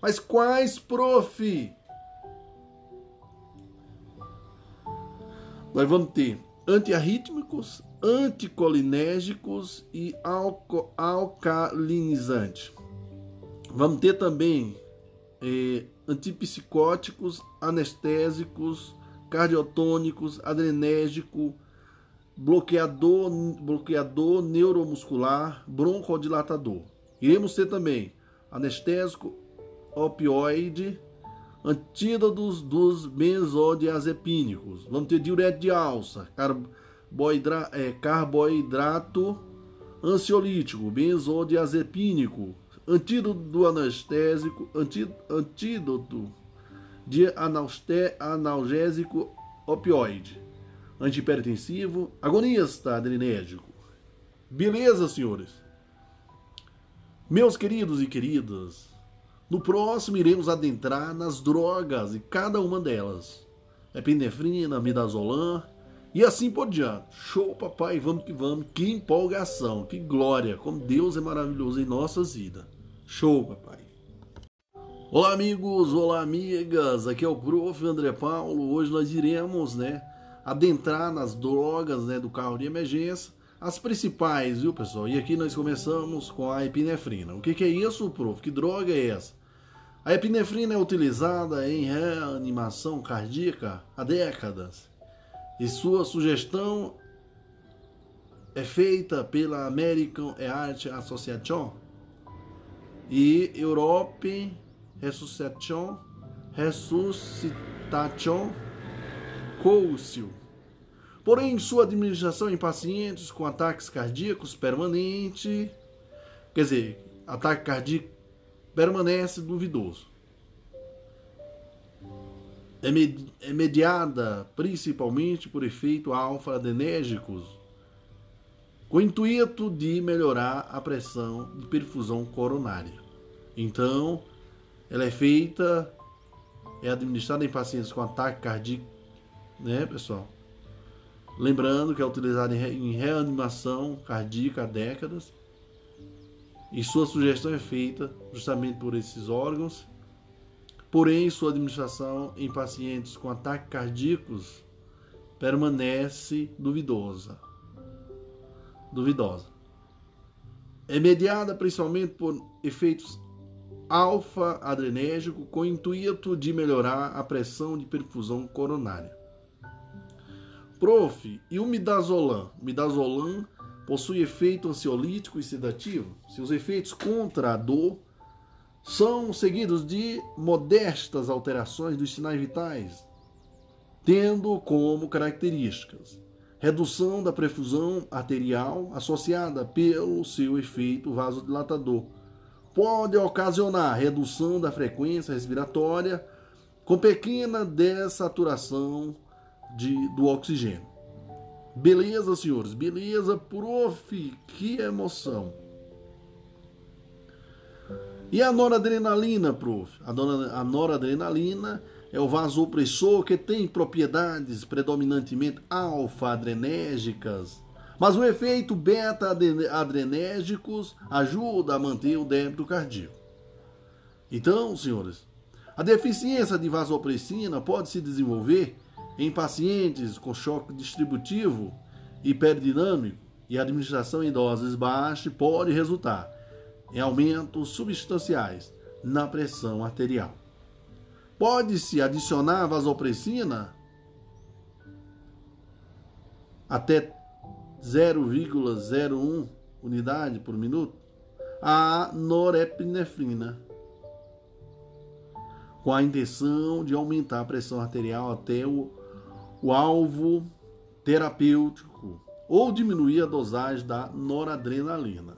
Mas quais, prof? Nós vamos ter antiarrítmicos, anticolinérgicos e alco alcalinizante. Vamos ter também eh, antipsicóticos, anestésicos, cardiotônicos, adrenérgico, bloqueador, bloqueador neuromuscular, broncodilatador. Iremos ter também anestésico opioide, antídotos dos benzodiazepínicos. Vamos ter diurético de alça, carboidra, é, carboidrato ansiolítico, benzodiazepínico, antídoto do anestésico, antídoto de analgésico opioide, antihipertensivo, agonista adrenérgico. Beleza, senhores? Meus queridos e queridas, no próximo iremos adentrar nas drogas e cada uma delas. Epinefrina, midazolam e assim por diante. Show, papai, vamos que vamos. Que empolgação, que glória, como Deus é maravilhoso em nossas vidas. Show, papai. Olá, amigos, olá, amigas. Aqui é o prof. André Paulo. Hoje nós iremos, né, adentrar nas drogas, né, do carro de emergência as principais, viu, pessoal? E aqui nós começamos com a epinefrina. O que, que é isso, prof? Que droga é essa? A epinefrina é utilizada em reanimação cardíaca há décadas e sua sugestão é feita pela American Heart Association e Europe Resuscitation Resuscitation Council Porém, sua administração em pacientes com ataques cardíacos permanente, quer dizer, ataque cardíaco permanece duvidoso. É, é mediada principalmente por efeito alfa-adenérgicos, com o intuito de melhorar a pressão de perfusão coronária. Então, ela é feita, é administrada em pacientes com ataque cardíaco, né, pessoal? Lembrando que é utilizado em reanimação cardíaca há décadas e sua sugestão é feita justamente por esses órgãos. Porém, sua administração em pacientes com ataques cardíacos permanece duvidosa. Duvidosa. É mediada principalmente por efeitos alfa-adrenérgico com o intuito de melhorar a pressão de perfusão coronária. Prof, e o midazolam? O midazolam possui efeito ansiolítico e sedativo? Seus efeitos contra a dor são seguidos de modestas alterações dos sinais vitais, tendo como características redução da perfusão arterial associada pelo seu efeito vasodilatador. Pode ocasionar redução da frequência respiratória com pequena dessaturação de, do oxigênio. Beleza, senhores? Beleza, prof. Que emoção. E a noradrenalina, prof? A noradrenalina é o vasopressor que tem propriedades predominantemente alfa-adrenérgicas, mas o efeito beta-adrenérgicos ajuda a manter o débito cardíaco. Então, senhores, a deficiência de vasopressina pode se desenvolver em pacientes com choque distributivo hiperdinâmico e administração em doses baixas pode resultar em aumentos substanciais na pressão arterial. Pode-se adicionar vasopressina até 0,01 unidade por minuto à norepinefrina, com a intenção de aumentar a pressão arterial até o, o alvo terapêutico ou diminuir a dosagem da noradrenalina.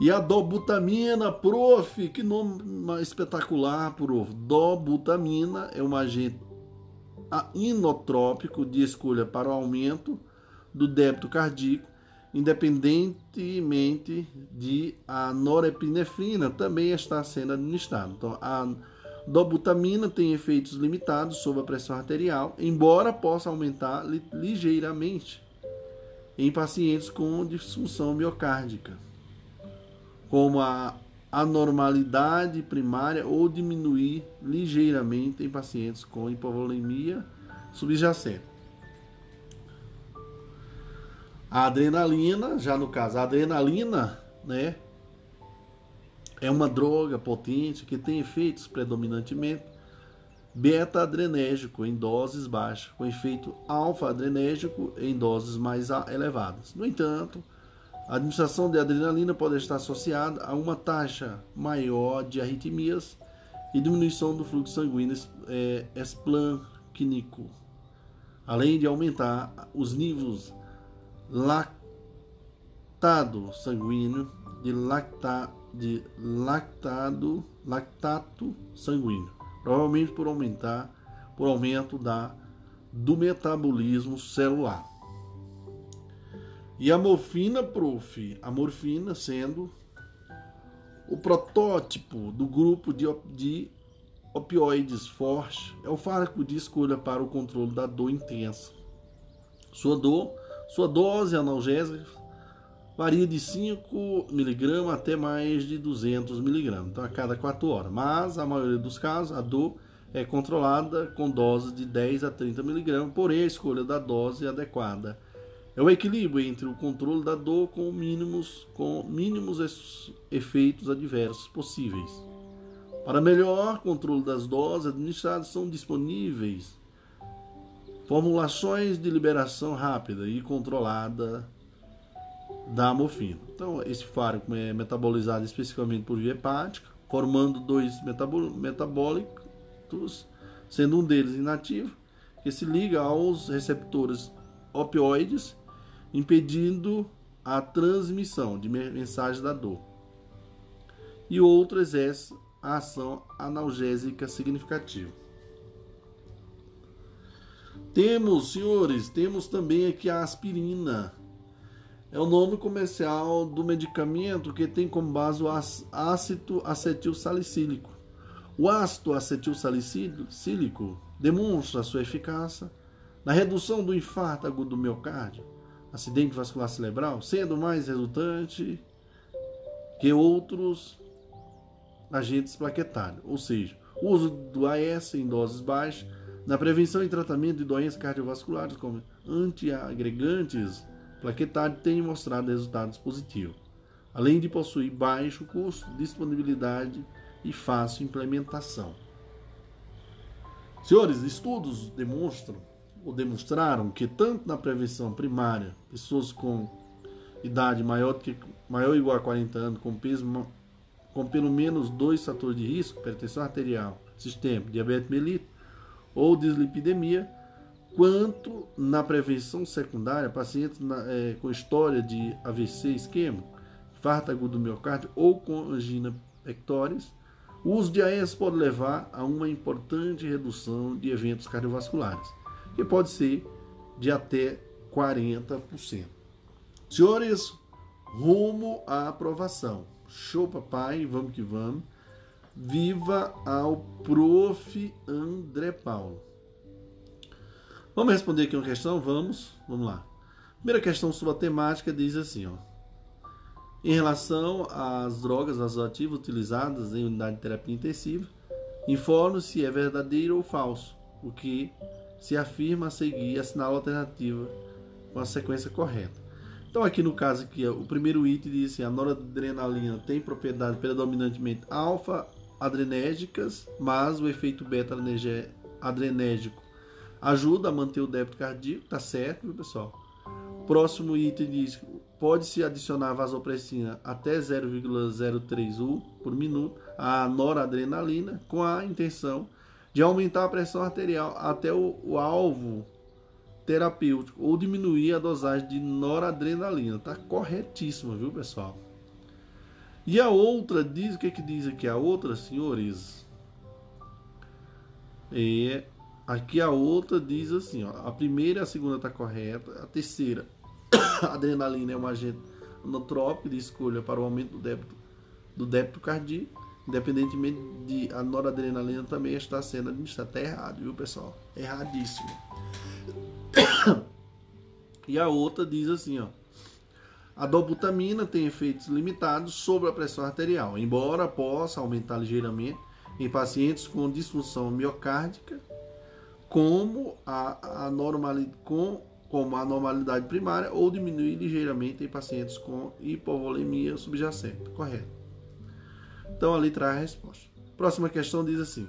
E a dobutamina, prof, que nome espetacular, prof. Dobutamina é um agente inotrópico de escolha para o aumento do débito cardíaco, independentemente de a norepinefrina também estar sendo administrada. Então, a dobutamina tem efeitos limitados sobre a pressão arterial, embora possa aumentar ligeiramente em pacientes com disfunção miocárdica como a anormalidade primária ou diminuir ligeiramente em pacientes com hipovolemia subjacente. A adrenalina, já no caso, a adrenalina, né, é uma droga potente que tem efeitos predominantemente beta-adrenérgico em doses baixas, com efeito alfa-adrenérgico em doses mais elevadas. No entanto, a administração de adrenalina pode estar associada a uma taxa maior de arritmias e diminuição do fluxo sanguíneo é, além de aumentar os níveis lactado sanguíneo de, lacta, de lactado, lactato sanguíneo, provavelmente por aumentar por aumento da do metabolismo celular. E a morfina, prof, a morfina sendo o protótipo do grupo de, de opioides forte, é o fármaco de escolha para o controle da dor intensa. Sua dor, sua dose analgésica varia de 5 mg até mais de 200 mg, então a cada 4 horas. Mas a maioria dos casos a dor é controlada com doses de 10 a 30 mg, porém a escolha da dose adequada é o equilíbrio entre o controle da dor com mínimos, com mínimos efeitos adversos possíveis. Para melhor controle das doses administradas são disponíveis formulações de liberação rápida e controlada da morfina. Então, esse fármaco é metabolizado especificamente por via hepática, formando dois metabólicos, sendo um deles inativo, que se liga aos receptores opioides impedindo a transmissão de mensagem da dor. E outro exerce a ação analgésica significativa. Temos, senhores, temos também aqui a aspirina. É o nome comercial do medicamento que tem como base o ácido acetil salicílico. O ácido acetil salicílico demonstra sua eficácia na redução do infarto agudo do miocárdio, acidente vascular cerebral, sendo mais resultante que outros agentes plaquetários, ou seja, o uso do AS em doses baixas na prevenção e tratamento de doenças cardiovasculares como antiagregantes plaquetários tem mostrado resultados positivos, além de possuir baixo custo, disponibilidade e fácil implementação. Senhores, estudos demonstram ou demonstraram que tanto na prevenção primária, pessoas com idade maior, que, maior ou igual a 40 anos, com peso com pelo menos dois fatores de risco, hipertensão arterial, sistema, diabetes mellitus ou dislipidemia, quanto na prevenção secundária, pacientes na, é, com história de AVC isquêmico, infarto agudo do miocárdio ou com angina pectoris, o uso de AES pode levar a uma importante redução de eventos cardiovasculares, que pode ser de até 40%. Senhores, rumo à aprovação. Show, papai, vamos que vamos. Viva ao prof. André Paulo. Vamos responder aqui uma questão? Vamos, vamos lá. Primeira questão sobre a temática diz assim, ó. Em relação às drogas vasoativas utilizadas em unidade de terapia intensiva, informe se é verdadeiro ou falso, o que se afirma a seguir assinala a alternativa com a sequência correta. Então aqui no caso aqui, o primeiro item diz assim, a noradrenalina tem propriedades predominantemente alfa-adrenérgicas, mas o efeito beta-adrenérgico ajuda a manter o débito cardíaco, tá certo, viu, pessoal? Próximo item diz pode-se adicionar vasopressina até 0,03 U por minuto à noradrenalina com a intenção de aumentar a pressão arterial até o, o alvo terapêutico ou diminuir a dosagem de noradrenalina. Tá corretíssimo, viu, pessoal? E a outra diz o que que diz aqui a outra, senhores? É aqui a outra diz assim, ó, a primeira e a segunda tá correta, a terceira, a [COUGHS] adrenalina é um agente anotrópico de escolha para o aumento do débito do débito cardíaco, independentemente de a noradrenalina também está sendo administrada. Tá errado, viu, pessoal? Erradíssimo. [COUGHS] E a outra diz assim, ó. A dobutamina tem efeitos limitados sobre a pressão arterial, embora possa aumentar ligeiramente em pacientes com disfunção miocárdica, como a, a normalidade, com, como a normalidade primária, ou diminuir ligeiramente em pacientes com hipovolemia subjacente. Correto. Então ali traz a resposta. Próxima questão diz assim: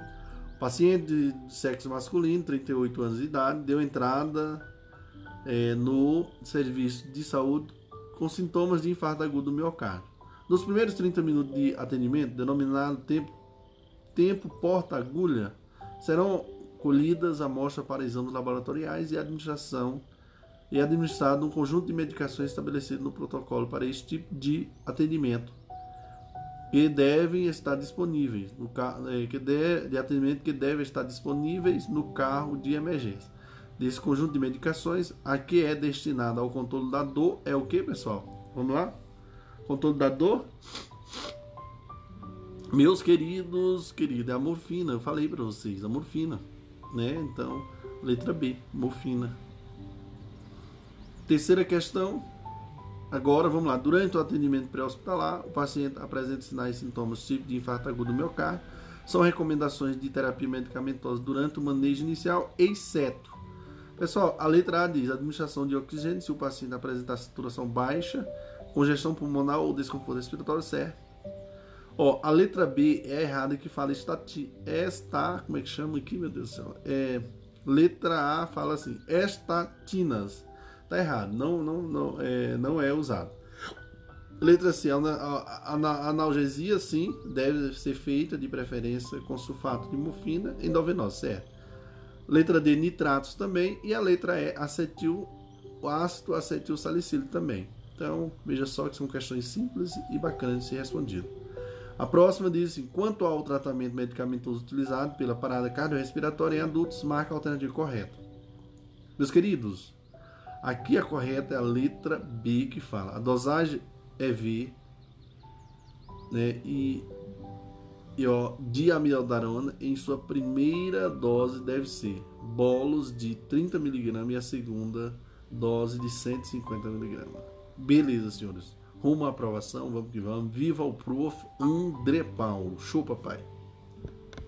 paciente de sexo masculino, 38 anos de idade, deu entrada é, no serviço de saúde com sintomas de infarto agudo do miocárdio. Nos primeiros 30 minutos de atendimento, denominado tempo, tempo porta-agulha, serão colhidas amostras para exames laboratoriais e administração e administrado um conjunto de medicações estabelecido no protocolo para este tipo de atendimento que devem estar disponíveis no é, que de, de atendimento que devem estar disponíveis no carro de emergência desse conjunto de medicações, a que é destinada ao controle da dor é o que, pessoal? Vamos lá? Controle da dor? Meus queridos, querida, é a morfina. Eu falei para vocês, a morfina, né? Então, letra B, morfina. Terceira questão. Agora, vamos lá. Durante o atendimento pré-hospitalar, o paciente apresenta sinais e sintomas tipo de infarto agudo do miocárdio. São recomendações de terapia medicamentosa durante o manejo inicial, exceto Pessoal, a letra A diz administração de oxigênio se o paciente apresentar saturação baixa, congestão pulmonar ou desconforto respiratório, certo? Ó, a letra B é errada que fala estati, esta, como é que chama aqui, meu Deus do céu? É, letra A fala assim, estatinas. Tá errado, não, não, não, é, não é usado. Letra C, analgesia sim deve ser feita de preferência com sulfato de morfina endovenosa, certo? Letra D, nitratos também. E a letra E, acetil, ácido acetil salicílico também. Então, veja só que são questões simples e bacanas de ser respondido. A próxima diz assim: quanto ao tratamento medicamentoso utilizado pela parada cardiorrespiratória em adultos, marca a alternativa correta. Meus queridos, aqui a correta é a letra B que fala. A dosagem é V, né? E e ó, em sua primeira dose deve ser bolos de 30 mg e a segunda dose de 150 mg. Beleza, senhores. Rumo à aprovação, vamos que vamos. Viva o prof. André Paulo. Show, papai.